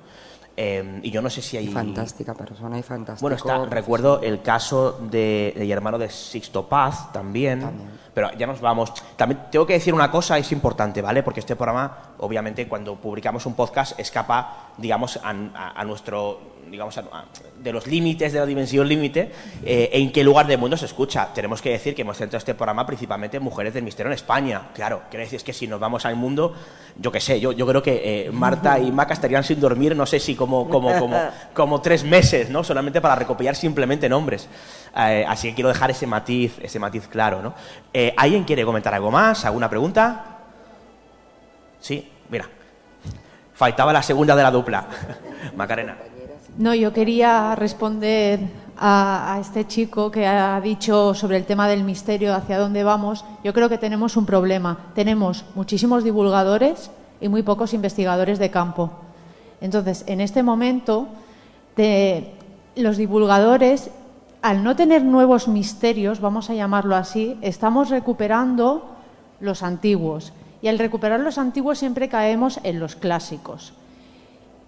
S3: Eh, y yo no sé si hay...
S9: Fantástica persona y fantástica.
S3: Bueno, está, recuerdo el caso de, de hermano de Sixto Paz también, pero ya nos vamos. También tengo que decir una cosa, es importante, ¿vale? Porque este programa, obviamente, cuando publicamos un podcast, escapa, digamos, a nuestro digamos, de los límites de la dimensión límite, eh, en qué lugar del mundo se escucha. Tenemos que decir que hemos centrado este programa principalmente en mujeres del misterio en España. Claro, quiero decir es que si nos vamos al mundo, yo qué sé, yo, yo creo que eh, Marta y Maca estarían sin dormir, no sé si como, como, como, como tres meses, ¿no? Solamente para recopilar simplemente nombres. Eh, así que quiero dejar ese matiz, ese matiz claro, ¿no? ¿Alguien quiere comentar algo más? ¿Alguna pregunta? Sí, mira. Faltaba la segunda de la dupla. Macarena.
S8: No, yo quería responder a, este chico que ha dicho sobre el tema del misterio, hacia dónde vamos. Yo creo que tenemos un problema. Tenemos muchísimos divulgadores y muy pocos investigadores de campo. Entonces, en este momento, los divulgadores, al no tener nuevos misterios, vamos a llamarlo así, estamos recuperando los antiguos. Y al recuperar los antiguos siempre caemos en los clásicos.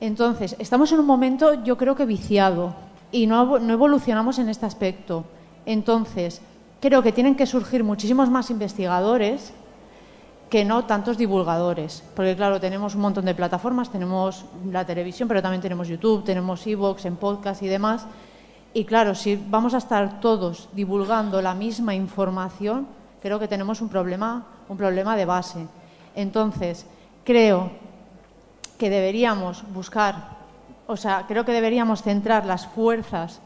S8: Entonces, estamos en un momento, yo creo que viciado, y no, evolucionamos en este aspecto. Entonces, creo que tienen que surgir muchísimos más investigadores que no tantos divulgadores. Porque, claro, tenemos un montón de plataformas, tenemos la televisión, pero también tenemos YouTube, tenemos Evox, en podcast y demás. Y, claro, si vamos a estar todos divulgando la misma información, creo que tenemos un problema, un problema de base. Entonces, creo que deberíamos buscar, o sea, creo que deberíamos centrar las fuerzas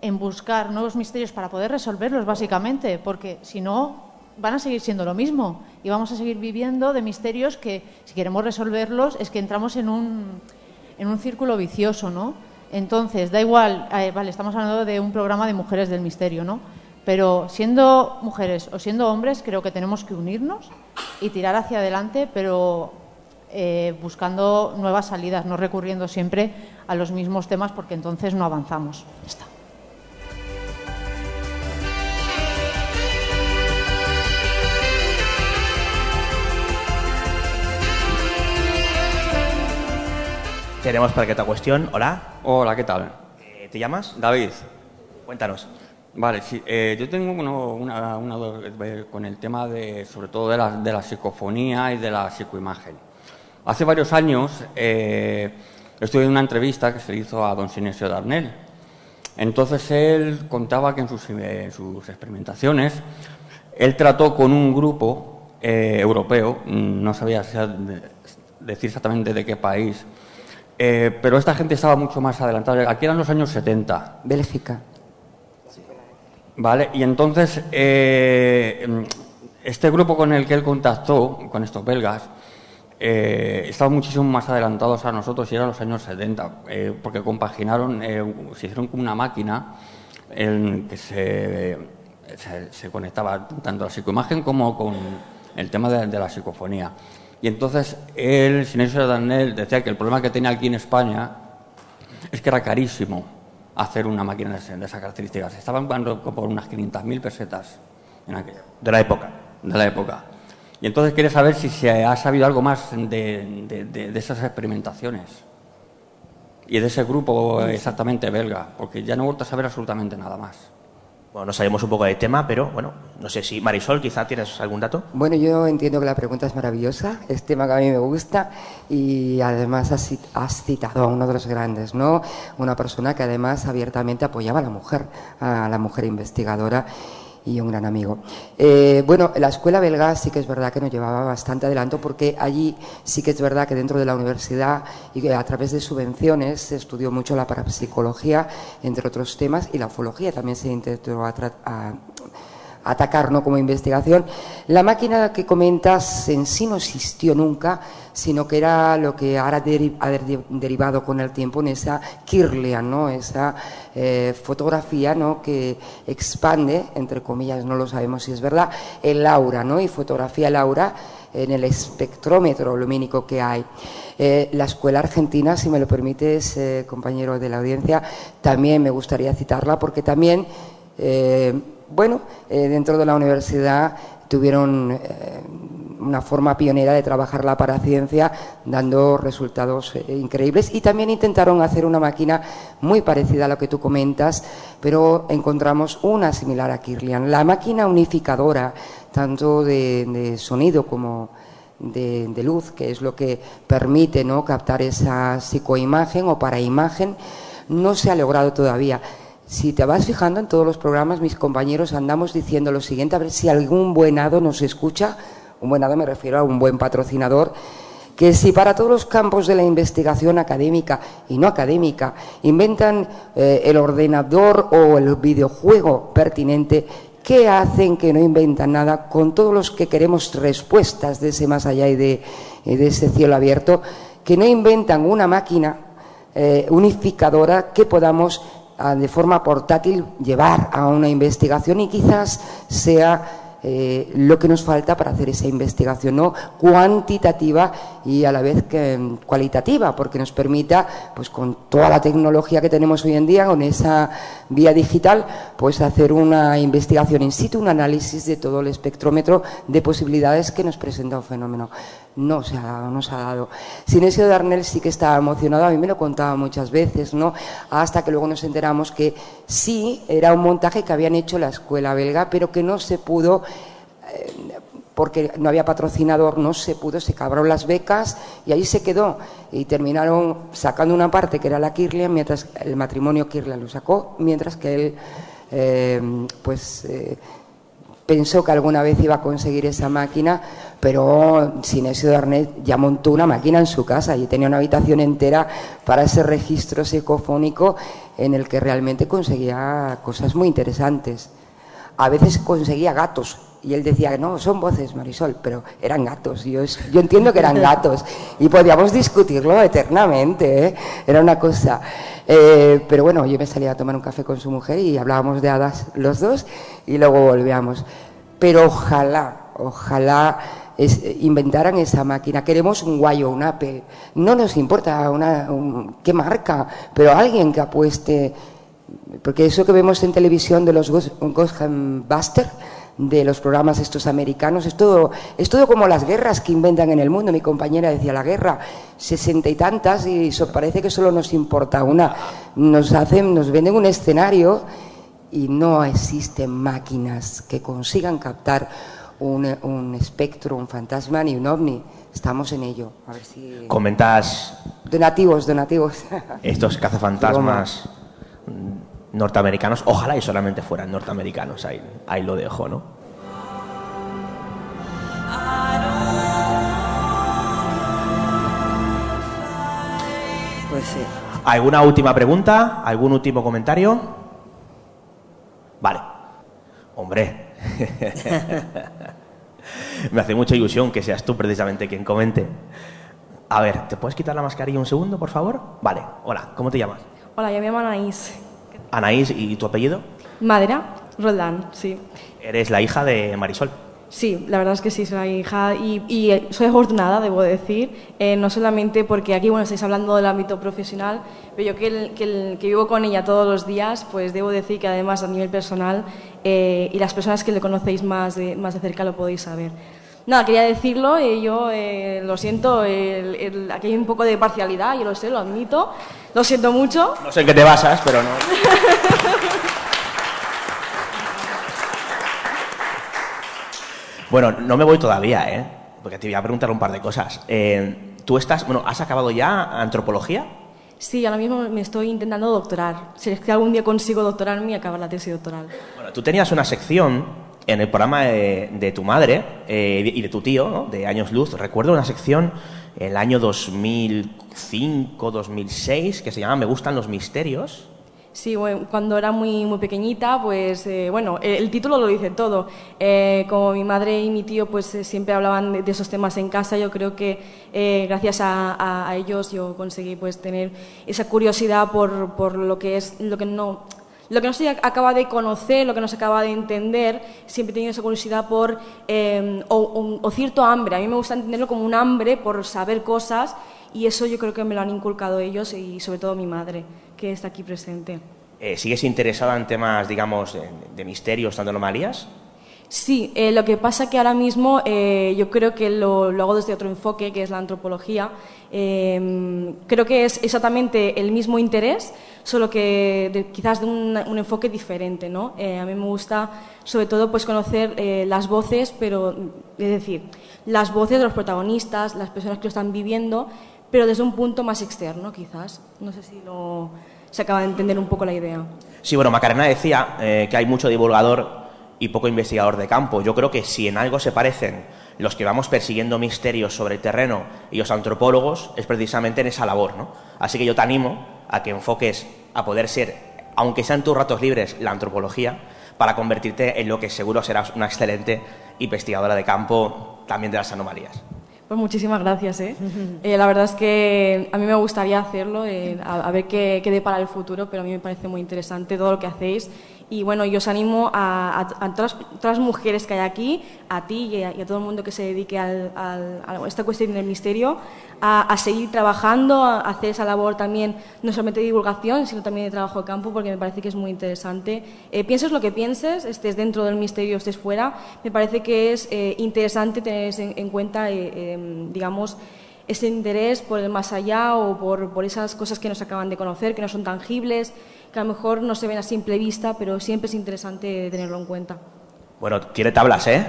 S8: en buscar nuevos misterios para poder resolverlos, básicamente, porque si no, van a seguir siendo lo mismo y vamos a seguir viviendo de misterios que, si queremos resolverlos, es que entramos en un, en un círculo vicioso, ¿no? Entonces, da igual, eh, vale, estamos hablando de un programa de mujeres del misterio, ¿no? Pero siendo mujeres o siendo hombres, creo que tenemos que unirnos y tirar hacia adelante, pero eh, buscando nuevas salidas, no recurriendo siempre a los mismos temas, porque entonces no avanzamos. Está.
S3: Tenemos para que esta cuestión. Hola.
S13: Hola, ¿qué tal?
S3: Eh, ¿Te llamas?
S13: David.
S3: Cuéntanos.
S13: Vale, sí, eh, yo tengo uno- una, una eh, con el tema de, sobre todo de la, de la psicofonía y de la psicoimagen. Hace varios años eh, estuve en una entrevista que se hizo a don Sinesio Darnell. Entonces él contaba que en sus, eh, en sus experimentaciones él trató con un grupo eh, europeo, mm, no sabía decir exactamente de qué país, eh, pero esta gente estaba mucho más adelantada. Aquí eran los años 70.
S9: Bélgica.
S13: Vale, y entonces eh, este grupo con el que él contactó, con estos belgas, eh, estaban muchísimo más adelantados a nosotros y eran los años 70, eh, porque compaginaron, eh, se hicieron como una máquina en que se, se, se conectaba tanto la psicoimagen como con el tema de, de la psicofonía. Y entonces él, Sinesio Daniel, decía que el problema que tenía aquí en España es que era carísimo hacer una máquina de, esas características. Estaban pagando por unas 500.000 pesetas en aquella.
S3: De la época.
S13: De la época. Y entonces quiere saber si se ha sabido algo más de, de- de- de esas experimentaciones. Y de ese grupo exactamente belga, porque ya no he vuelto a saber absolutamente nada más.
S3: Bueno, no sabemos un poco del tema, pero bueno, no sé si Marisol, quizá tienes algún dato.
S9: Bueno, yo entiendo que la pregunta es maravillosa, es tema que a mí me gusta y además has citado a uno de los grandes, ¿no? Una persona que además abiertamente apoyaba a la mujer, a la mujer investigadora y un gran amigo. Eh, bueno, la escuela belga sí que es verdad que nos llevaba bastante adelanto porque allí sí que es verdad que dentro de la universidad y a través de subvenciones se estudió mucho la parapsicología, entre otros temas, y la ufología también se intentó a- atacar ¿no? como investigación. La máquina que comentas en sí no existió nunca, sino que era lo que ahora ha deri- derivado con el tiempo en esa Kirlian, ¿no? esa eh, fotografía ¿no? que expande, entre comillas, no lo sabemos si es verdad, el aura, ¿no? y fotografía el aura en el espectrómetro lumínico que hay. Eh, la escuela argentina, si me lo permites, eh, compañero de la audiencia, también me gustaría citarla porque también eh, bueno, eh, dentro de la universidad tuvieron eh, una forma pionera de trabajar la paraciencia, dando resultados eh, increíbles y también intentaron hacer una máquina muy parecida a lo que tú comentas, pero encontramos una similar a Kirlian. La máquina unificadora, tanto de, sonido como de, de luz, que es lo que permite ¿no? captar esa psicoimagen o paraimagen, no se ha logrado todavía. Si te vas fijando en todos los programas, mis compañeros andamos diciendo lo siguiente, a ver si algún buenado nos escucha, un buenado me refiero a un buen patrocinador, que si para todos los campos de la investigación académica y no académica inventan eh, el ordenador o el videojuego pertinente, ¿qué hacen que no inventan nada con todos los que queremos respuestas de ese más allá y de, ese cielo abierto? Que no inventan una máquina eh, unificadora que podamos de forma portátil llevar a una investigación y quizás sea eh, lo que nos falta para hacer esa investigación no cuantitativa y a la vez mm, cualitativa porque nos permita pues con toda la tecnología que tenemos hoy en día con esa vía digital pues hacer una investigación in situ un análisis de todo el espectrómetro de posibilidades que nos presenta un fenómeno no se ha dado, no se ha dado. Sinesio Darnell sí que estaba emocionado, a mí me lo contaba muchas veces, ¿no? Hasta que luego nos enteramos que sí, era un montaje que habían hecho la escuela belga, pero que no se pudo, eh, porque no había patrocinador, no se pudo, se cabraron las becas y ahí se quedó. Y terminaron sacando una parte que era la Kirlian, mientras el matrimonio Kirlian lo sacó, mientras que él, eh, pues. eh, pensó que alguna vez iba a conseguir esa máquina, pero Sinesio de Arnet ya montó una máquina en su casa y tenía una habitación entera para ese registro psicofónico en el que realmente conseguía cosas muy interesantes. A veces conseguía gatos y él decía, no, son voces, Marisol, pero eran gatos. Yo, yo entiendo que eran gatos y podíamos discutirlo eternamente, ¿eh? era una cosa. Eh, pero bueno, yo me salía a tomar un café con su mujer y hablábamos de hadas los dos y luego volvíamos. Pero ojalá, ojalá inventaran esa máquina. Queremos un guayo, un ape. No nos importa una, qué marca, pero alguien que apueste. Porque eso que vemos en televisión de los Ghostbusters, de los programas estos americanos, es todo, es todo como las guerras que inventan en el mundo. Mi compañera decía, la guerra, sesenta y tantas, y eso parece que solo nos importa una. Nos hacen, nos venden un escenario y no existen máquinas que consigan captar un, espectro, un fantasma ni un ovni. Estamos en ello. A ver si...
S3: Comentas...
S9: Donativos, donativos.
S3: Estos cazafantasmas norteamericanos, ojalá y solamente fueran norteamericanos, ahí, ahí lo dejo, ¿no?
S10: Pues sí.
S3: ¿Alguna última pregunta? ¿Algún último comentario? Vale. Hombre. Me hace mucha ilusión que seas tú precisamente quien comente. A ver, ¿te puedes quitar la mascarilla un segundo, por favor? Vale, hola, ¿cómo te llamas?
S14: Hola, yo me llamo Anaís.
S3: Anaís, ¿y tu apellido?
S14: Madera, Roldán, sí.
S3: Eres la hija de Marisol.
S14: Sí, la verdad es que sí, soy hija y, soy afortunada, debo decir, eh, no solamente porque aquí, bueno, estáis hablando del ámbito profesional, pero yo que, que, vivo con ella todos los días, pues debo decir que además a nivel personal eh, y las personas que le conocéis más de, más de cerca lo podéis saber. Nada, quería decirlo, y yo eh, lo siento, aquí hay un poco de parcialidad, yo lo sé, lo admito, lo siento mucho.
S3: No sé en qué te basas, pero no. Bueno, no me voy todavía, ¿eh? Porque te voy a preguntar un par de cosas. Eh, ¿Tú estás, bueno, has acabado ya antropología?
S14: Sí, ahora mismo me estoy intentando doctorar. Si es que algún día consigo doctorarme y acabar la tesis doctoral.
S3: Bueno, tú tenías una sección en el programa de, tu madre eh, y de tu tío, ¿no? de Años Luz. Recuerdo una sección en el año 2005, 2006, que se llama Me gustan los misterios.
S14: Sí, cuando era muy, muy pequeñita, pues eh, bueno, el, título lo dice todo. Eh, como mi madre y mi tío pues eh, siempre hablaban de, esos temas en casa, yo creo que gracias a, ellos yo conseguí pues tener esa curiosidad por, por lo que es lo que no lo que no se acaba de conocer, lo que no se acaba de entender, siempre he tenido esa curiosidad por, o, o, cierto hambre. A mí me gusta entenderlo como un hambre por saber cosas y eso yo creo que me lo han inculcado ellos y sobre todo mi madre que está aquí presente.
S3: Eh, ¿Sigues interesada en temas, digamos, de, misterios, tanto anomalías?
S14: Sí, eh, lo que pasa que ahora mismo eh, yo creo que lo, hago desde otro enfoque, que es la antropología. Em, creo que es exactamente el mismo interés, solo que quizás de un, enfoque diferente. ¿no? a mí me gusta, sobre todo, pues conocer las voces, pero es decir, las voces de los protagonistas, las personas que lo están viviendo, pero desde un punto más externo, quizás. No sé si lo se acaba de entender un poco la idea.
S3: Sí, bueno, Macarena decía eh, que hay mucho divulgador y poco investigador de campo. Yo creo que si en algo se parecen los que vamos persiguiendo misterios sobre el terreno y los antropólogos, es precisamente en esa labor. ¿no? Así que yo te animo a que enfoques a poder ser, aunque sean tus ratos libres, la antropología, para convertirte en lo que seguro serás una excelente investigadora de campo también de las anomalías.
S14: Pues muchísimas gracias. ¿eh? ¿eh? la verdad es que a mí me gustaría hacerlo, eh, a, ver qué, qué depara el futuro, pero a mí me parece muy interesante todo lo que hacéis y bueno, yo os animo a, todas, las mujeres que hay aquí, a ti y a, todo el mundo que se dedique a esta cuestión del misterio, a, seguir trabajando, a hacer esa labor también, no solamente de divulgación, sino también de trabajo de campo, porque me parece que es muy interesante. Eh, pienses lo que pienses, estés dentro del misterio, estés fuera, me parece que es eh, interesante tener en, cuenta, eh, em, digamos, ese interés por el más allá o por, por esas cosas que nos acaban de conocer, que no son tangibles que a lo mejor no se ven a simple vista, pero siempre es interesante tenerlo en cuenta.
S3: Bueno, tiene tablas, ¿eh?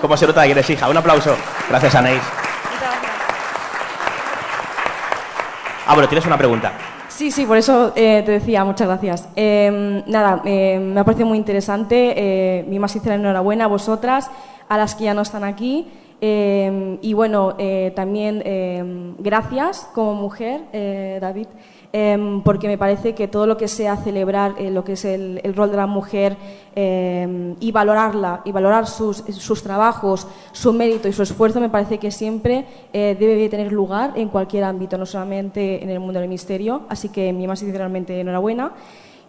S3: ¿Cómo se nota que eres hija? Un aplauso. Gracias, Anaís. Ah, bueno, tienes una pregunta.
S14: Sí, sí, por eso eh, te decía, muchas gracias. Em, nada, eh, me ha parecido muy interesante. Eh, mi más sincera enhorabuena a vosotras, a las que ya no están aquí. Eh, y bueno, eh, también eh, gracias como mujer, eh, David, eh, porque me parece que todo lo que sea celebrar eh, lo que es el, rol de la mujer eh, y valorarla y valorar sus, sus trabajos, su mérito y su esfuerzo, me parece que siempre eh, debe tener lugar en cualquier ámbito, no solamente en el mundo del misterio. Así que mi más sinceramente enhorabuena.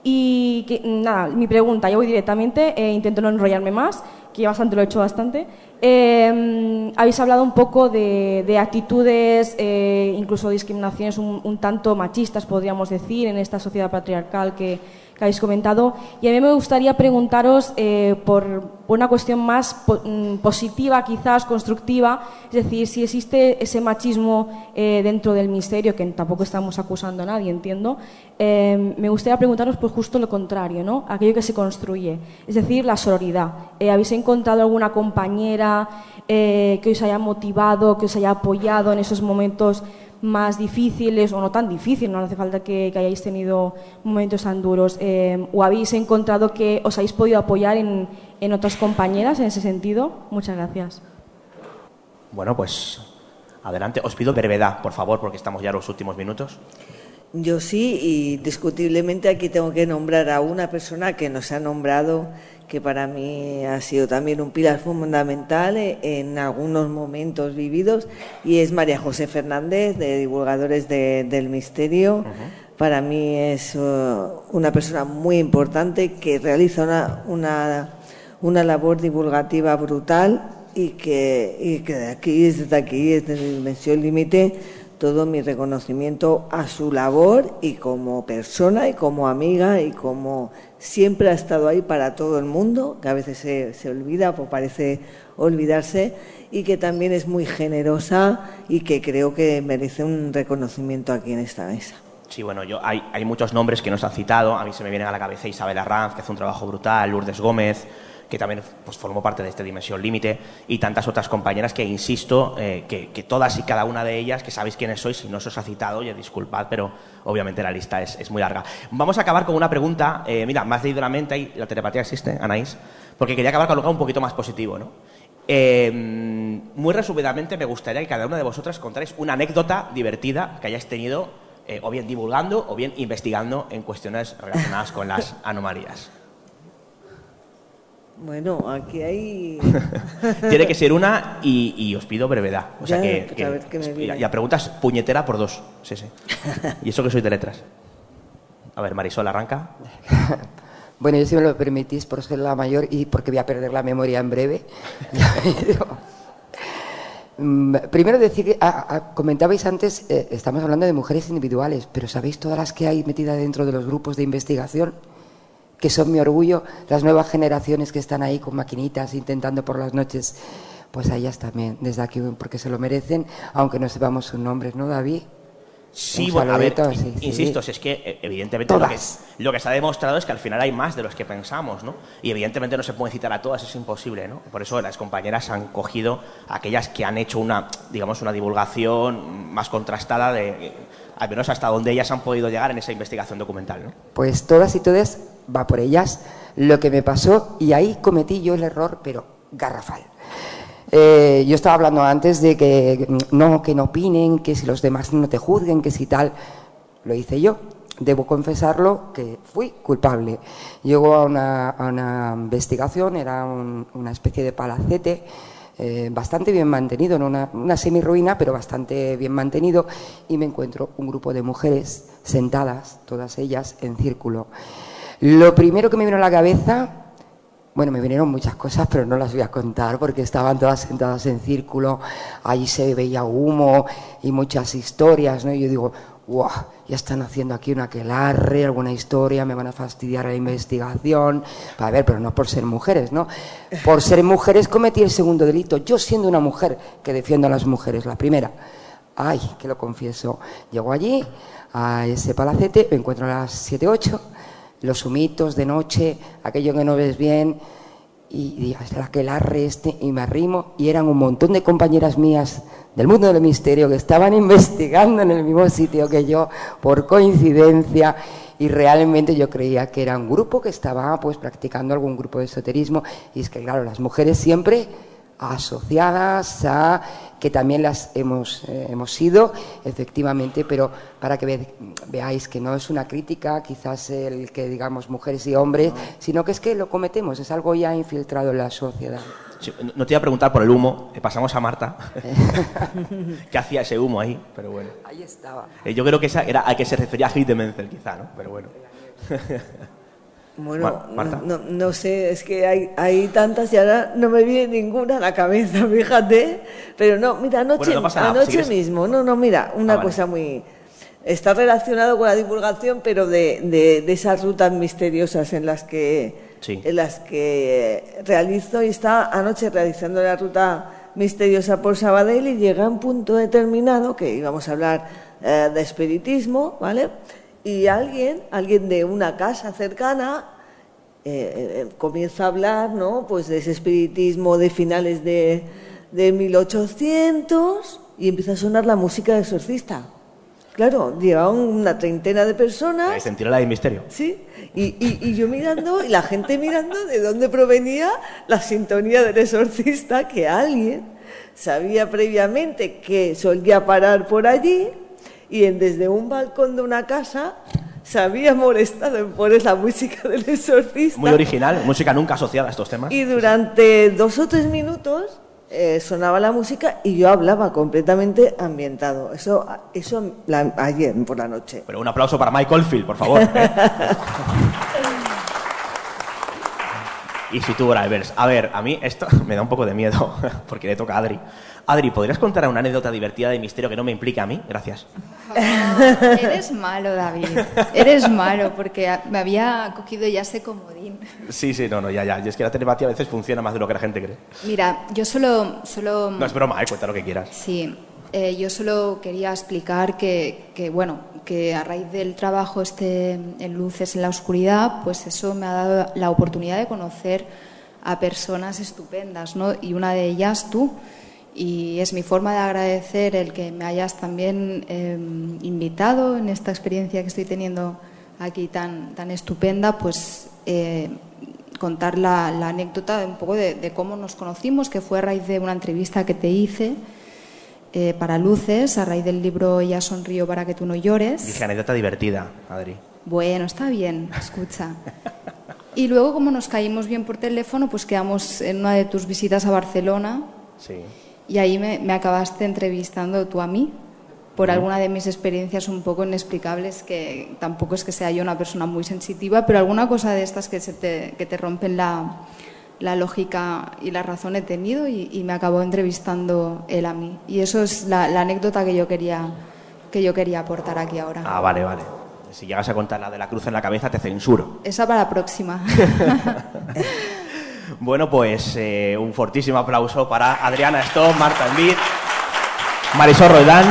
S14: Y que, nada, mi pregunta, ya voy directamente, eh, intento no enrollarme más, que bastante lo he hecho bastante. Eh, habéis hablado un poco de, de actitudes, eh, incluso discriminaciones un tanto machistas, podríamos decir, en esta sociedad patriarcal que, que habéis comentado. Y a mí me gustaría preguntaros eh, por, una cuestión más mm, positiva, quizás constructiva, es decir, si existe ese machismo eh, dentro del misterio, que tampoco estamos acusando a nadie, entiendo, eh, me gustaría preguntaros por justo lo contrario, ¿no? aquello que se construye, es decir, la sororidad. ¿Habéis encontrado alguna compañera que os haya motivado, que os haya apoyado en esos momentos más difíciles o no tan difíciles, no hace falta que, que hayáis tenido momentos tan duros, eh, o habéis encontrado que os habéis podido apoyar en, en otras compañeras en ese sentido? Muchas gracias.
S3: Bueno, pues adelante. Os pido brevedad, por favor, porque estamos ya en los últimos minutos.
S10: Yo sí, y discutiblemente aquí tengo que nombrar a una persona que nos ha nombrado, que para mí ha sido también un pilar fundamental en algunos momentos vividos, y es María José Fernández, de Divulgadores de- del Misterio. Para mí es eh, una persona muy importante que realiza una, una, una labor divulgativa brutal y que, y que de aquí, desde aquí, desde Dimensión Límite, todo mi reconocimiento a su labor y como persona y como amiga y como siempre ha estado ahí para todo el mundo, que a veces se, se olvida o parece olvidarse, y que también es muy generosa y que creo que merece un reconocimiento aquí en esta mesa.
S3: Sí, bueno, yo hay, hay muchos nombres que nos han citado. A mí se me vienen a la cabeza Isabel Arranz, que hace un trabajo brutal, Lourdes Gómez, que también pues, formó parte de esta dimensión límite, y tantas otras compañeras que, insisto, eh, que, que todas y cada una de ellas, que sabéis quiénes sois, si no se os ha citado, oye, disculpad, pero obviamente la lista es, es muy larga. Vamos a acabar con una pregunta, eh, mira, más leído la mente, y la telepatía existe, Anaís, porque quería acabar con algo un poquito más positivo, ¿no? Eh, muy resumidamente me gustaría que cada una de vosotras contarais una anécdota divertida que hayáis tenido eh, o bien divulgando o bien investigando en cuestiones relacionadas con las anomalías.
S10: Bueno, aquí hay...
S3: Tiene que ser una y, y os pido brevedad. O sea
S10: Ya,
S3: que,
S10: pues
S3: que-
S10: a ver qué me
S3: y-
S10: viene.
S3: y a preguntas puñetera por dos. Sí, sí. Y eso que soy de letras. A ver, Marisol, arranca.
S9: Bueno, yo si me lo permitís, por ser la mayor y porque voy a perder la memoria en breve. Mm, Primero decir, que, ah, ah, comentabais antes, eh, estamos hablando de mujeres individuales, pero ¿sabéis todas las que hay metidas dentro de los grupos de investigación? Que son mi orgullo, las nuevas generaciones que están ahí con maquinitas intentando por las noches, pues a ellas también, desde aquí, porque se lo merecen, aunque no sepamos sus nombres, ¿no, David?
S3: Sí, bueno, a ver,
S9: sí,
S3: insisto, si es que eh, evidentemente lo que, lo que se ha demostrado es que al final hay más de los que pensamos, ¿no? Y evidentemente no se puede citar a todas, es imposible, ¿no? Por eso las compañeras han cogido aquellas que han hecho una, digamos, una divulgación más contrastada de, eh, al menos hasta donde ellas han podido llegar en esa investigación documental, ¿no?
S9: Pues todas y todas va por ellas lo que me pasó y ahí cometí yo el error, pero garrafal. Eh, yo estaba hablando antes de que mm, no, que no opinen, que si los demás no te juzguen, que si tal. Lo hice yo. Debo confesarlo que fui culpable. Llegó a una, investigación, era un- una especie de palacete eh, bastante bien mantenido, no una, una semi-ruina, pero bastante bien mantenido, y me encuentro un grupo de mujeres sentadas, todas ellas, en círculo. Lo primero que me vino a la cabeza bueno, me vinieron muchas cosas, pero no las voy a contar porque estaban todas sentadas en círculo, allí se veía humo y muchas historias, ¿no? Y yo digo, Ya están haciendo aquí una aquelarre, alguna historia, me van a fastidiar la investigación. A ver, pero no por ser mujeres, ¿no? Por ser mujeres cometí el segundo delito, yo siendo una mujer que defiendo a las mujeres, la primera. Ay, que lo confieso. Llego allí, a ese palacete, me encuentro a las 7, 8, los humitos de noche, aquello que no ves bien, y digo, "Será que arre este, y me arrimo, y eran un montón de compañeras mías del mundo del misterio que estaban investigando en el mismo sitio que yo, por coincidencia, y realmente yo creía que era un grupo que estaba pues practicando algún grupo de esoterismo, y es que claro, las mujeres siempre asociadas a que también las hemos, eh, hemos sido, efectivamente, pero para que ve- veáis que no es una crítica, quizás el que digamos mujeres y hombres, sino que es que lo cometemos, es algo ya infiltrado en la sociedad.
S3: Sí, no- te iba a preguntar por el humo, le pasamos a Marta. ¿Qué hacía ese humo ahí? Pero bueno.
S9: Ahí estaba.
S3: Eh, yo creo que esa era a que se refería a Hit de Menzel, quizá, ¿no? Pero bueno.
S10: Bueno,
S3: Mar- Marta.
S10: no, no sé, es que hay, hay tantas y ahora no me viene ninguna a la cabeza, fíjate. Pero no, mira, anoche,
S3: Bueno, no pasa nada,
S10: anoche mismo, no, no, mira, una
S3: Ah, vale.
S10: cosa muy... Está relacionado con la divulgación, pero de, de- de esas rutas misteriosas en las que
S3: Sí.
S10: en las que realizo y está anoche realizando la ruta misteriosa por Sabadell y llega a un punto determinado que íbamos a hablar eh, de espiritismo, ¿vale? Y alguien, alguien de una casa cercana eh, eh, comienza a hablar, ¿no? Pues de ese espiritismo de finales de, de 1800 y empieza a sonar la música de exorcista. Claro, llevaban una treintena de personas
S3: Sentir la de misterio.
S10: Sí, y, y- y yo mirando, y la gente mirando de dónde provenía la sintonía del exorcista, que alguien sabía previamente que solía parar por allí y en- desde un balcón de una casa se había molestado en poner la música del exorcista.
S3: Muy original, música nunca asociada a estos temas.
S10: Y durante dos o tres minutos eh, sonaba la música y yo hablaba completamente ambientado. Eso, eso la- ayer por la noche.
S3: Pero un aplauso para Michael Field, por favor. ¿eh? y si tú, Bravers. A ver, a mí esto me da un poco de miedo, porque le toca a Adri. Adri, ¿podrías contar una anécdota divertida de misterio que no me implique a mí? Gracias.
S11: Eres malo, David. Eres malo, porque me había cogido ya ese comodín.
S3: Sí, sí, no, no, ya, ya. Y es que la telepatía a veces funciona más de lo que la gente cree.
S11: Mira, yo solo, solo
S3: No es broma, ¿eh? Cuenta lo que quieras.
S11: Sí, eh, yo solo quería explicar que, que, bueno, que a raíz del trabajo este en luces en la oscuridad, pues eso me ha dado la oportunidad de conocer a personas estupendas, ¿no? Y una de ellas tú. Y es mi forma de agradecer el que me hayas también eh, invitado en esta experiencia que estoy teniendo aquí tan, tan estupenda, pues eh, contar la, la anécdota un poco de, de cómo nos conocimos, que fue a raíz de una entrevista que te hice eh, para Luces, a raíz del libro Ya sonrío para que tú no llores.
S3: Dije anécdota divertida, Adri.
S11: Bueno, está bien, escucha. Y luego, como nos caímos bien por teléfono, pues quedamos en una de tus visitas a Barcelona
S3: Sí.
S11: Y ahí me, me acabaste entrevistando tú a mí por alguna de mis experiencias un poco inexplicables, que tampoco es que sea yo una persona muy sensitiva, pero alguna cosa de estas que, se te, que te rompen la, la lógica y la razón he tenido y, y me acabó entrevistando él a mí. Y eso es la, la anécdota que yo, quería, que yo quería aportar aquí ahora.
S3: Ah, vale, vale. Si llegas a contar la de la cruz en la cabeza, te censuro.
S11: Esa para la próxima.
S3: Bueno, pues eh, un fortísimo aplauso para Adriana Stone, Marta Envid, Marisol Roldán.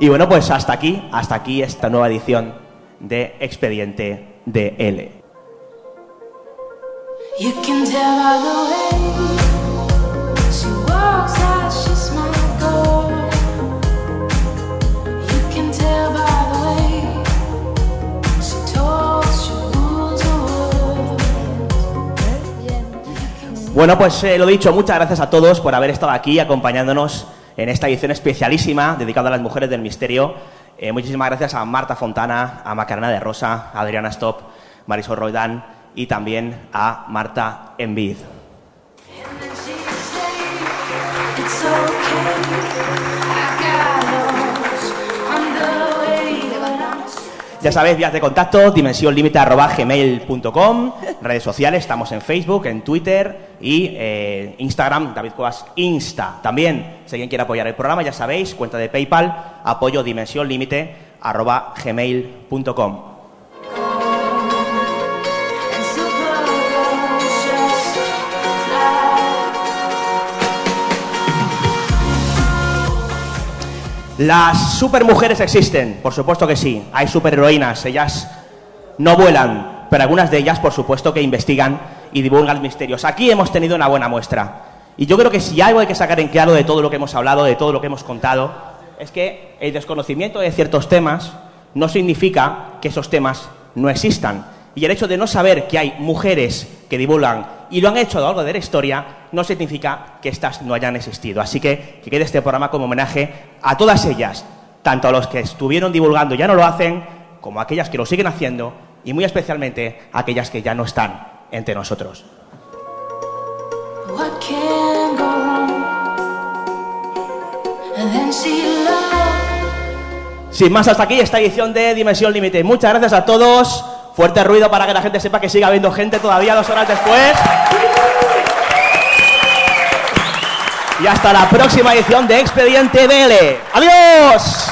S3: Y bueno, pues hasta aquí, hasta aquí esta nueva edición de Expediente de L.
S15: You
S3: Bueno, pues eh, lo dicho, muchas gracias a todos por haber estado aquí acompañándonos en esta edición especialísima dedicada a las mujeres del misterio. Eh, muchísimas gracias a Marta Fontana, a Macarena de Rosa, a Adriana Stop, Marisol Roldán y también a Marta Envid. Ya sabéis, vías de contacto, dimensionlimite.gmail.com, redes sociales, estamos en Facebook, en Twitter y eh, Instagram, David Cuevas Insta. También, si alguien quiere apoyar el programa, ya sabéis, cuenta de PayPal, apoyo
S15: and supergirls just fly.
S3: Las supermujeres existen, por supuesto que sí. Hay superheroínas, ellas no vuelan, pero algunas de ellas, por supuesto, que investigan y divulgan misterios. Aquí hemos tenido una buena muestra. Y yo creo que si algo hay que sacar en claro de todo lo que hemos hablado, de todo lo que hemos contado, es que el desconocimiento de ciertos temas
S15: no significa que esos temas no existan. Y el hecho de no saber que hay mujeres que divulgan y lo han hecho a lo largo de la historia no significa que estas no hayan existido. Así que que quede este programa como homenaje a todas ellas, tanto a los que estuvieron divulgando y ya no lo hacen, como a aquellas que lo siguen haciendo y muy especialmente a aquellas que ya no están entre nosotros. Sin más, hasta aquí esta edición de Dimensión Límite. Muchas gracias a todos. Fuerte ruido para que la gente sepa que sigue habiendo gente todavía dos horas después. Y hasta la próxima edición de Expediente BL. ¡Adiós!